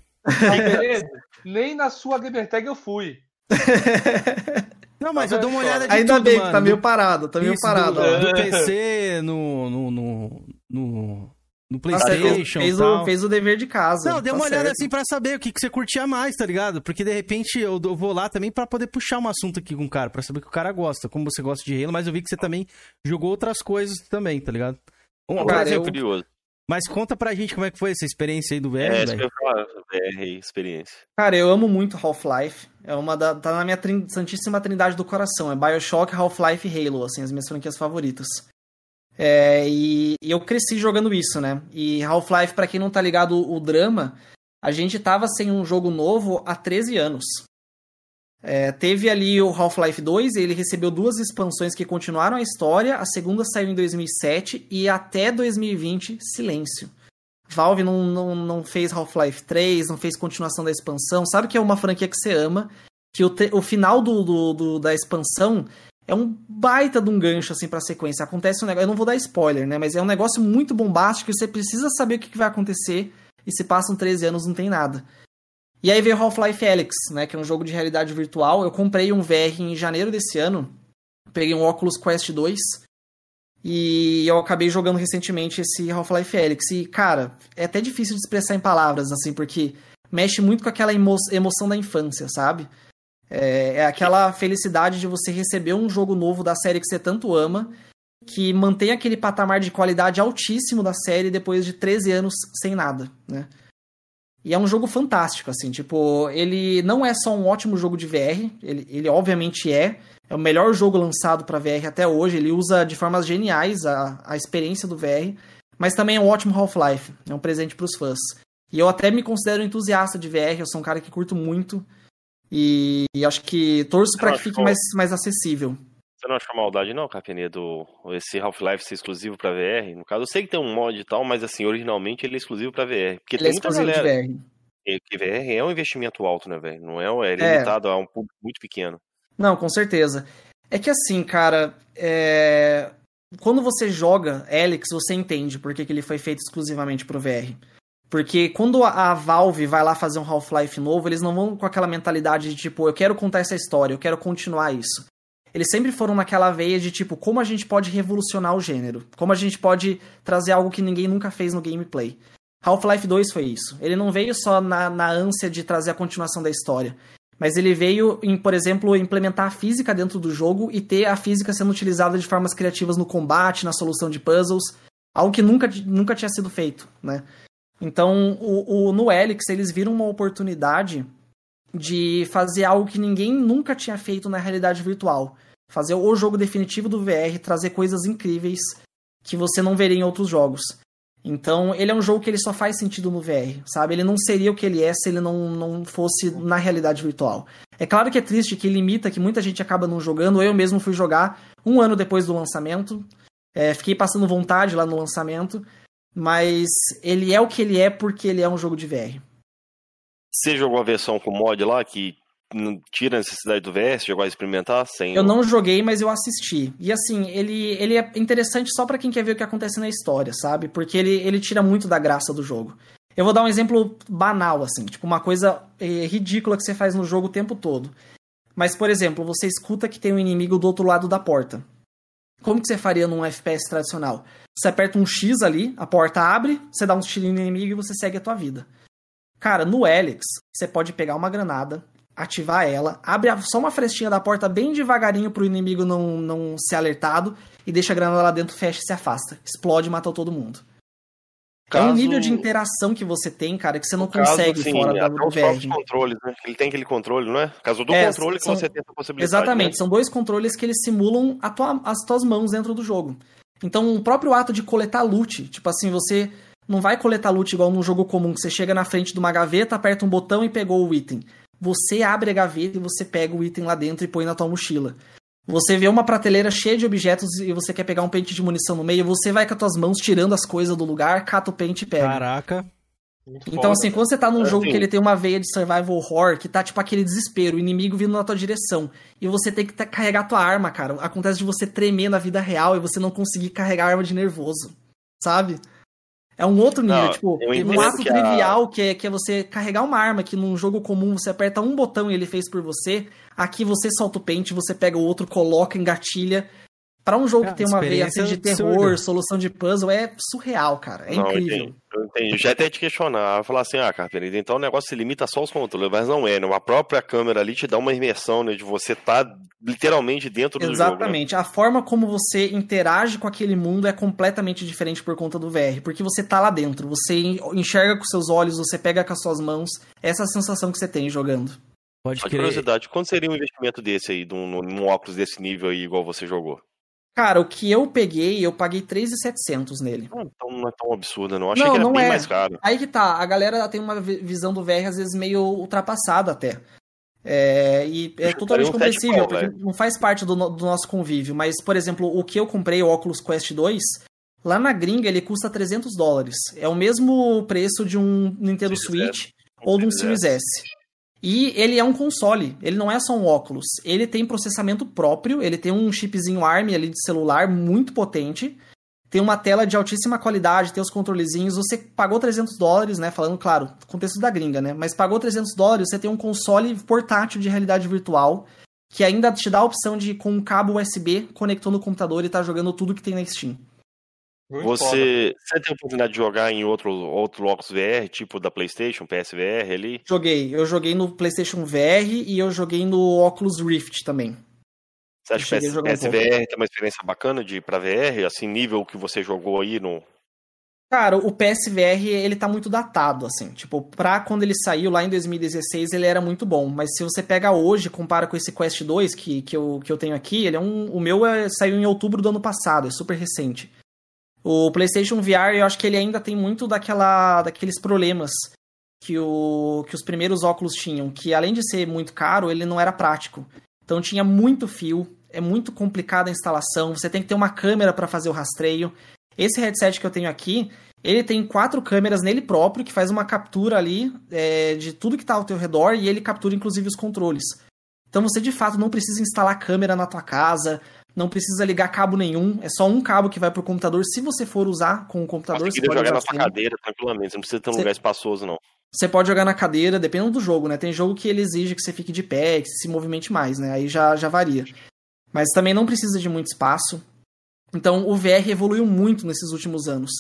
Nem na sua Gamer Tag eu fui. (laughs) Não, mas eu dou uma olhada de Ainda tudo, bem que mano. tá meio parado, tá meio Isso, parado. Do, do PC, no, no, no, no, no Nossa, Playstation fez, tal. o, fez o dever de casa. Não, dei tá uma olhada certo. assim pra saber o que, que você curtia mais, tá ligado? Porque de repente eu, eu vou lá também pra poder puxar um assunto aqui com o cara, pra saber o que o cara gosta, como você gosta de Halo, mas eu vi que você também jogou outras coisas também, tá ligado? Um, Cara, exemplo, eu- curioso. mas conta pra gente como é que foi essa experiência aí do VR, É, isso que eu velho. VR, experiência. Cara, eu amo muito Half-Life. É uma da, tá na minha trin- santíssima trindade do coração. É BioShock, Half-Life e Halo, assim, as minhas franquias favoritas. É, e, e eu cresci jogando isso, né? E Half-Life, pra quem não tá ligado, o, o drama, a gente tava sem um jogo novo há 13 anos. É, teve ali o Half-Life 2, ele recebeu duas expansões que continuaram a história. A segunda saiu em 2007 e até 2020, silêncio. Valve não, não, não fez Half-Life 3, não fez continuação da expansão. Sabe que é uma franquia que você ama, que o, te- o final do, do- do- da expansão é um baita de um gancho assim pra sequência. Acontece um negócio, eu não vou dar spoiler, né, mas é um negócio muito bombástico, você precisa saber o que, vai acontecer e se passam 13 anos não tem nada. E aí veio Half-Life Alyx, né, que é um jogo de realidade virtual. Eu comprei um VR em janeiro desse ano. Peguei um Oculus Quest 2 e eu acabei jogando recentemente esse Half-Life Alyx. E, cara, é até difícil de expressar em palavras, assim, porque mexe muito com aquela emo emoção da infância, sabe? É, é aquela felicidade de você receber um jogo novo da série que você tanto ama, que mantém aquele patamar de qualidade altíssimo da série depois de 13 anos sem nada, né? E é um jogo fantástico, assim, tipo, ele não é só um ótimo jogo de VR, ele, ele obviamente é, é o melhor jogo lançado para VR até hoje, ele usa de formas geniais a, a experiência do VR, Mas também é um ótimo Half-Life, é um presente pros fãs. E eu até me considero entusiasta de VR, eu sou um cara que curto muito. E, e acho que torço para que fique mais, mais acessível. Você não acha maldade não, Capinedo, esse Half-Life ser exclusivo pra VR? No caso, eu sei que tem um mod e tal, mas assim, originalmente ele é exclusivo pra VR. Porque Ele tem é muita exclusivo de galera... VR. Que VR é um investimento alto, né, velho? Não é, é limitado a um público muito pequeno. Não, com certeza. É que assim, cara, é... quando você joga Helix, você entende por que, que ele foi feito exclusivamente pro VR. Porque quando a Valve vai lá fazer um Half-Life novo, eles não vão com aquela mentalidade de tipo, eu quero contar essa história, eu quero continuar isso. Eles sempre foram naquela veia de tipo, como a gente pode revolucionar o gênero? Como a gente pode trazer algo que ninguém nunca fez no gameplay? Half-Life 2 foi isso. Ele não veio só na, na ânsia de trazer a continuação da história. Mas ele veio em, por exemplo, implementar a física dentro do jogo e ter a física sendo utilizada de formas criativas no combate, na solução de puzzles, algo que nunca, nunca tinha sido feito, né? Então, o, o, no Helix, eles viram uma oportunidade de fazer algo que ninguém nunca tinha feito na realidade virtual. Fazer o jogo definitivo do VR, trazer coisas incríveis que você não veria em outros jogos. Então, ele é um jogo que ele só faz sentido no VR, sabe? Ele não seria o que ele é se ele não, não fosse na realidade virtual. É claro que é triste que limita, que muita gente acaba não jogando. Eu mesmo fui jogar um ano depois do lançamento. É, fiquei passando vontade lá no lançamento. Mas ele é o que ele é porque ele é um jogo de VR. Você jogou a versão com mod lá, que tira a necessidade do VR? Você chegou a experimentar? Sem... Eu não joguei, mas eu assisti. E assim, ele, ele é interessante só pra quem quer ver o que acontece na história, sabe? Porque ele, ele tira muito da graça do jogo. Eu vou dar um exemplo banal, assim, tipo uma coisa eh, ridícula que você faz no jogo o tempo todo. Mas, por exemplo, você escuta que tem um inimigo do outro lado da porta. Como que você faria num FPS tradicional? Você aperta um X ali, a porta abre, você dá um estilinho no inimigo e você segue a tua vida. Cara, no Helix, você pode pegar uma granada, ativar ela, abre só uma frestinha da porta bem devagarinho pro inimigo não, não ser alertado e deixa a granada lá dentro, fecha e se afasta. Explode e mata todo mundo. É um Caso- nível de interação que você tem, cara, que você não caso, consegue assim, fora os próprios VR. controles, né? Ele tem aquele controle, não é? Caso do É, controle que são- você tem essa possibilidade. Exatamente, né? são dois controles que eles simulam tua- as tuas mãos dentro do jogo. Então, o próprio ato de coletar loot, tipo assim, você não vai coletar loot igual num jogo comum, que você chega na frente de uma gaveta, aperta um botão e pegou o item. Você abre a gaveta e você pega o item lá dentro e põe na tua mochila. Você vê uma prateleira cheia de objetos e você quer pegar um pente de munição no meio, você vai com as tuas mãos tirando as coisas do lugar, cata o pente e pega. Caraca. Então, assim, quando você tá num É, jogo sim. que ele tem uma veia de survival horror, que tá tipo aquele desespero, o inimigo vindo na tua direção, e você tem que carregar tua arma, cara. Acontece de você tremer na vida real e você não conseguir carregar a arma de nervoso, sabe? É um outro nível, Não, tipo, um ato que a- trivial que, é, que é você carregar uma arma que num jogo comum você aperta um botão e ele fez por você. Aqui você solta o pente, você pega o outro, coloca, engatilha. Pra um jogo Cara, que tem uma veia assim de experiência terror, absurda. solução de puzzle, é surreal, cara. É Não, eu incrível. entendi, eu entendi. Já até te questionar, falar assim, ah, Carpinito, então o negócio se limita só aos controles, mas não é, né? A própria câmera ali te dá uma imersão, né? De você estar literalmente dentro do jogo. né? Exatamente. A forma como você interage com aquele mundo é completamente diferente por conta do VR, porque você tá lá dentro, você en- enxerga com seus olhos, você pega com as suas mãos, essa é a sensação que você tem jogando. Pode Só de curiosidade, quanto seria um investimento desse aí, num, num óculos desse nível aí, igual você jogou? Cara, o que eu peguei, eu paguei 3,700 nele. Então não é tão absurdo, não. Achei que era bem mais caro. Aí que tá, a galera tem uma vi- visão do VR às vezes meio ultrapassada até. É, e é totalmente um compreensível, porque não faz parte do, do nosso convívio. Mas, por exemplo, o que eu comprei, o Oculus Quest 2, lá na gringa ele custa 300 dólares. É o mesmo preço de um Nintendo Switch ou de um Series S. E ele é um console, ele não é só um óculos. Ele tem processamento próprio, ele tem um chipzinho ARM ali de celular muito potente. Tem uma tela de altíssima qualidade, tem os controlezinhos. Você pagou 300 dólares, né? Falando, claro, contexto da gringa, né? Mas pagou 300 dólares, você tem um console portátil de realidade virtual que ainda te dá a opção de, com um cabo USB, conectou no computador e tá jogando tudo que tem na Steam. Você, você tem a oportunidade de jogar em outro, outro óculos VR, tipo da PlayStation, PSVR ali? Joguei. Eu joguei no PlayStation VR e eu joguei no Oculus Rift também. Você acha que cheguei a PS, jogar um PSVR tem uma experiência bacana de pra VR, assim, nível que você jogou aí no. Cara, o PSVR, ele tá muito datado, assim. Tipo, pra quando ele saiu lá em 2016, ele era muito bom. Mas se você pega hoje, compara com esse Quest 2 que, que, eu, que eu tenho aqui, ele é um. O meu é, saiu em outubro do ano passado, é super recente. O PlayStation VR, eu acho que ele ainda tem muito daquela, daqueles problemas que, o, que os primeiros óculos tinham, que além de ser muito caro, ele não era prático. Então tinha muito fio, é muito complicada a instalação, você tem que ter uma câmera para fazer o rastreio. Esse headset que eu tenho aqui, ele tem quatro câmeras nele próprio, que faz uma captura ali é, de tudo que está ao teu redor, e ele captura inclusive os controles. Então você de fato não precisa instalar câmera na tua casa, não precisa ligar cabo nenhum, é só um cabo que vai pro computador. Se você for usar com o computador, Você pode jogar na sua cadeira tranquilamente, você não precisa ter um Você- lugar espaçoso, não. Você pode jogar na cadeira, dependendo do jogo, né? Tem jogo que ele exige que você fique de pé, que se movimente mais, né? Aí já, já varia. Mas também não precisa de muito espaço. Então o VR evoluiu muito nesses últimos anos.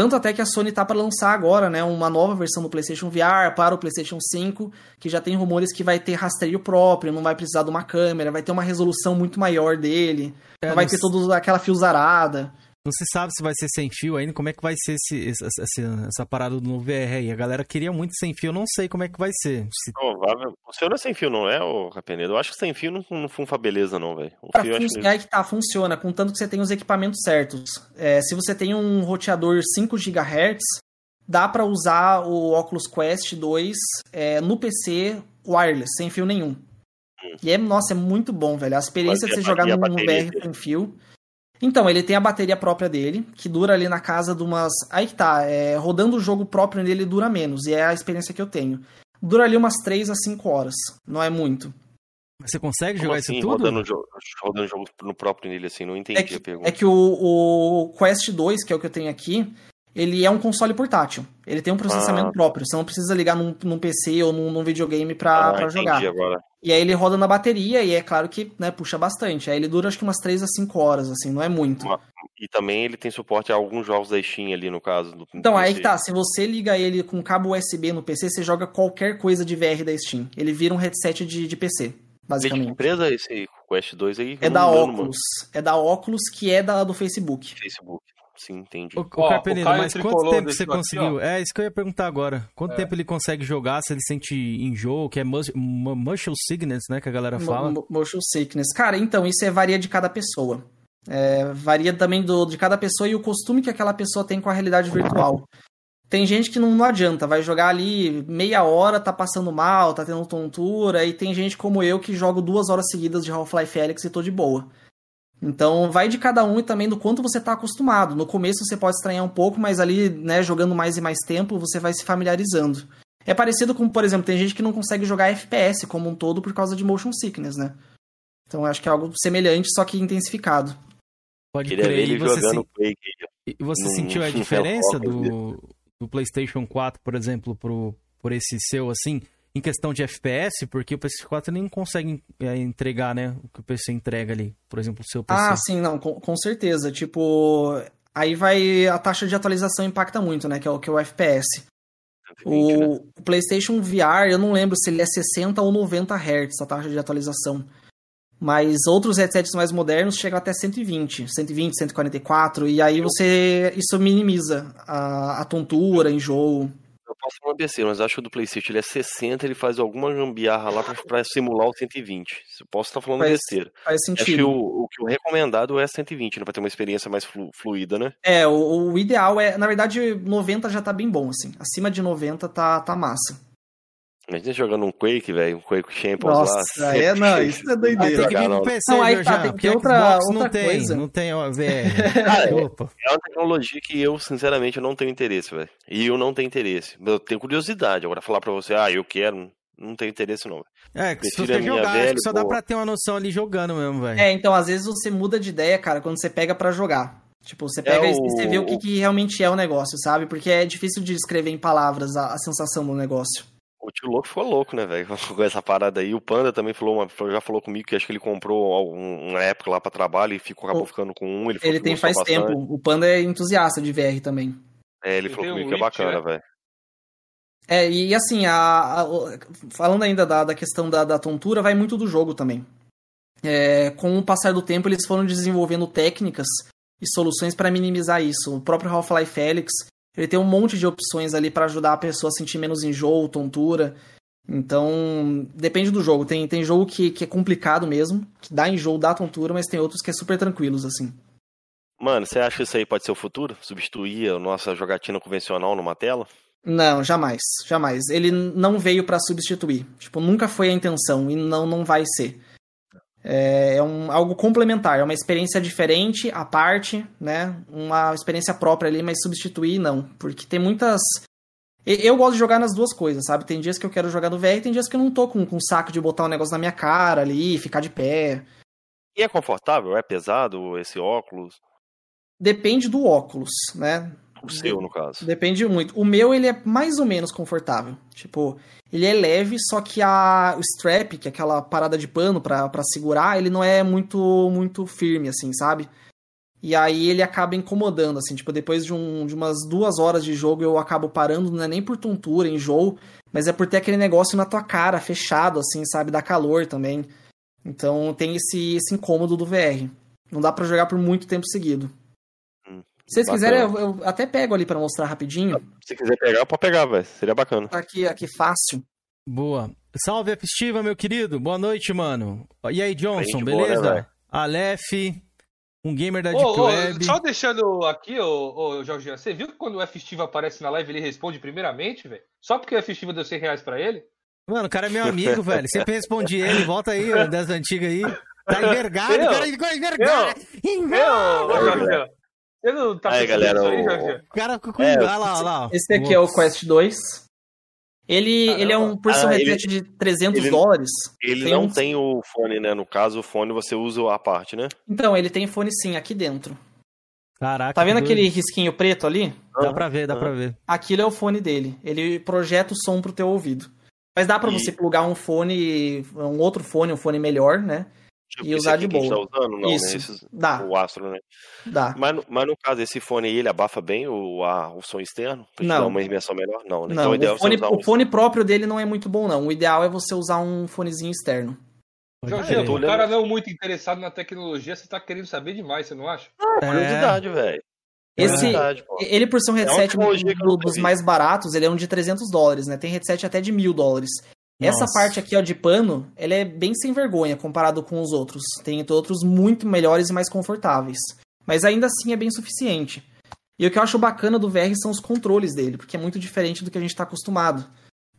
Tanto até que a Sony tá para lançar agora, né, uma nova versão do PlayStation VR para o PlayStation 5, que já tem rumores que vai ter rastreio próprio, não vai precisar de uma câmera, vai ter uma resolução muito maior dele, É, não vai ter toda aquela fiozarada. Não se sabe se vai ser sem fio ainda, como é que vai ser esse, essa, essa- essa parada do VR aí. A galera queria muito sem fio, eu não sei como é que vai ser. Se- Provável. O seu não é sem fio, não é, ô Capenedo? Eu acho que sem fio não, não funfa beleza, não, velho. Pra fio eu acho fun- é aí que tá, funciona, contanto que você tem os equipamentos certos. É, se você tem um roteador 5 GHz, dá pra usar o Oculus Quest 2 é, no PC wireless, sem fio nenhum. E é, nossa, é muito bom, velho. A experiência Mas de e você jogar no, VR sem fio. Então, ele tem a bateria própria dele, que dura ali na casa de umas. Aí que tá, é, rodando o jogo próprio nele dura menos, e é a experiência que eu tenho. Dura ali umas 3 a 5 horas, não é muito. Você consegue Como jogar assim, isso tudo? rodando o jogo, rodando o jogo no próprio nele, assim, não entendi É que, a pergunta. é que o, o Quest 2, que é o que eu tenho aqui, ele é um console portátil. Ele tem um processamento Ah. próprio. Você não precisa ligar num, num PC ou num, num videogame pra, Ah, pra jogar. agora. E aí ele roda na bateria e é claro que né, puxa bastante. Aí ele dura acho que umas 3 a 5 horas, assim, não é muito. E também ele tem suporte a alguns jogos da Steam ali, no caso. Do, Então, aí que tá, se você liga ele com cabo USB no PC, você joga qualquer coisa de VR da Steam. Ele vira um headset de, de PC, é de que basicamente. empresa é esse Quest 2 aí? É da Oculus. É da Oculus, que é da do Facebook. Facebook. Sim, entendi. Ô, ô Carpenedo, mas quanto tempo você conseguiu? é, isso que eu ia perguntar agora. Quanto É. tempo ele consegue jogar? Se ele sente enjoo, que é mus- muscle sickness, né? Que a galera fala. Motion sickness. Cara, então, isso é, varia de cada pessoa. É, varia também do, de cada pessoa e o costume que aquela pessoa tem com a realidade virtual. Tem gente que não, não adianta, vai jogar ali meia hora, tá passando mal, tá tendo tontura, e tem gente como eu que jogo duas horas seguidas de Half-Life Alyx e tô de boa. Então vai de cada um e também do quanto você tá acostumado. No começo você pode estranhar um pouco, mas ali, né, jogando mais e mais tempo, você vai se familiarizando. É parecido com, por exemplo, tem gente que não consegue jogar FPS como um todo por causa de motion sickness, né? Então acho que é algo semelhante, só que intensificado. Pode Queria crer. E você, jogando sen- Quake. e você num- sentiu a (laughs) diferença do, do PlayStation 4, por exemplo, pro, por esse seu, assim, em questão de FPS? Porque o PS4 nem consegue é, entregar, né? O que o PC entrega ali. Por exemplo, o seu PC. Ah, sim, não, com, com certeza. Tipo, aí vai. A taxa de atualização impacta muito, né? Que é o, que é o FPS. O, o PlayStation VR, eu não lembro se ele é 60 ou 90 Hz a taxa de atualização. Mas outros headsets mais modernos chegam até 120, 120, 144, e aí você. Isso minimiza a, a tontura, enjoo. Eu posso falar PC, mas acho que o do PlayStation ele é 60, ele faz alguma gambiarra lá pra, pra simular o 120. Eu posso estar falando Faz- besteira. faz Acho que sentido. o, o que o recomendado é 120, né? Pra ter uma experiência mais flu- fluida, né? É, o, o ideal é. Na verdade, 90 já tá bem bom, assim. Acima de 90 tá, tá massa. Imagina jogando um Quake, velho, um Quake Champions lá. Nossa, é, não, isso é doideira. Tem que vir pro PC, Não, aí tá, já? tem que outra- Xbox não outra tem, coisa. não tem VR. Cara, (laughs) é, Opa. é uma tecnologia que eu, sinceramente, eu não tenho interesse, velho. E eu não tenho interesse. Eu tenho curiosidade. Agora, falar pra você, ah, eu quero, não tenho interesse, não. É, que se você jogar, acho que só dá boa. pra ter uma noção ali jogando mesmo, velho. É, então às vezes você muda de ideia, cara, quando você pega pra jogar. Tipo, você pega É e você vê o que, o- que realmente é o negócio, sabe? Porque é difícil de descrever em palavras a, a sensação do negócio. O tio louco ficou louco, né, velho? (laughs) Com essa parada aí. O Panda também falou, uma, já falou comigo que acho que ele comprou algum- uma época lá pra trabalho e ficou, acabou ficando com um. Ele, Ele tem faz bastante. tempo. O Panda é entusiasta de VR também. É, ele falou comigo um que é bacana, né? velho. É, e assim, a, a- falando ainda da, da questão da, da tontura, vai muito do jogo também. É, com o passar do tempo, eles foram desenvolvendo técnicas e soluções para minimizar isso. O próprio Half-Life Alyx, ele tem um monte de opções ali para ajudar a pessoa a sentir menos enjoo, tontura. Então, depende do jogo. Tem, tem jogo que, que é complicado mesmo, que dá enjoo, dá tontura, mas tem outros que é super tranquilos, assim. Mano, você acha que isso aí pode ser o futuro? Substituir a nossa jogatina convencional numa tela? Não, jamais, jamais. Ele não veio pra substituir. Tipo, nunca foi a intenção e não, não vai ser. É, é um, algo complementar, é uma experiência diferente, à parte, né? Uma experiência própria ali, mas substituir não. Porque tem muitas. Eu gosto de jogar nas duas coisas, sabe? Tem dias que eu quero jogar no VR e tem dias que eu não tô com, com saco de botar um negócio na minha cara ali, ficar de pé. E é confortável? É pesado esse óculos? Depende do óculos, né? O seu, no caso. Depende muito. O meu, ele é mais ou menos confortável. Tipo, ele é leve, só que a, o strap, que é aquela parada de pano pra, pra segurar, ele não é muito muito firme, assim, sabe? E aí ele acaba incomodando, assim, tipo, depois de, um, de umas duas horas de jogo eu acabo parando, não é nem por tontura, enjoo, mas é por ter aquele negócio na tua cara, fechado, assim, sabe? Dá calor também. Então tem esse, esse incômodo do VR. Não dá pra jogar por muito tempo seguido. Se vocês bacana. quiserem, eu, eu até pego ali pra mostrar rapidinho. Se quiser pegar, pode pegar, velho. Seria bacana. Tá aqui, aqui fácil. Boa. Salve, Festiva, meu querido. Boa noite, mano. E aí, Johnson, Gente boa, beleza? né? Aleph, um gamer da Ô, Deep ô, Web. só deixando aqui, ô, ô Jorginho, você viu que quando o F-Steve aparece na live ele responde primeiramente, velho? Só porque o F-Steve deu 100 reais pra ele? Mano, o cara é meu amigo, velho. (laughs) Sempre respondi ele. Volta aí, das antigas aí. Tá envergado, Eu? cara ficou envergado. Ô, Jorginho, você não tá Aí, galera, aí, o-? O cara ficou com... É, olha lá, olha lá. Esse aqui é o Quest 2. Ele, ele é um um Ah, ele- de 300 ele- dólares. Ele tem não um- tem o fone, né? No caso, o fone você usa a parte, né? Então, ele tem fone sim aqui dentro. Caraca. Tá vendo que aquele doido. risquinho preto ali? Dá pra ver, dá pra ver. Aquilo é o fone dele. Ele projeta o som pro teu ouvido. Mas dá pra E- você plugar um fone, um outro fone, um fone melhor, né? Tipo e esse usar de boa. tá usando, não, Isso. né? Esses- Dá. O Astro, né? Dá. Mas, no- mas no caso, esse fone aí, ele abafa bem o, a- o som externo? Pra Não. dar uma imersão melhor? Não, né? Não, então o ideal o, fone, é usar o fone próprio dele não é muito bom, não. O ideal é você usar um fonezinho externo. Jorginho, tô o olhando- cara não muito interessado na tecnologia, você tá querendo saber demais, você não acha? um... Curiosidade, velho. Esse, Curiosidade, pô. ele, por ser um É headset do- nunca dos mais baratos, ele é um de 300 dólares, né? Tem headset até de mil dólares. Essa Nossa. parte aqui, ó, de pano, ela é bem sem vergonha comparado com os outros. Tem outros muito melhores e mais confortáveis. Mas ainda assim é bem suficiente. E o que eu acho bacana do VR são os controles dele, porque é muito diferente do que a gente tá acostumado.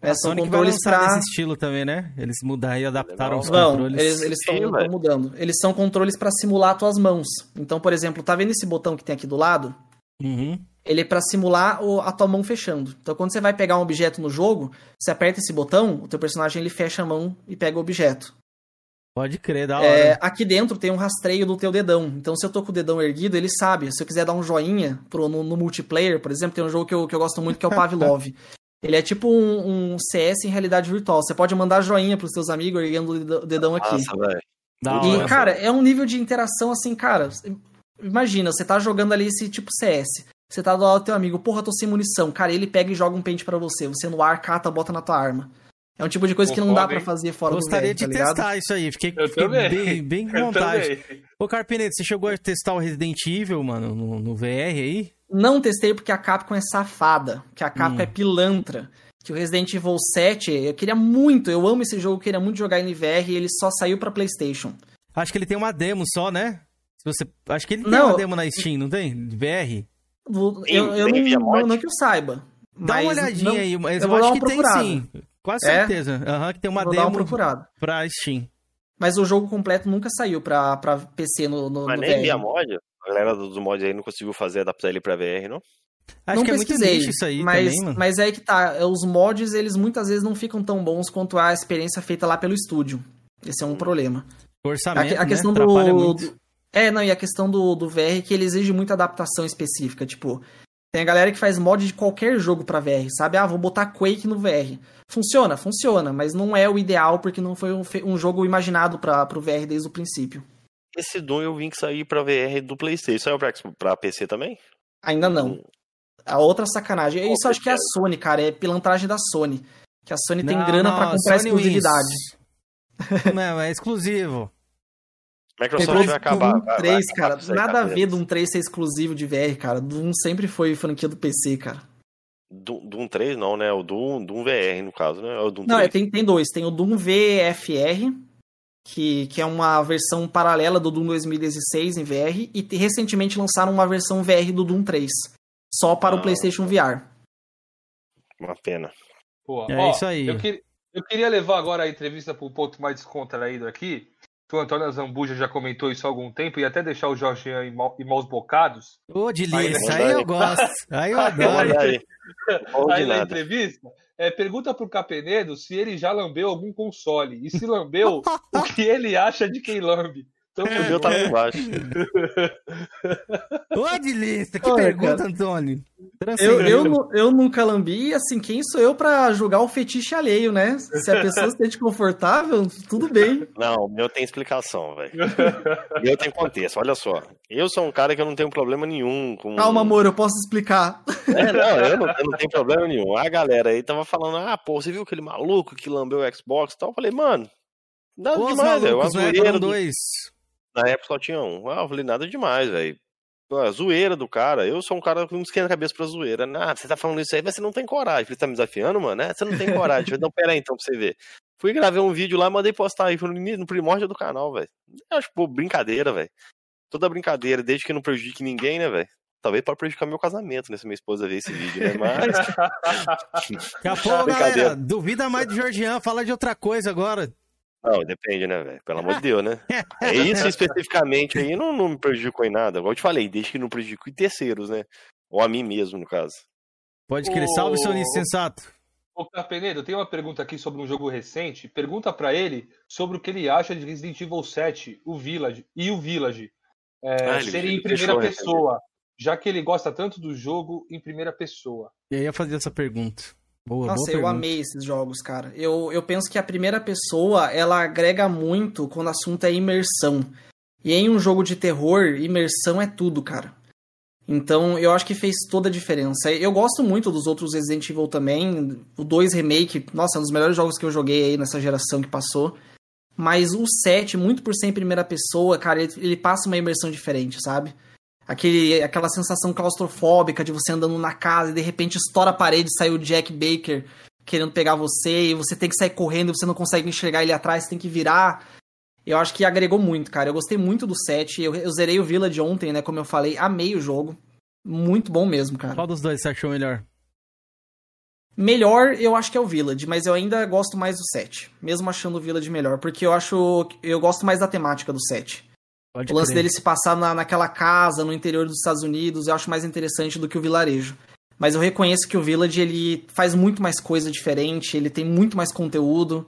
A São Sonic controles pra... nesse estilo também, né? Eles mudaram e adaptaram os Vão, controles. eles eles estão mudando. Eles são controles pra simular tuas mãos. Então, por exemplo, tá vendo esse botão que tem aqui do lado? Uhum. Ele é pra simular o- a tua mão fechando. Então, quando você vai pegar um objeto no jogo, você aperta esse botão, o teu personagem ele fecha a mão e pega o objeto. Pode crer, da hora. É, aqui dentro tem um rastreio do teu dedão. Então, se eu tô com o dedão erguido, ele sabe. Se eu quiser dar um joinha pro, no, no multiplayer, por exemplo, tem um jogo que eu, que eu gosto muito que é o Pavlov. (laughs) Ele é tipo um, um CS em realidade virtual. Você pode mandar joinha pros teus amigos erguendo o dedão- aqui. Nossa, velho. E, hora. cara, é um nível de interação assim, cara. Imagina, você tá jogando ali esse tipo CS. Você tá do lado do teu amigo, porra, tô sem munição. Cara, ele pega e joga um pente pra você. Você no ar, cata, bota na tua arma. É um tipo de coisa que não dá pra fazer fora Gostaria do de VR, tá ligado? testar isso aí. Fiquei, fiquei bem, bem com vontade. Ô, Carpineto, você chegou a testar o Resident Evil, mano, no, no VR aí? Não testei porque a Capcom é safada, que a Capcom Hum. é pilantra. Que o Resident Evil 7, eu queria muito, eu amo esse jogo, eu queria muito jogar em VR e ele só saiu pra PlayStation. Acho que ele tem uma demo só, né? Se você... Acho que ele tem Não. uma demo na Steam, não tem? De VR? Vou- Tem- Eu, eu não, não, não que eu saiba. Dá mas uma olhadinha não- aí, mas eu eu, vou dar acho uma que tem sim. Quase É? certeza. Aham, que tem uma Vou demo procurada. pra Steam. Mas o jogo completo nunca saiu pra, pra PC no, no, Mas no nem VR. via mod? A galera dos mods aí não conseguiu fazer, adaptar ele pra VR, não? Acho não que é muito pesquisei, isso aí mas, também, mano. mas é aí que tá. Os mods, eles muitas vezes não ficam tão bons quanto a experiência feita lá pelo estúdio. Esse é um problema. O orçamento, a, a questão né? Do, do- É, não, e a questão do, do VR é que ele exige muita adaptação específica. Tipo, tem a galera que faz mod de qualquer jogo pra VR, sabe? Ah, vou botar Quake no VR. Funciona, funciona, mas não é o ideal porque não foi um, um jogo imaginado pra, pro VR desde o princípio. Esse Doom eu vim que sair pra VR do Playstation. Saiu pra, pra PC também? Ainda não. A outra sacanagem. Pô, Isso acho que é a Sony, cara. É pilantragem da Sony. Que a Sony tem Não, grana não, pra comprar Sony exclusividade. (laughs) Não, é exclusivo. Microsoft vai acabar. Vai- 3, vai cara. aí, Nada cara. a ver Doom 3 ser exclusivo de VR, cara. Doom sempre foi franquia do PC, cara. Doom, Doom 3 não, né? O Doom, Doom VR, no caso, né? É o Doom Não, 3. é, tem, tem dois. Tem o Doom VFR, que, que é uma versão paralela do Doom 2016 em VR, e te- recentemente lançaram uma versão VR do Doom 3, só para o Ah. PlayStation VR. Uma pena. Pô, É ó, isso aí. Eu, que- eu queria levar agora a entrevista para um ponto mais descontraído aqui. Que o Antônio Zambuja já comentou isso há algum tempo e até deixar o Jorge em, em maus bocados. Ô, de Aí, isso né? aí eu gosto. Aí eu adoro. (laughs) Aí, aí na entrevista, é, pergunta pro Capenedo se ele já lambeu algum console. E se lambeu, (laughs) o que ele acha de quem lambe. Tamo O meu tá lá embaixo. (laughs) Ô, de lista, que Olha, pergunta, cara. Antônio. Eu, eu, eu nunca lambi, e assim, quem sou eu pra julgar o fetiche alheio, né? Se a pessoa se sente confortável, tudo bem. Não, o meu tem explicação, velho. O meu tem contexto, olha só. Eu sou um cara que eu não tenho problema nenhum com. Calma, amor, eu posso explicar. É, não, eu não, eu não tenho problema nenhum. A galera aí tava falando, ah, pô, você viu aquele maluco que lambeu o Xbox e tal? Eu falei, mano, nada demais, velho. Uma malucos, né? zoeira Foram do- dois. Na época só tinha um. Ah, eu falei, nada demais, velho. Zoeira do cara, eu sou um cara que não esquenta a cabeça pra zoeira. Ah, você tá falando isso aí, mas você não tem coragem. Falei, tá me desafiando, mano? É, você não tem coragem. Falei, não, pera aí então pra você ver. Fui gravei um vídeo lá, mandei postar aí, no, primórdio do canal, velho. Acho, pô, brincadeira, velho. Toda brincadeira, desde que não prejudique ninguém, né, velho? Talvez pode prejudicar meu casamento, né, se minha esposa ver esse vídeo, né? Mas. (laughs) Daqui a (laughs) pouco, galera, duvida mais do Georgian, fala de outra coisa agora. Não, depende, né, velho? Pelo amor de Deus, né? (laughs) É isso especificamente aí não, não me prejudicou em nada. Igual eu te falei, desde que não prejudique terceiros, né? Ou a mim mesmo, no caso. Pode querer. Salve, seu Nisso Sensato. Ô, Carpenedo, tem uma pergunta aqui sobre um jogo recente. Pergunta pra ele sobre o que ele acha de Resident Evil 7, o Village e o Village é, Ah, ele- serem em primeira pessoa, já que ele gosta tanto do jogo em primeira pessoa. E aí ia fazer essa pergunta. Boa, Nossa, boa eu pergunta. amei esses jogos, cara. Eu, eu penso que a primeira pessoa, ela agrega muito quando o assunto é imersão. E em um jogo de terror, imersão é tudo, cara. Então, eu acho que fez toda a diferença. Eu gosto muito dos outros Resident Evil também. O 2 Remake, nossa, é um dos melhores jogos que eu joguei aí nessa geração que passou. Mas o 7, muito por ser em primeira pessoa, cara, ele, ele passa uma imersão diferente, sabe? Aquele, aquela sensação claustrofóbica de você andando na casa e de repente estoura a parede e sai o Jack Baker querendo pegar você e você tem que sair correndo e você não consegue enxergar ele atrás, você tem que virar. Eu acho que agregou muito, cara. Eu gostei muito do 7. Eu, eu zerei o Village ontem, né? Como eu falei, amei o jogo. Muito bom mesmo, cara. Qual dos dois você achou melhor? Melhor, eu acho que é o Village, mas eu ainda gosto mais do 7. Mesmo achando o Village melhor, porque eu acho. Eu gosto mais da temática do 7. Pode o lance crer. dele se passar na, naquela casa, no interior dos Estados Unidos, eu acho mais interessante do que o vilarejo. Mas eu reconheço que o Village, ele faz muito mais coisa diferente, ele tem muito mais conteúdo.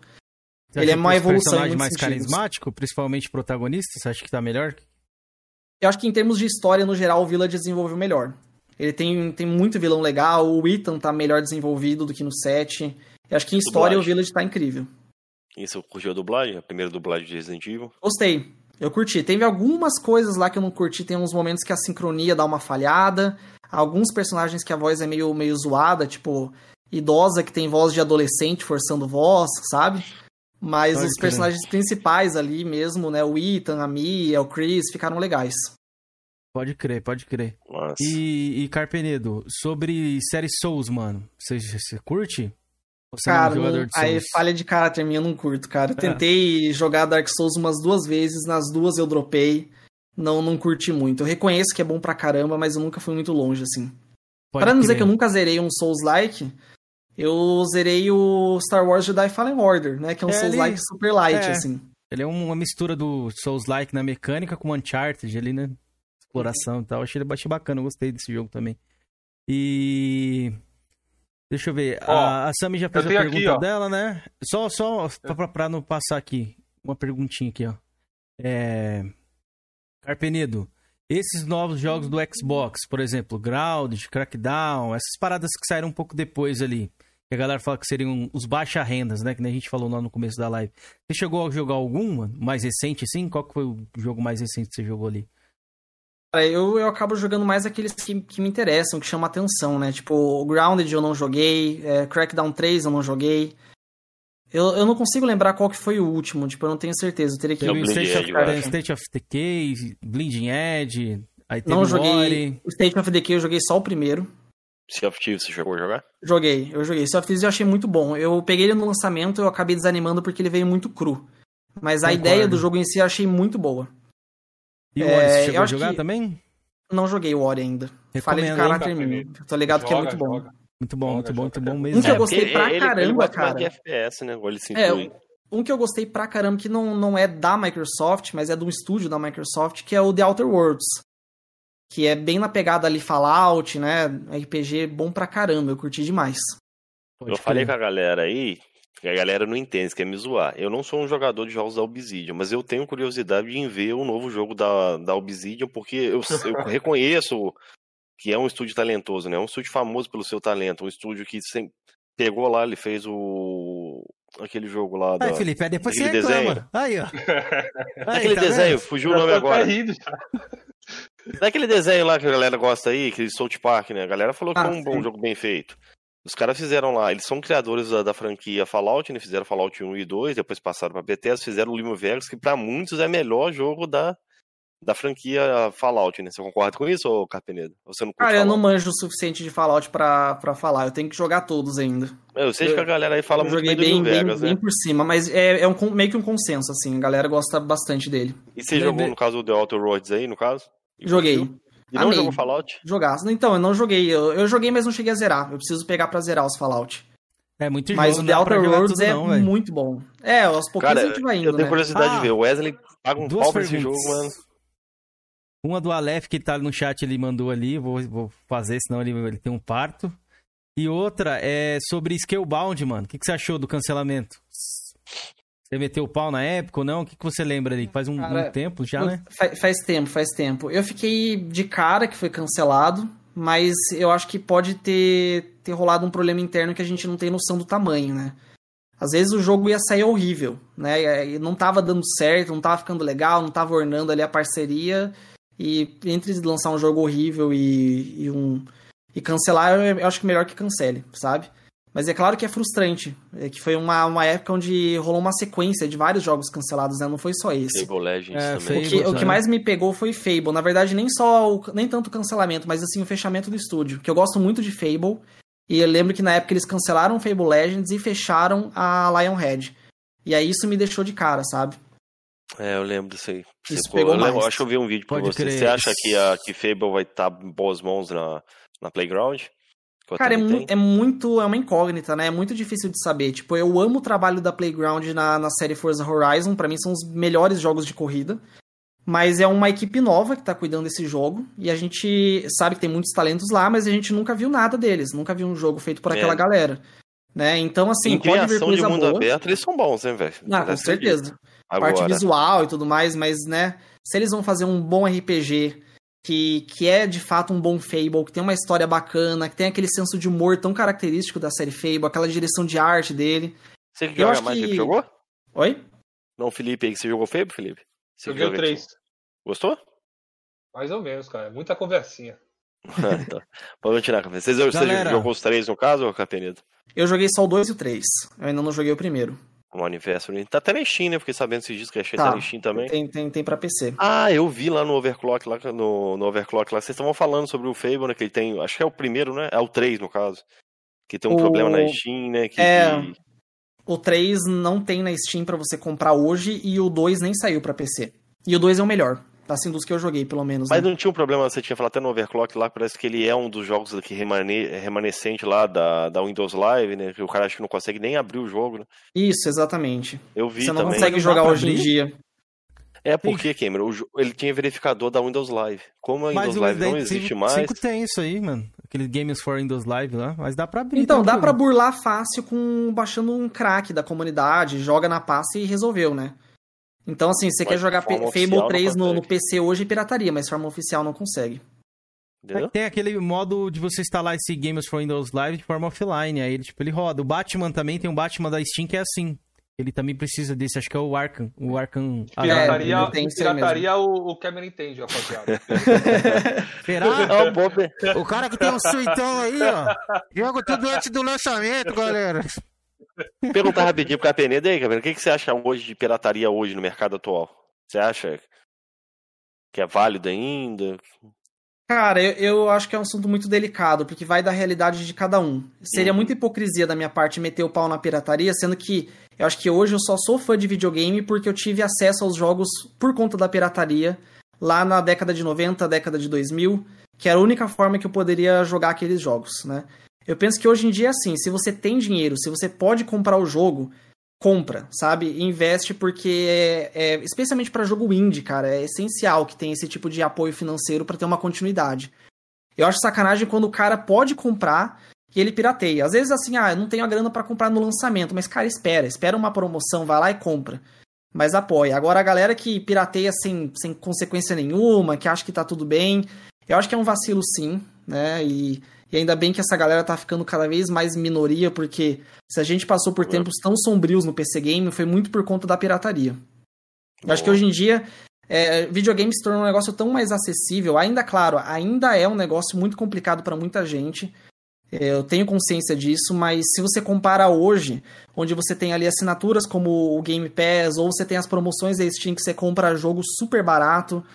Você ele é uma evolução em personagem mais sentidos. carismático, principalmente protagonista, você acha que tá melhor? Eu acho que em termos de história, no geral, o Village desenvolveu melhor. Ele tem, tem muito vilão legal, o Ethan tá melhor desenvolvido do que no 7. Eu acho que em história o Dublagem. Village tá incrível. Isso, eu curti a dublagem, a primeira dublagem de Resident Evil. Gostei. Eu curti. Teve algumas coisas lá que eu não curti. Tem uns momentos que a sincronia dá uma falhada. Alguns personagens que a voz é meio, meio zoada, tipo idosa que tem voz de adolescente forçando voz, sabe? Mas Pode os personagens principais ali mesmo, né? O Ethan, a Mia, o Chris, ficaram legais. Pode crer, pode crer. Nossa. E, e Carpenedo, sobre série Souls, mano, você, você curte? Você não é Cara, um não- aí falha de caráter minha, eu não curto, cara. Eu É. tentei jogar Dark Souls umas duas vezes, nas duas eu dropei. Não, não curti muito. Eu reconheço que é bom pra caramba, mas eu nunca fui muito longe, assim. Pode pra não dizer que eu nunca zerei um Souls-like, eu zerei o Star Wars Jedi Fallen Order, né? Que é um É, Souls-like super light, é. assim. Ele é uma mistura do Souls-like na mecânica com Uncharted ali, né? Exploração e tal. Achei ele achei bacana, eu gostei desse jogo também. E. Deixa eu ver. Ó, a, a Sami já fez a pergunta aqui, dela, né? Só, só pra, pra- não passar aqui. Uma perguntinha aqui, ó. É. Carpenedo. Esses novos jogos do Xbox, por exemplo, Grounded, Crackdown, essas paradas que saíram um pouco depois ali. Que a galera fala que seriam os baixa rendas, né? Que nem a gente falou lá no começo da live. Você chegou a jogar algum, mano? Mais recente, assim? Qual que foi o jogo mais recente que você jogou ali? Cara, eu, eu acabo jogando mais aqueles que, que me interessam, que chamam atenção, né? Tipo, o Grounded eu não joguei, é, Crackdown 3 eu não joguei. Eu, eu não consigo lembrar qual que foi o último, tipo, eu não tenho certeza. Eu teria que Teve o State of, State of Decay, Bleeding Edge, aí teve Não o joguei. O State of Decay eu joguei só o primeiro. Sea of Thieves, você chegou a jogar? Joguei, eu joguei. Sea of Thieves eu achei muito bom. Eu peguei ele no lançamento eu acabei desanimando porque ele veio muito cru. Mas a Concordo. ideia do jogo em si eu achei muito boa. E o É, Ori, você eu chegou a acho jogar que- também? Não joguei o Ori ainda. Falei de Recomendo, hein, caráter cara? mínimo. Tô ligado que é Joga, muito bom. joga. Muito bom, muito bom, muito bom mesmo. Um que eu É, gostei pra ele- ele caramba, mais cara. de FPS, né? Ele se É, um que eu gostei pra caramba, que não, não é da Microsoft, mas é de um estúdio da Microsoft, que é o The Outer Worlds. Que é bem na pegada ali Fallout, né? RPG bom pra caramba, eu curti demais. Eu falei com a galera aí, que a galera não entende, você quer me zoar. Eu não sou um jogador de jogos da Obsidian, mas eu tenho curiosidade em ver o novo jogo da, da Obsidian, porque eu, eu (laughs) reconheço que é um estúdio talentoso, né? É um estúdio famoso pelo seu talento, um estúdio que sem- pegou lá, ele fez o aquele jogo lá da Aí, Felipe, aí depois você aquele reclama. desenho. Aí, ó. (laughs) Aí, Aquele tá desenho, vendo? fugiu o nome agora. já. Daquele desenho lá que a galera gosta aí, aquele South Park, né? A galera falou que Ah, foi um bom sim. jogo bem feito. Os caras fizeram lá, eles são criadores da, da franquia Fallout, né? Fizeram Fallout 1 e 2, depois passaram pra Bethesda, fizeram o Limo Vegas, que pra muitos é o melhor jogo da, da franquia Fallout, né? Você concorda com isso, ô Carpenedo? Ou Você não Cara, eu não manjo o suficiente de Fallout pra, pra falar. Eu tenho que jogar todos ainda. Eu sei que a galera aí fala eu muito bem do bem, bem, Vegas, bem né? por cima, mas é, é um, meio que um consenso, assim. A galera gosta bastante dele. E você jogou, no caso, o The Outer Worlds aí, no caso? Joguei. curtiu? E não Amei. jogou Fallout? Jogaço. Então, eu não joguei. Eu, eu joguei, mas não cheguei a zerar. Eu preciso pegar pra zerar os Fallout. É muito Mas jogo, o The Outer Worlds é não, muito bom. É, aos pouquinhos Cara, a gente vai indo, eu tenho né? curiosidade Ah, de ver. O Wesley paga um pau pra esse jogo, mano. Uma do Aleph, que tá no chat, ele mandou ali. Vou, vou fazer, senão ele, ele tem um parto. E outra é sobre Scalebound, mano. O que, que você achou do cancelamento? Você meteu o pau na época ou não? O que, que você lembra ali? Faz um, Cara, um tempo já, né? fa- Faz tempo, faz tempo. Eu fiquei de cara que foi cancelado, mas eu acho que pode ter, ter rolado um problema interno que a gente não tem noção do tamanho, né? Às vezes o jogo ia sair horrível, né? E não tava dando certo, não tava ficando legal, não tava ornando ali a parceria. E entre lançar um jogo horrível e, e um e cancelar, eu acho que melhor que cancele, sabe? Mas é claro que é frustrante. É que foi uma, uma época onde rolou uma sequência de vários jogos cancelados, né? Não foi só esse. Fable Legends É, também. O que, o que mais me pegou foi Fable. Na verdade, nem só o, nem tanto o cancelamento, mas assim o fechamento do estúdio. Que eu gosto muito de Fable. E eu lembro que na época eles cancelaram Fable Legends e fecharam a Lionhead. E aí isso me deixou de cara, sabe? É, eu lembro disso aí. Você Isso pô, pegou eu lembro- mais. acho que eu vi um vídeo pra Pode você. crer. Você acha que, a, que Fable vai estar em boas mãos na, na Playground? Cara, é, mu- é muito. É uma incógnita, né? É muito difícil de saber. Tipo, eu amo o trabalho da Playground na, na série Forza Horizon. Pra mim são os melhores jogos de corrida. Mas é uma equipe nova que tá cuidando desse jogo. E a gente sabe que tem muitos talentos lá, mas a gente nunca viu nada deles. Nunca viu um jogo feito por É. aquela galera. Né? Então, assim, em pode vir criação de coisa mundo boa. aberto, eles são bons, né, velho? Ah, com certeza. isso. Parte Agora, visual e tudo mais, mas, né, se eles vão fazer um bom RPG que, que é de fato um bom Fable, que tem uma história bacana, que tem aquele senso de humor tão característico da série Fable, aquela direção de arte dele. Você que eu joga mais, que- que jogou? Oi? Não, Felipe aí, que você jogou Fable, Felipe? Você que Joguei 3. aqui. Gostou? Mais ou menos, cara. Muita conversinha. (laughs) Ah, tá. Pode continuar, Capineta. Você, você Galera. jogou os três no caso, ô, Capineta? Eu joguei só o 2 e o 3. Eu ainda não joguei o primeiro. No Anniversary. Tá até na Steam, né? Fiquei sabendo esses dias que achei Tá. tá na Steam também. Tem, tem, tem pra PC. Ah, eu vi lá no Overclock, lá no, no Overclock lá, vocês estavam falando sobre o Fable, né? Que ele tem. Acho que é o primeiro, né? É o 3, no caso. Que tem um O- problema na Steam, né? Que, É. que- O 3 não tem na Steam pra você comprar hoje e o 2 nem saiu pra PC. E o 2 é o melhor. Assim, dos que eu joguei, pelo menos. Mas né? não tinha um problema, você tinha falado até no Overclock lá, parece que ele é um dos jogos que remane... remanescente lá da, da Windows Live, né? Que o cara acho que não consegue nem abrir o jogo, né? Isso, exatamente. Eu vi Você não também. consegue jogar hoje em dia. É porque, Cameron, ele tinha verificador da Windows Live. Como a Windows Live não existe Evil mais. 5 tem isso aí, mano. Aquele Games for Windows Live lá. Mas dá pra abrir. Então, dá pra tranquilo. burlar fácil com baixando um crack da comunidade, joga na pasta e resolveu, né? Então, assim, você Mas quer jogar Fable não 3 no, no. PC hoje, pirataria, mas de forma oficial não consegue. Entendeu? Tem aquele modo de você instalar esse Games for Windows Live de forma offline. Aí ele, tipo, ele roda. O Batman também tem um Batman da Steam que é assim. Ele também precisa desse, acho que é o Arkham. O Arkham. Pirataria, Ah, pirataria o, o Cameron entende, rapaziada. (laughs) Será? É o cara que tem um suitão aí, ó. Joga tudo antes do lançamento, galera. Perguntar rapidinho pro Capenedo aí, Capenedo, o que, que você acha hoje de pirataria hoje no mercado atual? Você acha que é válido ainda? Cara, eu, eu acho que é um assunto muito delicado, porque vai da realidade de cada um. Seria muita hipocrisia da minha parte meter o pau na pirataria, sendo que eu acho que hoje eu só sou fã de videogame porque eu tive acesso aos jogos por conta da pirataria, lá na década de 90, década de 2000, que era a única forma que eu poderia jogar aqueles jogos, né? Eu penso que hoje em dia é assim, se você tem dinheiro, se você pode comprar o jogo, compra, sabe? Investe porque é, é especialmente para jogo indie, cara, é essencial que tenha esse tipo de apoio financeiro para ter uma continuidade. Eu acho sacanagem quando o cara pode comprar e ele pirateia. Às vezes assim, ah, eu não tenho a grana para comprar no lançamento, mas cara, espera, espera uma promoção, vai lá e compra. Mas apoia. Agora a galera que pirateia sem, sem consequência nenhuma, que acha que tá tudo bem, eu acho que é um vacilo sim, né? E e ainda bem que essa galera tá ficando cada vez mais minoria, porque se a gente passou por tempos tão sombrios no PC Game, foi muito por conta da pirataria. Eu acho que hoje em dia, é, videogame se tornou um negócio tão mais acessível. Ainda, claro, ainda é um negócio muito complicado para muita gente. É, eu tenho consciência disso, mas se você compara hoje, onde você tem ali assinaturas como o Game Pass, ou você tem as promoções da Steam que você compra jogo super barato,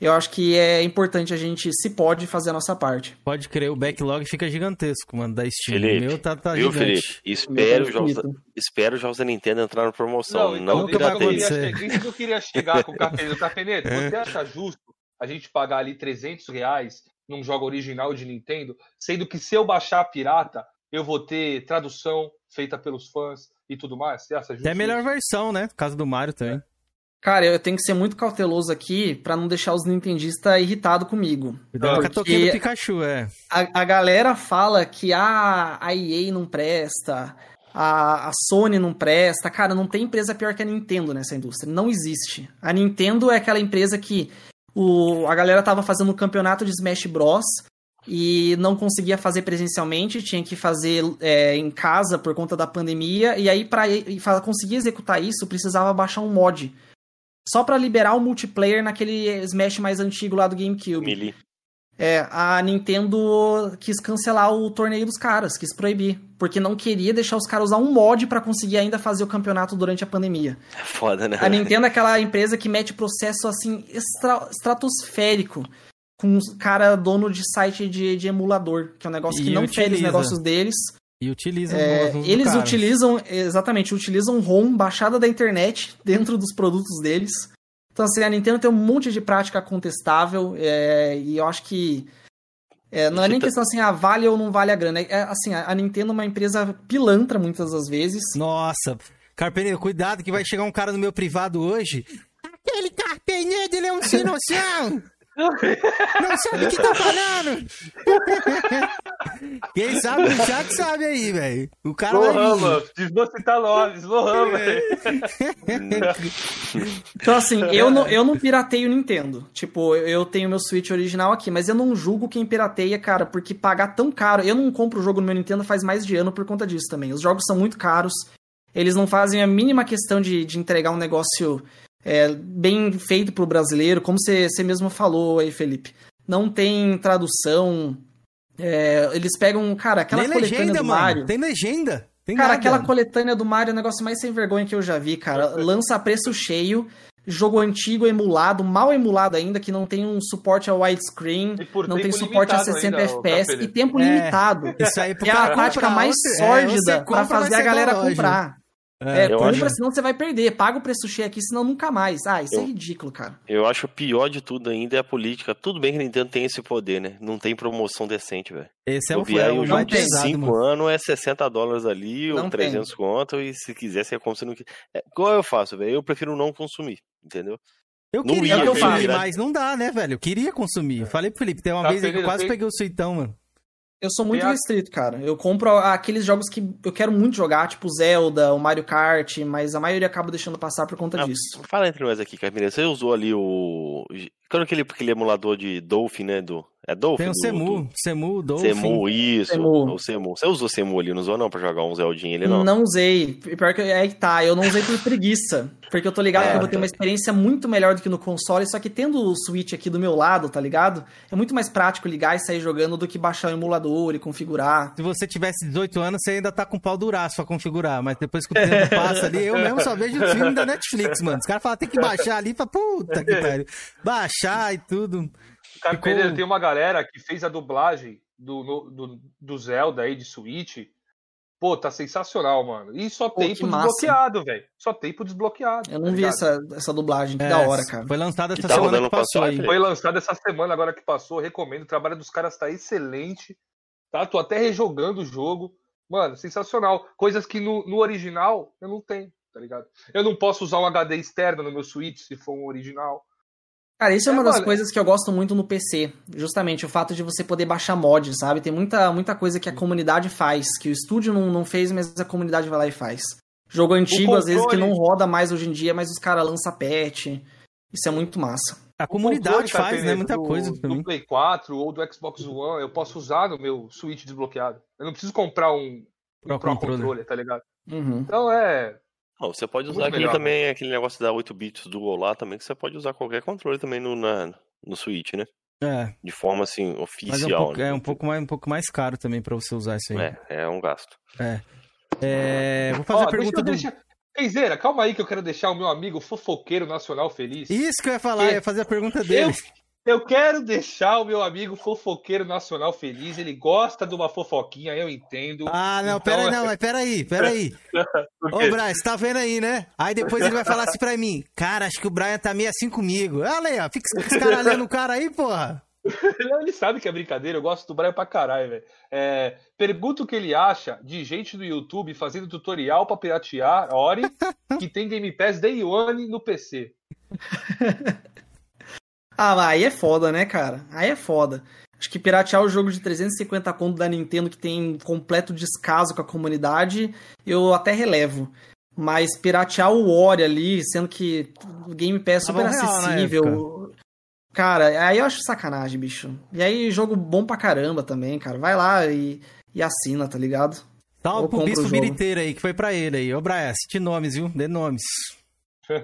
eu acho que é importante a gente, se pode, fazer a nossa parte. Pode crer, o backlog fica gigantesco, mano, da Steam. Felipe, o meu tá, tá viu, gigante. Felipe? Espero os, jogos da, espero os jogos da Nintendo entrar na promoção. Não, Não, então, que eu queria chegar, isso que eu queria chegar com o Cafeneto. Cafeneto, (laughs) você acha justo a gente pagar ali 300 reais num jogo original de Nintendo, sendo que se eu baixar a pirata, eu vou ter tradução feita pelos fãs e tudo mais? Você acha justo? Até a melhor versão, né? No caso do Mario também. Cara, eu tenho que ser muito cauteloso aqui pra não deixar os nintendistas irritados comigo. Cuidado com a Porque toquinha do Pikachu, é. A, a galera fala que a, a EA não presta, a, a Sony não presta. Cara, não tem empresa pior que a Nintendo nessa indústria. Não existe. A Nintendo é aquela empresa que o, a galera tava fazendo um campeonato de Smash Bros. E não conseguia fazer presencialmente, tinha que fazer é, em casa por conta da pandemia. E aí, pra fa- conseguir executar isso, precisava baixar um mod. Só pra liberar o multiplayer naquele Smash mais antigo lá do GameCube. Melee. É, a Nintendo quis cancelar o torneio dos caras, quis proibir, porque não queria deixar os caras usar um mod pra conseguir ainda fazer o campeonato durante a pandemia. É foda, né? A Nintendo é aquela empresa que mete processo assim estra- estratosférico com os cara dono de site de, de emulador, que é um negócio que E não fere os utiliza. negócios deles. E utilizam É, eles cara. utilizam, exatamente, utilizam ROM baixada da internet dentro dos produtos deles. Então, assim, a Nintendo tem um monte de prática contestável é, e eu acho que é, não é nem questão assim, ah, vale ou não vale a grana. É, assim, a Nintendo é uma empresa pilantra muitas das vezes. Nossa, Carpeneiro, cuidado que vai chegar um cara no meu privado hoje. Aquele Carpeneiro, ele é um noção. (laughs) Não sabe o que tá falando. (laughs) Quem sabe o chat sabe aí, velho. O cara vai vir. Lohama, desvou citar nomes, Lohama. (laughs) Então, assim, eu não, eu não pirateio o Nintendo. Tipo, eu- eu tenho meu Switch original aqui, mas eu não julgo quem pirateia, cara, porque pagar tão caro. Eu não compro o jogo no meu Nintendo faz mais de ano por conta disso também. Os jogos são muito caros. Eles não fazem a mínima questão de, de entregar um negócio é, bem feito pro brasileiro, como você você mesmo falou aí, Felipe. Não tem tradução. é, eles pegam, cara, aquela Tem coletânea legenda, do mano. Mario. Tem legenda. Tem Cara, nada. aquela coletânea do Mario é o negócio mais sem vergonha que eu já vi, cara. Lança a preço cheio, jogo antigo emulado, mal emulado ainda, que não tem um suporte ao widescreen, não tem suporte a limitado 60 ainda, FPS e tempo É, limitado. isso aí pro é a tática comprar, mais é, sórdida pra compra, fazer a galera loja. comprar. É, É, eu compra, acho- senão você vai perder. Paga o preço cheio aqui, senão nunca mais. Ah, isso é Eu- ridículo, cara. Eu acho o pior de tudo ainda é a política. Tudo bem que a Nintendo tem esse poder, né? Não tem promoção decente, velho. Esse é o, Bobear é aí o um jogo de pesado, 5 mano. anos é 60 dólares ali, Não ou tem. 300 conto, e se quiser, você compra, se não quiser. É, qual eu faço, velho? Eu prefiro não consumir, entendeu? Eu Não queria ia consumir, mas não dá, né, velho? Eu queria consumir. Falei pro Felipe, tem uma Tá, vez aí que eu quase tem- peguei o suitão, mano. Eu sou muito a- restrito, cara. Eu compro aqueles jogos que eu quero muito jogar, tipo Zelda, o Mario Kart, mas a maioria acaba deixando passar por conta Ah, disso. Fala entre nós aqui, Carmine. Você usou ali o. Qual é aquele, aquele emulador de Dolphin, né? Do... É Dolphin? Tem o Semu, do- Semu, Dolphin. Semu, isso. Semu. O Semu. Você usou Semu ali, não usou não pra jogar um Zeldinho ali, não? Não usei. Pior que é que tá, eu não usei por preguiça. Porque eu tô ligado É, que eu vou ter tá. uma experiência muito melhor do que no console, só que tendo o Switch aqui do meu lado, tá ligado? É muito mais prático ligar e sair jogando do que baixar o emulador e configurar. Se você tivesse 18 anos, você ainda tá com pau duraço pra configurar. Mas depois que o tempo (laughs) passa ali, eu mesmo só vejo o filme da Netflix, mano. Os caras falam, tem que (laughs) baixar ali, pra puta que pariu. Baixar e tudo. Ficou- Pereira, tem uma galera que fez a dublagem do, no- do, do Zelda aí de Switch. Pô, tá sensacional, mano. E só Pô, tem que pro massa. desbloqueado, velho. Só tem pro desbloqueado. Eu tá não vi ligado? essa, essa dublagem, que É, da hora, cara. Foi lançada essa tá semana que passou aí. Foi lançado essa semana agora que passou. Recomendo. O trabalho dos caras tá excelente. Tá? Tô até rejogando o jogo. Mano, sensacional. Coisas que no, no original eu não tenho, tá ligado? Eu não posso usar um HD externo no meu Switch se for um original. Cara, isso é, É, uma das mano. coisas que eu gosto muito no PC. Justamente o fato de você poder baixar mods, sabe? Tem muita, muita coisa que a comunidade faz, que o estúdio não, não fez, mas a comunidade vai lá e faz. Jogo antigo, às vezes, que controle- não roda mais hoje em dia, mas os caras lançam patch. Isso é muito massa. A comunidade controle, cara, faz, né? Muita do- coisa do também. Play 4 ou do Xbox One, eu posso usar no meu Switch desbloqueado. Eu não preciso comprar um, um Pro Pro controller. controller, tá ligado? Uhum. Então é. Não, você pode usar Muito aquele melhor, também, aquele negócio da 8 bits Dual lá também, que você pode usar qualquer controle também no, na, no Switch, né? É, De forma assim, mas é um, oficial. pouco, né? é um pouco mais, um pouco mais caro também pra você usar isso aí. É, é um gasto. É. É, vou fazer Ó, a pergunta do. deixa, eu- deixa... Keizeira, calma aí que eu quero deixar o meu amigo fofoqueiro nacional feliz. Isso que eu ia falar, eu ia fazer a pergunta dele. Eu, eu quero deixar o meu amigo fofoqueiro nacional feliz. Ele gosta de uma fofoquinha, eu entendo. Ah, não, Então, pera aí, é- não, mas pera aí, pera aí. (laughs) Por Ô? Brian, você tá vendo aí, né? Aí depois ele vai falar assim pra mim, cara, acho que o Brian tá meio assim comigo. Olha aí, ó, fica esse cara lendo o cara aí, porra. (laughs) Ele sabe que é brincadeira, eu gosto do Brian pra caralho, velho. É, pergunta o que ele acha de gente do YouTube fazendo tutorial pra piratear Ori, que tem Game Pass Day One no PC. (laughs) Ah, mas aí é foda, né, cara? Aí é foda. Acho que piratear o jogo de 350 conto da Nintendo, que tem completo descaso com a comunidade, eu até relevo. Mas piratear o Ori ali, sendo que o Game Pass é super real na acessível. Cara, aí eu acho sacanagem, bicho. E aí, jogo bom pra caramba também, cara. Vai lá e, e assina, tá ligado? Salve Ou pro Bispo. Biriteiro aí, que foi pra ele aí. Ô, Brian, cite nomes, viu? Dê nomes.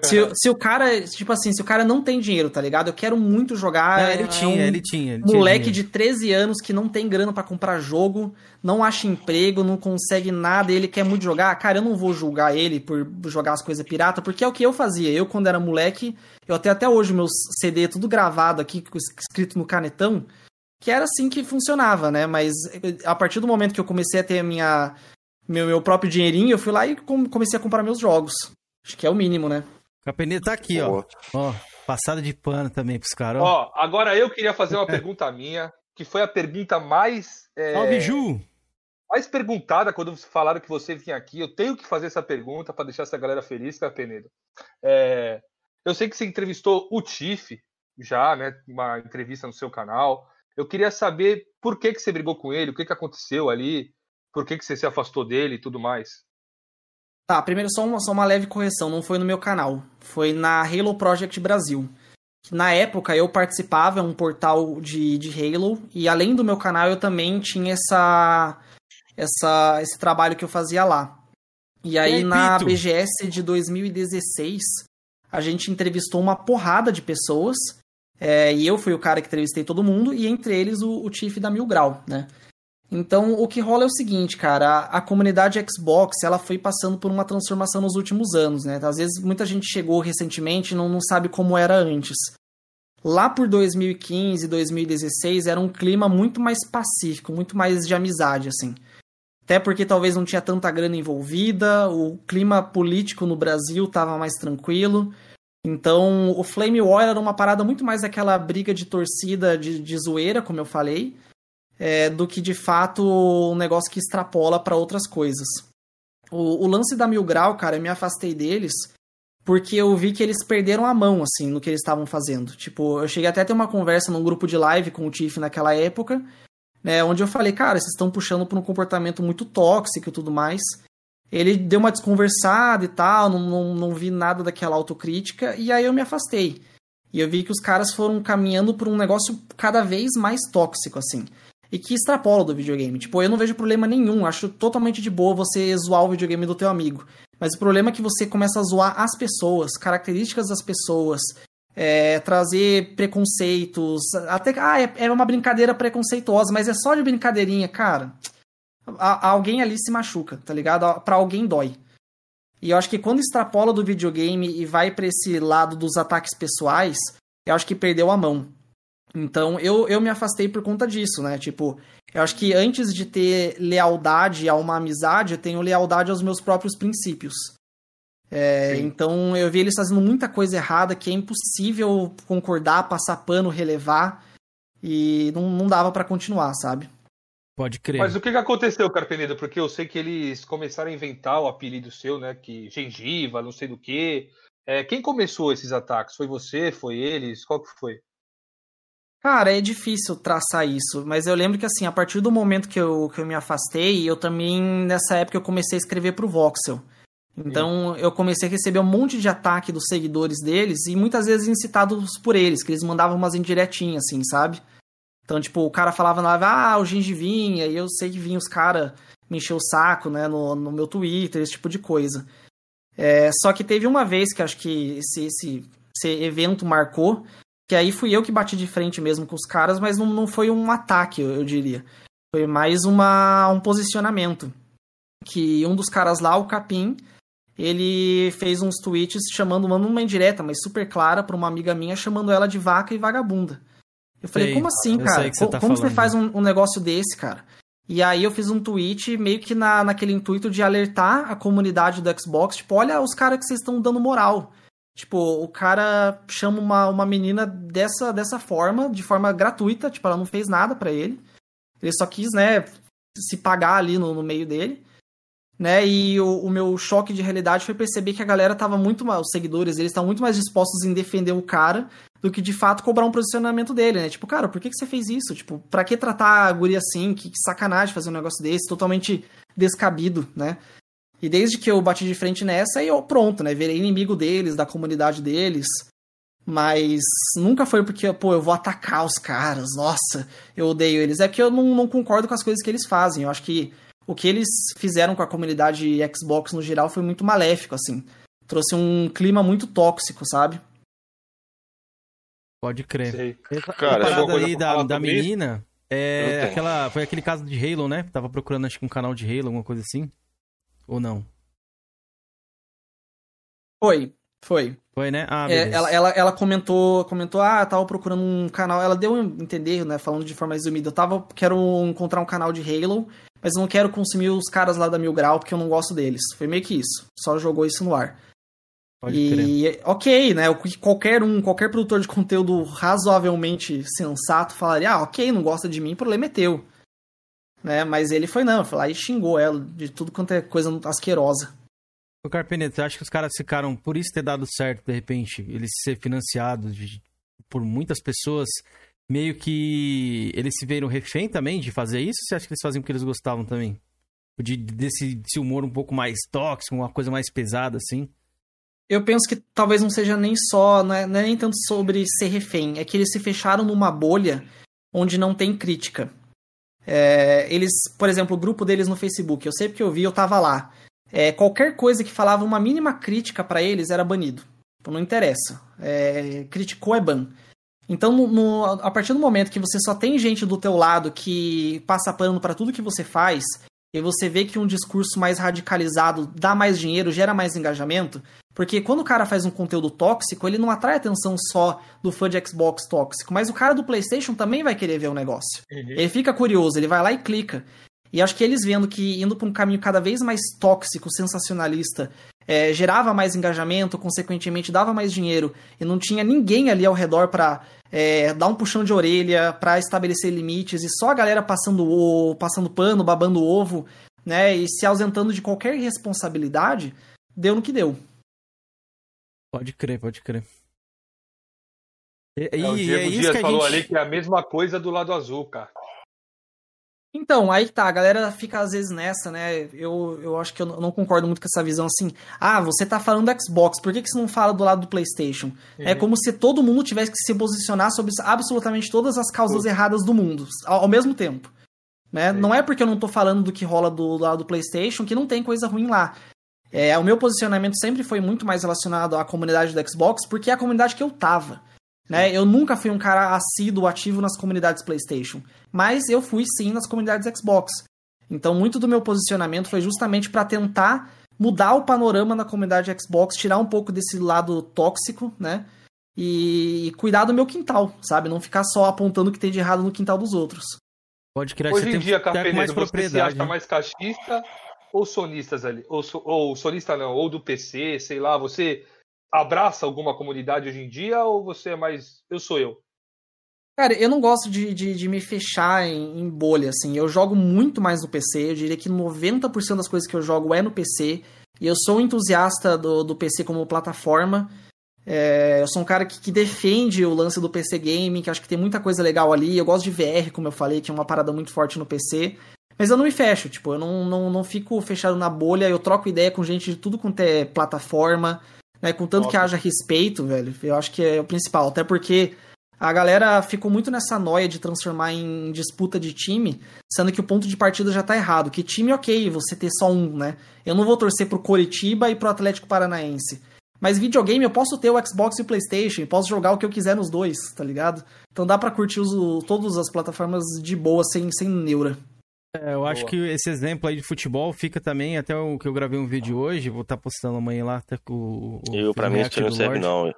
Se, se o cara, tipo assim, se o cara não tem dinheiro, tá ligado? Eu quero muito jogar. Não, ele é tinha, um ele tinha. Ele tinha Moleque dinheiro. de 13 anos que não tem grana pra comprar jogo, não acha emprego, não consegue nada, ele quer muito jogar. Cara, eu não vou julgar ele por jogar as coisas pirata, porque é o que eu fazia. Eu, quando era moleque, eu tenho até hoje meus CD tudo gravado aqui, escrito no canetão, que era assim que funcionava, né? Mas a partir do momento que eu comecei a ter a minha, meu, meu próprio dinheirinho, eu fui lá e com- comecei a comprar meus jogos. Acho que é o mínimo, né? Capeneta tá aqui, ó. Ó, passada de pano também pros caras, ó. Ó, agora eu queria fazer uma pergunta minha, que foi a pergunta mais. é, Salve, Ju! mais perguntada quando falaram que você vinha aqui. Eu tenho que fazer essa pergunta para deixar essa galera feliz, tá, Penedo? É, eu sei que você entrevistou o Tiff já, né? Uma entrevista no seu canal. Eu queria saber por que, que você brigou com ele, o que, que aconteceu ali, por que, que você se afastou dele e tudo mais. Tá, primeiro só uma, só uma leve correção, não foi no meu canal, foi na Halo Project Brasil. Na época eu participava, é um portal de, de Halo, e além do meu canal eu também tinha essa, essa esse trabalho que eu fazia lá. E aí na Repito. BGS de 2016 a gente entrevistou uma porrada de pessoas, é, e eu fui o cara que entrevistei todo mundo, e entre eles o, o Tiff da Mil Grau, né? Então, o que rola é o seguinte, cara, a, a comunidade Xbox, ela foi passando por uma transformação nos últimos anos, né? Às vezes muita gente chegou recentemente e não, não sabe como era antes. Lá por 2015, 2016, era um clima muito mais pacífico, muito mais de amizade, assim. Até porque talvez não tinha tanta grana envolvida, o clima político no Brasil estava mais tranquilo. Então, o Flame War era uma parada muito mais aquela briga de torcida, de, de zoeira, como eu falei, é, do que de fato um negócio que extrapola para outras coisas. O, o lance da Mil Grau, cara, eu me afastei deles porque eu vi que eles perderam a mão, assim, no que eles estavam fazendo. Tipo, eu cheguei até a ter uma conversa num grupo de live com o Tiff naquela época, né, onde eu falei, cara, vocês estão puxando por um comportamento muito tóxico e tudo mais. Ele deu uma desconversada e tal, não, não, não vi nada daquela autocrítica, e aí eu me afastei. E eu vi que os caras foram caminhando por um negócio cada vez mais tóxico, assim. E que extrapola do videogame. Tipo, eu não vejo problema nenhum. Acho totalmente de boa você zoar o videogame do teu amigo. Mas o problema é que você começa a zoar as pessoas, características das pessoas, é, trazer preconceitos. Até ah, é, é uma brincadeira preconceituosa, mas é só de brincadeirinha, cara. A- alguém ali se machuca, tá ligado? Pra alguém dói. E eu acho que quando extrapola do videogame e vai pra esse lado dos ataques pessoais, eu acho que perdeu a mão. Então eu, eu me afastei por conta disso, né? Tipo, eu acho que antes de ter lealdade a uma amizade, eu tenho lealdade aos meus próprios princípios. É, então eu vi eles fazendo muita coisa errada que é impossível concordar, passar pano, relevar. E não, não dava pra continuar, sabe? Pode crer. Mas o que, que aconteceu, Carpenedo? Porque eu sei que eles começaram a inventar o apelido seu, né? Que gengiva, não sei do que. É, quem começou esses ataques? Foi você? Foi eles? Qual que foi? Cara, é difícil traçar isso, mas eu lembro que assim, a partir do momento que eu, que eu me afastei, eu também, nessa época, eu comecei a escrever pro Voxel. Então eu comecei a receber um monte de ataque dos seguidores deles e muitas vezes incitados por eles, que eles mandavam umas indiretinhas, assim, sabe? Então, tipo, o cara falava na live, ah, o gengivinha, e eu sei que vinha os caras me encher o saco, né, no, no meu Twitter, esse tipo de coisa. É, só que teve uma vez que acho que esse, esse, esse evento marcou, que aí fui eu que bati de frente mesmo com os caras, mas não, não foi um ataque, eu, eu diria. Foi mais uma, um posicionamento. Que um dos caras lá, o Capim, ele fez uns tweets chamando, mandando uma indireta, mas super clara, pra uma amiga minha, chamando ela de vaca e vagabunda. Eu falei, Sei, como assim, cara? você tá como você faz um, um negócio desse, cara? E aí eu fiz um tweet meio que na, naquele intuito de alertar a comunidade do Xbox, tipo, olha os caras que vocês estão dando moral. Tipo, o cara chama uma, uma menina dessa, dessa forma, de forma gratuita, tipo, ela não fez nada pra ele. Ele só quis, né, se pagar ali no, no meio dele. Né, e o, o meu choque de realidade foi perceber que a galera tava muito mais, os seguidores, eles estão muito mais dispostos em defender o cara do que de fato cobrar um posicionamento dele, né? Tipo, cara, por que, que você fez isso? Tipo, pra que tratar a guria assim? Que, que sacanagem fazer um negócio desse, totalmente descabido, né? E desde que eu bati de frente nessa, eu pronto, né? Virei inimigo deles, da comunidade deles. Mas nunca foi porque, pô, eu vou atacar os caras, nossa, eu odeio eles. É que eu não, não concordo com as coisas que eles fazem. Eu acho que o que eles fizeram com a comunidade Xbox no geral foi muito maléfico, assim. Trouxe um clima muito tóxico, sabe? Pode crer. Cara, a alguma parada aí da, da menina é aquela. Foi aquele caso de Halo, né? Tava procurando, acho que um canal de Halo, alguma coisa assim. Ou não? Foi, foi. Foi, né? Ah, É, ela, ela, ela comentou, comentou, ah, eu tava procurando um canal. Ela deu a entender, né? Falando de forma resumida, eu tava, quero encontrar um canal de Halo, mas eu não quero consumir os caras lá da Mil Grau porque eu não gosto deles. Foi meio que isso. Só jogou isso no ar. Pode e ok, né? Qualquer um, qualquer produtor de conteúdo razoavelmente sensato falaria, ah, ok, não gosta de mim, o problema é teu. Né? Mas ele foi não, foi lá e xingou ela de tudo quanto é coisa asquerosa. O Carpeneto, você acha que os caras ficaram, por isso ter dado certo, de repente, eles ser financiados de- por muitas pessoas, meio que eles se viram refém também de fazer isso? Ou você acha que eles faziam porque eles gostavam também? De, desse, desse humor um pouco mais tóxico, uma coisa mais pesada, assim? Eu penso que talvez não seja nem só, não é, não é nem tanto sobre ser refém, é que eles se fecharam numa bolha onde não tem crítica. É, eles, por exemplo, o grupo deles no Facebook, eu sei porque eu vi, eu tava lá. É, qualquer coisa que falava uma mínima crítica pra eles era banido. Tipo, não interessa. É, criticou é ban. Então, no- no- a partir do momento que você só tem gente do teu lado que passa pano pra tudo que você faz, e você vê que um discurso mais radicalizado dá mais dinheiro, gera mais engajamento, porque quando o cara faz um conteúdo tóxico, ele não atrai a atenção só do fã de Xbox tóxico, mas o cara do PlayStation também vai querer ver o negócio. Ele fica curioso, ele vai lá e clica. E acho que eles vendo que indo para um caminho cada vez mais tóxico, sensacionalista, é, gerava mais engajamento, consequentemente dava mais dinheiro, e não tinha ninguém ali ao redor para dar um puxão de orelha, para estabelecer limites, e só a galera passando o passando pano, babando ovo, né, e se ausentando de qualquer responsabilidade, deu no que deu. Pode crer, pode crer. E, É, o e Diego é isso Dias falou gente... ali que é a mesma coisa do lado azul, cara. Então, aí tá, a galera fica às vezes nessa, né? Eu, eu acho que eu não concordo muito com essa visão assim. Ah, você tá falando do Xbox, por que, que você não fala do lado do PlayStation? É Uhum. como se todo mundo tivesse que se posicionar sobre absolutamente todas as causas erradas do mundo, ao, ao mesmo tempo. Né? Não é porque eu não tô falando do que rola do, do lado do PlayStation que não tem coisa ruim lá. É, o meu posicionamento sempre foi muito mais relacionado à comunidade do Xbox, porque é a comunidade que eu tava. Né? Eu nunca fui um cara assíduo, ativo nas comunidades PlayStation, mas eu fui sim nas comunidades Xbox. Então, muito do meu posicionamento foi justamente para tentar mudar o panorama na comunidade Xbox, tirar um pouco desse lado tóxico, né? e, e cuidar do meu quintal, sabe? Não ficar só apontando o que tem de errado no quintal dos outros. Pode criar Hoje em tem dia, mais você se propriedade. acha né? mais caixista ou sonistas ali? Ou, so- ou sonista não, ou do PC, sei lá, você abraça alguma comunidade hoje em dia ou você é mais. Eu sou eu? Cara, eu não gosto de, de, de me fechar em, em bolha, assim. Eu jogo muito mais no PC. Eu diria que 90% das coisas que eu jogo é no PC. E eu sou um entusiasta do, do PC como plataforma. É, eu sou um cara que, que defende o lance do PC Gaming, que acho que tem muita coisa legal ali. Eu gosto de VR, como eu falei, que é uma parada muito forte no PC. Mas eu não me fecho, tipo, eu não, não, não fico fechado na bolha. Eu troco ideia com gente de tudo quanto é plataforma. Né, contanto que haja respeito, velho. Eu acho que é o principal. Até porque a galera ficou muito nessa noia de transformar em disputa de time, sendo que o ponto de partida já tá errado. Que time, ok, você ter só um, né? Eu não vou torcer pro Coritiba e pro Atlético Paranaense. Mas videogame eu posso ter o Xbox e o PlayStation, posso jogar o que eu quiser nos dois, tá ligado? Então dá pra curtir os, todas as plataformas de boa, sem, sem neura. É, eu acho que esse exemplo aí de futebol fica também, até o que eu gravei um vídeo hoje, vou estar postando amanhã lá, até com o. o Eu, pra mim, isso não serve, não.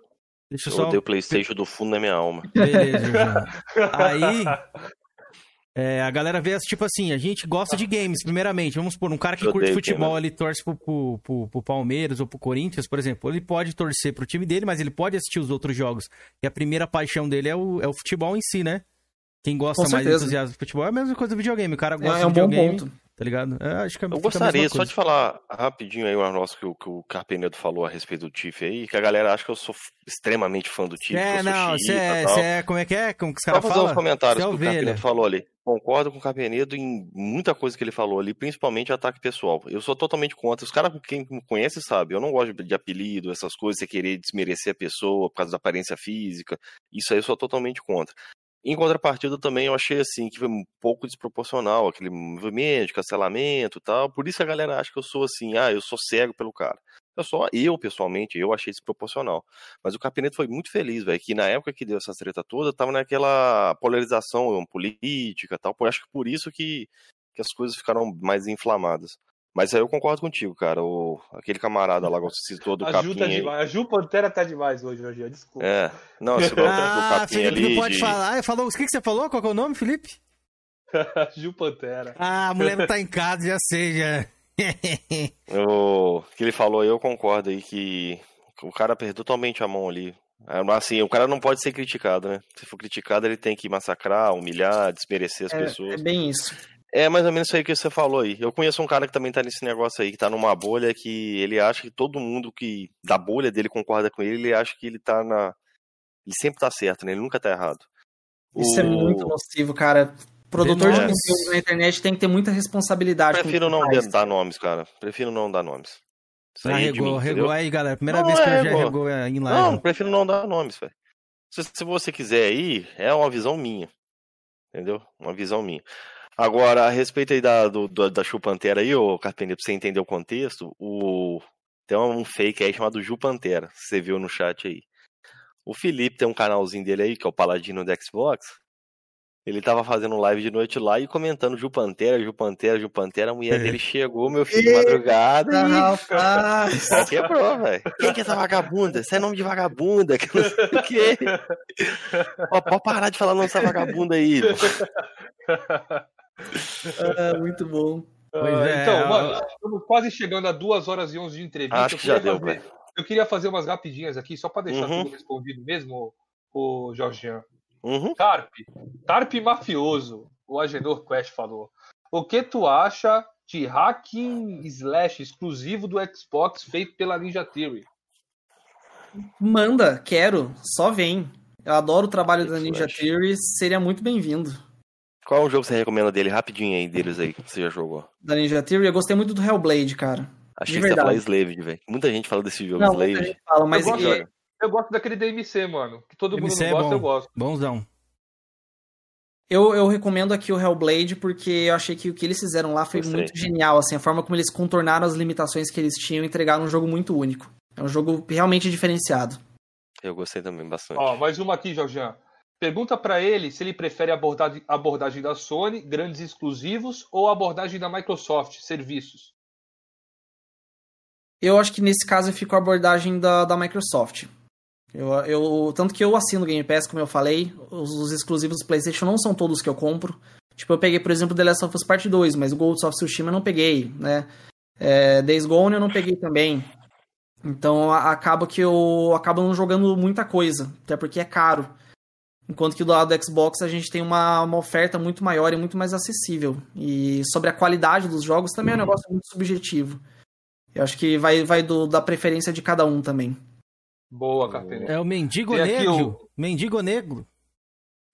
Deixa eu eu só- odeio Playstation do fundo da minha alma. Beleza. (laughs) Aí, é, a galera vê, tipo assim, a gente gosta de games, primeiramente. Vamos supor, um cara que Eu curte futebol, game. ele torce pro, pro, pro- pro Palmeiras ou pro Corinthians, por exemplo. Ele pode torcer pro time dele, mas ele pode assistir os outros jogos. E a primeira paixão dele é o, é o futebol em si, né? Quem gosta mais certeza. entusiasmo de futebol é a mesma coisa do videogame. O cara gosta É- é um de bom videogame, ponto. tá ligado? É, acho que é, Eu gostaria só de falar rapidinho aí um negócio que, o- que o Carpenedo falou a respeito do Tiff aí, que a galera acha que eu sou extremamente fã do Tiff, É, não, você é, e é. Como é que é? Como que os caras fazer falam? os comentários é que o. Carpenedo falou ali. Concordo com o Carpenedo em muita coisa que ele falou ali, principalmente ataque pessoal. Eu sou totalmente contra. Os caras, quem me conhece sabe, eu não gosto de- de apelido, essas coisas, você querer desmerecer a pessoa por causa da aparência física. Isso aí eu sou totalmente contra. Em contrapartida também eu achei assim que foi um pouco desproporcional aquele movimento, cancelamento e tal. Por isso a galera acha que eu sou assim, ah, eu sou cego pelo cara. Eu só, eu pessoalmente, eu achei desproporcional. Mas o Capineto foi muito feliz, velho, que na época que deu essa treta toda, tava naquela polarização política tal. Acho que por isso que, que as coisas ficaram mais inflamadas. Mas aí eu concordo contigo, cara. O, aquele camarada lá que você citou do A Ju capinha tá aí. demais. A Ju Pantera tá demais hoje, Jorginho. Desculpa. É, não, esse do, do Ah, capinha Felipe, ali. não pode de- falar. Falou, o que, que você falou? Qual que é o nome, Felipe? (laughs) Ju Pantera. Ah, a mulher não tá em casa, já sei, já. (laughs) O que ele falou aí, eu concordo aí que o cara perdeu totalmente a mão ali. É, Assim, o cara não pode ser criticado, né? Se for criticado, ele tem que massacrar, humilhar, desmerecer as É, pessoas. é bem isso. É mais ou menos isso aí que você falou aí. Eu conheço um cara que também tá nesse negócio aí, que tá numa bolha que ele acha que todo mundo que da bolha dele concorda com ele, ele acha que ele tá na. Ele sempre tá certo, né? Ele nunca tá errado. Isso é O- muito nocivo, cara. Produtor de Denúncias. conteúdo na internet tem que ter muita responsabilidade. Prefiro não faz. dar nomes, cara. Prefiro não dar nomes. Isso aí é de Arregou, mim, entendeu? aí, galera. Primeira Não, vez que é, eu já pô. arregou em live. Não, prefiro não dar nomes, velho. Se, se você quiser aí, é uma visão minha. Entendeu? Uma visão minha. Agora, a respeito aí da, do, da Chu Pantera aí, ô Carpenter, pra você entender o contexto, o... tem um fake aí chamado Ju Pantera, você viu no chat aí. O Felipe tem um canalzinho dele aí, que é o Paladino do Xbox. Ele tava fazendo live de noite lá e comentando Ju Pantera, Ju Pantera, Ju Pantera. A mulher dele (laughs) chegou, meu filho, de madrugada. E- rapaz! Quebrou, velho. Quem que é essa vagabunda? Isso é nome de vagabunda. Que não sei o quê. Ó, pode parar de falar nome dessa vagabunda aí. (laughs) Ah, muito bom. Pois Ah, é, então, mano, estamos quase chegando a 2 horas e 11 de entrevista. Acho Eu que já queria deu, fazer- cara. Eu queria fazer umas rapidinhas aqui, só para deixar Uhum. tudo respondido mesmo, o Jorgian. Uhum. Tarp, Tarp mafioso, o Agenor Quest falou. O que tu acha de hacking slash exclusivo do Xbox feito pela Ninja Theory? Manda, quero, só vem. Eu adoro o trabalho da Ninja Flash. Theory, seria muito bem-vindo. Qual é o jogo que você recomenda dele? Rapidinho aí, deles aí, que você já jogou. Da Ninja Theory, eu gostei muito do Hellblade, cara. Achei que você ia falar verdade. Slaved, velho. Muita gente fala desse jogo, Não, muita Slaved. gente fala, mas eu, gosto, e- eu gosto daquele DMC, mano. Que todo MC mundo é não gosta, bom. eu gosto. Bonzão. eu, eu recomendo aqui o Hellblade porque eu achei que o que eles fizeram lá foi muito genial, assim, a forma como eles contornaram as limitações que eles tinham e entregaram um jogo muito único. É um jogo realmente diferenciado. Eu gostei também bastante. Ó, mais uma aqui, Jorjan. Pergunta pra ele se ele prefere a abordagem, abordagem da Sony, grandes exclusivos, ou a abordagem da Microsoft, serviços. Eu acho que nesse caso eu fico com a abordagem da, da Microsoft. Eu, eu, tanto que eu assino Game Pass, como eu falei, os, os exclusivos do PlayStation não são todos que eu compro. Tipo, eu peguei, por exemplo, The Last of Us Part 2, mas o Ghost of Tsushima eu não peguei, né? É, Days Gone eu não peguei também. Então acaba que eu acabo não jogando muita coisa, até porque é caro. Enquanto que do lado do Xbox a gente tem uma, uma oferta muito maior e muito mais acessível. E sobre a qualidade dos jogos também é um negócio muito subjetivo. Eu acho que vai, vai do- da preferência de cada um também. Boa, Carpenedo. É o mendigo Tem negro. Mendigo negro.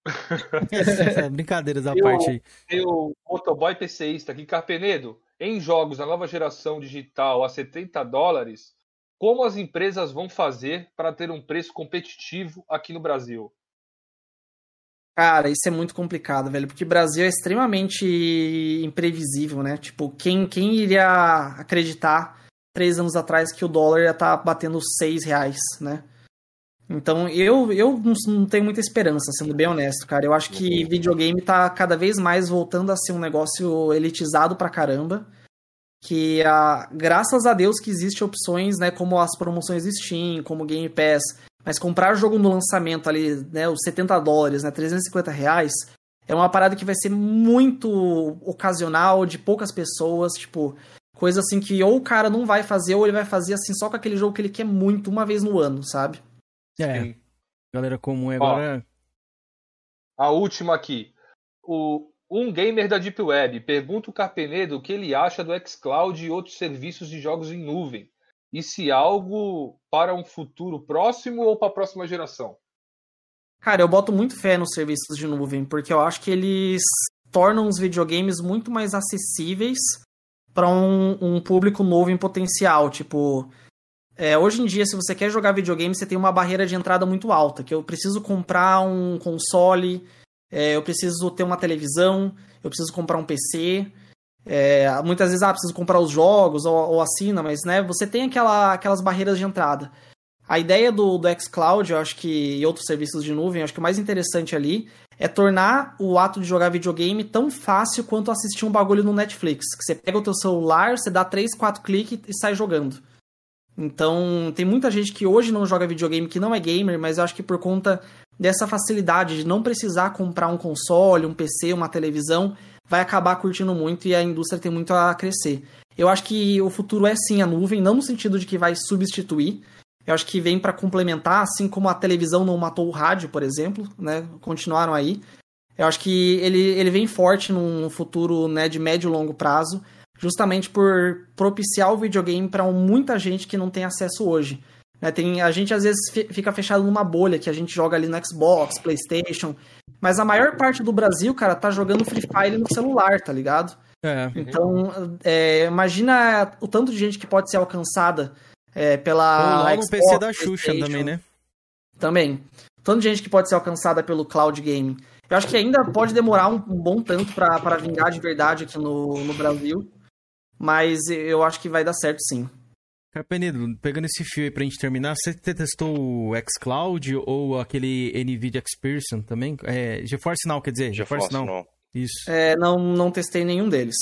(laughs) É, Brincadeiras à Tem parte o, aí. tem o motoboy PCista aqui, Carpenedo. Em jogos da nova geração digital a 70 dólares, como as empresas vão fazer para ter um preço competitivo aqui no Brasil? Cara, isso é muito complicado, velho, porque o Brasil é extremamente imprevisível, né? Tipo, quem, quem iria acreditar três anos atrás que o dólar ia estar batendo seis reais, né? Então, eu, eu não, não tenho muita esperança, sendo bem honesto, cara. Eu acho que videogame tá cada vez mais voltando a ser um negócio elitizado pra caramba. Que, ah, graças a Deus que existem opções, né, como as promoções Steam, como o Game Pass, mas comprar jogo no lançamento ali, né, os 70 dólares, né, 350 reais, é uma parada que vai ser muito ocasional, de poucas pessoas, tipo, coisa assim que ou o cara não vai fazer, ou ele vai fazer assim só com aquele jogo que ele quer muito, uma vez no ano, sabe? É. Galera comum é agora. A última aqui. O, um gamer da Deep Web pergunta o Carpenedo o que ele acha do xCloud e outros serviços de jogos em nuvem. E se algo para um futuro próximo ou para a próxima geração? Cara, eu boto muito fé nos serviços de nuvem, porque eu acho que eles tornam os videogames muito mais acessíveis para um, um público novo em potencial. Tipo, é, hoje em dia, se você quer jogar videogame, você tem uma barreira de entrada muito alta, que eu preciso comprar um console, é, eu preciso ter uma televisão, eu preciso comprar um PC. É, muitas vezes, ah, preciso comprar os jogos ou, ou assina, mas né, você tem aquela, aquelas barreiras de entrada. A ideia do, do xCloud, eu acho que, e outros serviços de nuvem, eu acho que o mais interessante ali é tornar o ato de jogar videogame tão fácil quanto assistir um bagulho no Netflix. Que você pega o teu celular, você dá 3, 4 cliques e sai jogando. Então, tem muita gente que hoje não joga videogame, que não é gamer, mas eu acho que por conta dessa facilidade de não precisar comprar um console, um PC, uma televisão, vai acabar curtindo muito e a indústria tem muito a crescer. Eu acho que o futuro é sim a nuvem, não no sentido de que vai substituir. Eu acho que vem para complementar, assim como a televisão não matou o rádio, por exemplo, né? Continuaram aí. Eu acho que ele, ele vem forte num futuro né, de médio e longo prazo, justamente por propiciar o videogame para muita gente que não tem acesso hoje. Né, tem, a gente às vezes fi- fica fechado numa bolha que a gente joga ali no Xbox, PlayStation, mas a maior parte do Brasil, cara, tá jogando Free Fire no celular, tá ligado? É. Então, é, imagina o tanto de gente que pode ser alcançada é, pela. Ou logo o Xbox, PC da Xuxa também, né? Também. Tanto de gente que pode ser alcançada pelo cloud gaming. Eu acho que ainda pode demorar um, um bom tanto pra pra vingar de verdade aqui no, no Brasil. Mas eu acho que vai dar certo sim. Carpenido, pegando esse fio aí pra gente terminar, você te- testou o xCloud ou aquele NVIDIA Experience também? É, GeForce Now, quer dizer? GeForce Now. Now. Isso, É, não, não testei nenhum deles.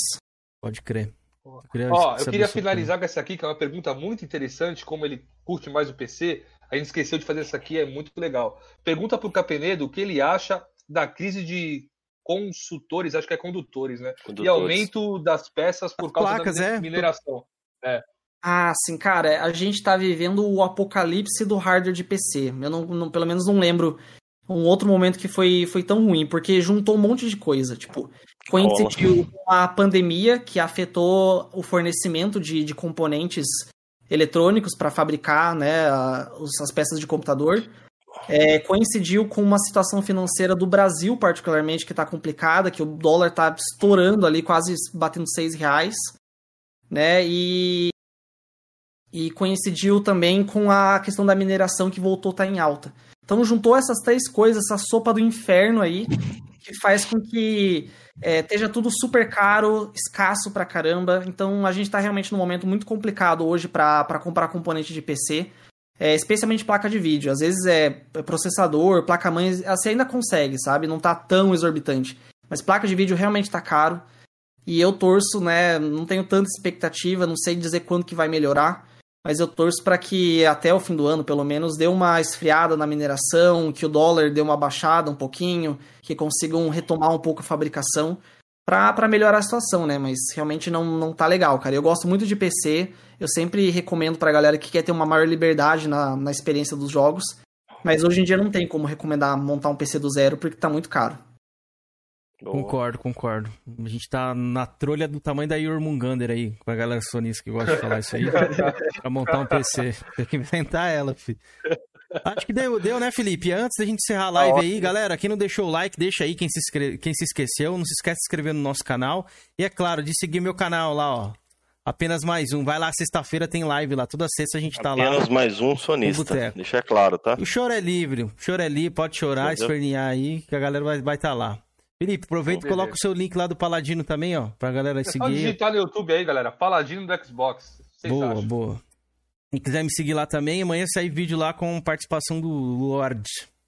pode crer. Eu queria Ó, eu queria finalizar com essa aqui, que é uma pergunta muito interessante, como ele curte mais o PC. A gente esqueceu de fazer essa aqui, é muito legal. Pergunta pro Capenedo o que ele acha da crise de consultores, acho que é condutores, né? E Condutores. aumento das peças por causa placas, da é. mineração. É. Ah, sim, cara, a gente tá vivendo o apocalipse do hardware de PC. Eu não, não- pelo menos não lembro um outro momento que foi, foi tão ruim, porque juntou um monte de coisa. Tipo, coincidiu com a pandemia que afetou o fornecimento de, de componentes eletrônicos para fabricar né, as peças de computador. É, coincidiu com uma situação financeira do Brasil, particularmente, que está complicada, que o dólar está estourando ali, quase batendo seis reais, né? E, e coincidiu também com a questão da mineração que voltou a estar em alta. Então juntou essas três coisas, essa sopa do inferno aí, que faz com que é, esteja tudo super caro, escasso pra caramba. Então a gente tá realmente num momento muito complicado hoje pra comprar componente de PC. É, especialmente placa de vídeo. Às vezes é processador, placa-mãe, você ainda consegue, sabe? Não tá tão exorbitante. Mas placa de vídeo realmente tá caro. E eu torço, né? Não tenho tanta expectativa, não sei dizer quando que vai melhorar. Mas eu torço para que até o fim do ano, pelo menos, dê uma esfriada na mineração, que o dólar dê uma baixada um pouquinho, que consigam retomar um pouco a fabricação para melhorar a situação, né? Mas realmente não, não tá legal, cara. Eu gosto muito de PC, eu sempre recomendo pra galera que quer ter uma maior liberdade na, na experiência dos jogos, mas hoje em dia não tem como recomendar montar um PC do zero porque tá muito caro. Concordo, concordo. A gente tá na trolha do tamanho da Jormungander aí, com a galera sonista que gosta de falar isso aí, (laughs) pra montar um PC. Tem que inventar ela, filho. Acho que deu, deu, né, Felipe? Antes da gente encerrar a live aí, galera, quem não deixou o like, deixa aí. Quem se, inscre... quem se esqueceu, não se esquece de se inscrever no nosso canal. E é claro, de seguir meu canal lá, ó. Apenas mais um. Vai lá, sexta-feira tem live lá. Toda sexta a gente tá lá. Apenas mais um sonista. Deixa claro, tá? O choro é livre. O choro é livre, pode chorar, Entendeu? espernear aí, que a galera vai estar vai tá lá. Felipe, aproveita e coloca o seu link lá do Paladino também, ó, pra galera É seguir. digitar no YouTube aí, galera. Paladino do Xbox. Vocês Boa, acham? boa. Quem quiser me seguir lá também, amanhã sai vídeo lá com participação do Lord.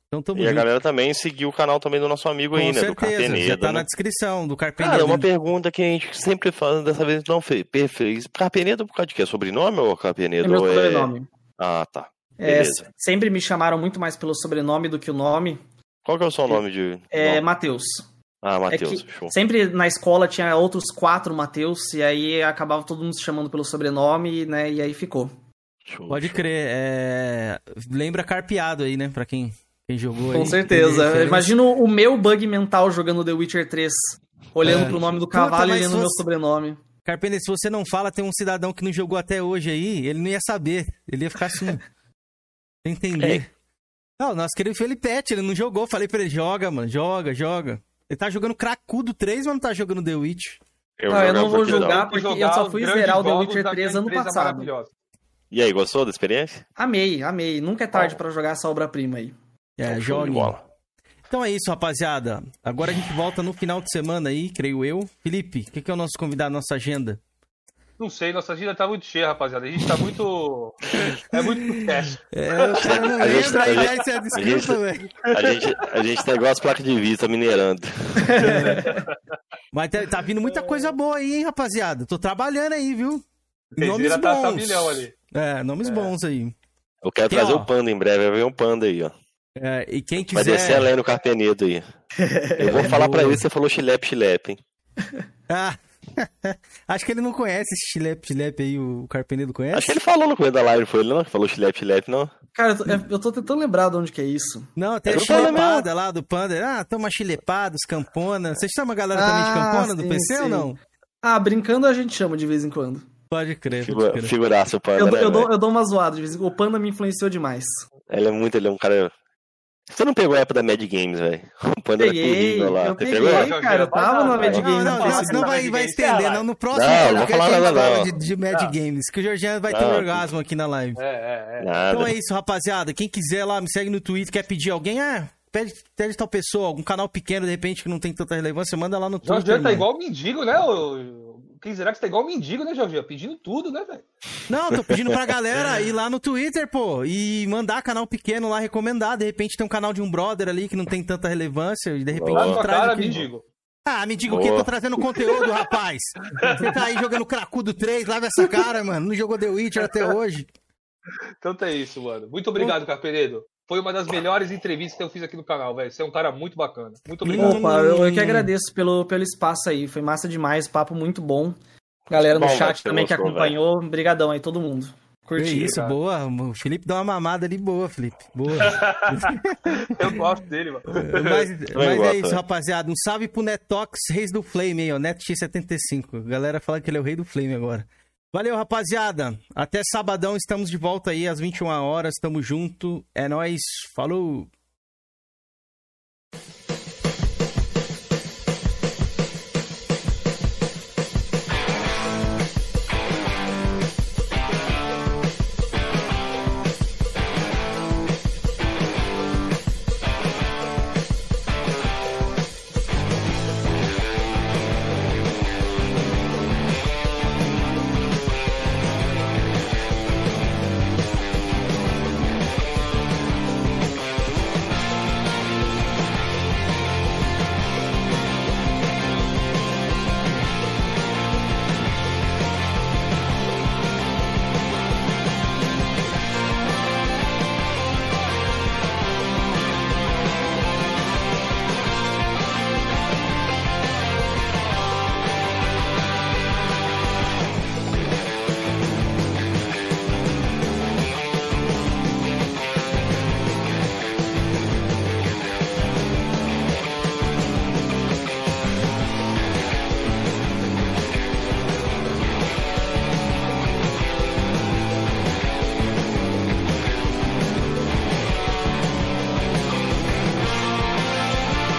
Então tamo E a junto. galera também seguiu o canal também do nosso amigo aí, Com né? Do certeza, Carpenedo. já tá né? na descrição do Carpenedo. Cara, uma pergunta que a gente sempre faz, dessa vez não fez. fez. Carpenedo por causa de quê? Sobrenome ou Carpenedo? É meu ou sobrenome. Ah, tá. É, Beleza. sempre me chamaram muito mais pelo sobrenome do que o nome. Qual que é o seu nome de. É? Matheus. Ah, É Matheus, show. sempre na escola tinha outros quatro Matheus, e aí acabava todo mundo se chamando pelo sobrenome, né? E aí ficou. Pode crer. é, Lembra carpeado aí, né? Pra quem, quem jogou aí. Com certeza. Imagino o meu bug mental jogando The Witcher 3, olhando É. pro nome do Puta, cavalo mas e lendo meu você- sobrenome. Carpene, se você não fala, tem um cidadão que não jogou até hoje aí, ele não ia saber. Ele ia ficar assim. (laughs) sem entender. Não, nosso querido Felipete, ele não jogou. Falei pra ele, joga, mano, joga, joga. Ele tá jogando Cracudo 3, mas não tá jogando The Witch. Eu não, eu não vou porque jogar porque eu só fui zerar o The Witcher 3 ano empresa passado. E aí, gostou da experiência? Amei, amei. Nunca é tarde pra jogar essa obra-prima aí. É, jogue. bola. Então é isso, rapaziada. Agora a gente volta no final de semana aí, creio eu. Felipe, o que, que é o nosso convidado, nossa agenda? Não sei, nossa agenda tá muito cheia, rapaziada. A gente tá muito. É muito (laughs) cash. É, o cara não A gente- lembra, a gente- a gente- velho. A gente, a gente tá igual as placas de vista minerando. (laughs) Mas tá, tá vindo muita coisa boa aí, hein, rapaziada. Tô trabalhando aí, viu? Nomes Terceira tá, tá bons. milhão ali. É, nomes bons aí. Eu quero Tem, trazer ó. o panda em breve, vai vir um panda aí, ó. É, e quem Vai descer a quiser. lenha no Carpenedo aí. (laughs) Eu vou falar pra Boa. ele que você falou chilepe, chilepe, hein? Ah, (laughs) acho que ele não conhece esse chilepe, chilepe aí, o Carpenedo conhece? Acho que ele falou no começo da live, foi ele não? Que falou chilepe, chilepe, não? Cara, eu tô, eu tô tentando lembrar de onde que é isso. Não, tem É a do chilepada lá do Panda. Ah, toma chilepados, campona. Vocês chamam a galera também de Ah, campona do sim, PC ou sim. não? Ah, brincando a gente chama de vez em quando. Pode crer, pode Figura, crer. figuraça o panda, Eu, né, eu, dou, eu dou uma zoada de vez em quando. O Panda me influenciou demais. Ele é muito, ele é um cara... Você não pegou a época da Mad Games, velho? (laughs) O panda Peguei, era terrível lá. eu peguei, pegou? cara. Eu tava na Mad Não, Games não, não, senão vai, vai estender. Não, no próximo Não, não vou falar nada, não. de, de Mad Não. Games, que o Georgiano vai ter um Não. orgasmo aqui na live. É, é, é. Nada. Então é isso, rapaziada. Quem quiser lá, me segue no Twitter, quer pedir alguém, ah, pede, pede tal pessoa, algum canal pequeno, de repente, que não tem tanta relevância, manda lá no Twitter. Jorginho tá igual o mendigo, né? O... Quem será que você tá igual o mendigo, né, Jorginho? Pedindo tudo, né, velho? Não, tô pedindo pra galera (laughs) ir lá no Twitter, pô, e mandar canal pequeno lá, recomendar. De repente tem um canal de um brother ali que não tem tanta relevância, e de repente tua traz cara, aqui. mendigo. Ah, me diga o que? Tô trazendo conteúdo, rapaz. Você tá aí jogando Cracudo 3, lava essa cara, mano. Não jogou The Witcher até hoje. Então tá isso, mano. Muito obrigado, Carpenedo. Foi uma das melhores entrevistas que eu fiz aqui no canal, velho. Você é um cara muito bacana. Muito obrigado. Opa, eu, eu que agradeço pelo, pelo espaço aí. Foi massa demais, papo muito bom. Galera no Bom, chat também que gostou, acompanhou. Obrigadão aí, todo mundo. Que Curti. isso, cara. boa. O Felipe dá uma mamada ali boa, Felipe. Boa. (laughs) Eu gosto dele, mano. Mas, mas gosto, é isso, velho. rapaziada. Um salve pro Netox, Reis do Flame aí, ó. NetX75. A galera fala que ele é o rei do Flame agora. Valeu, rapaziada. Até sabadão estamos de volta aí às 21 horas. Tamo junto. É nóis. Falou.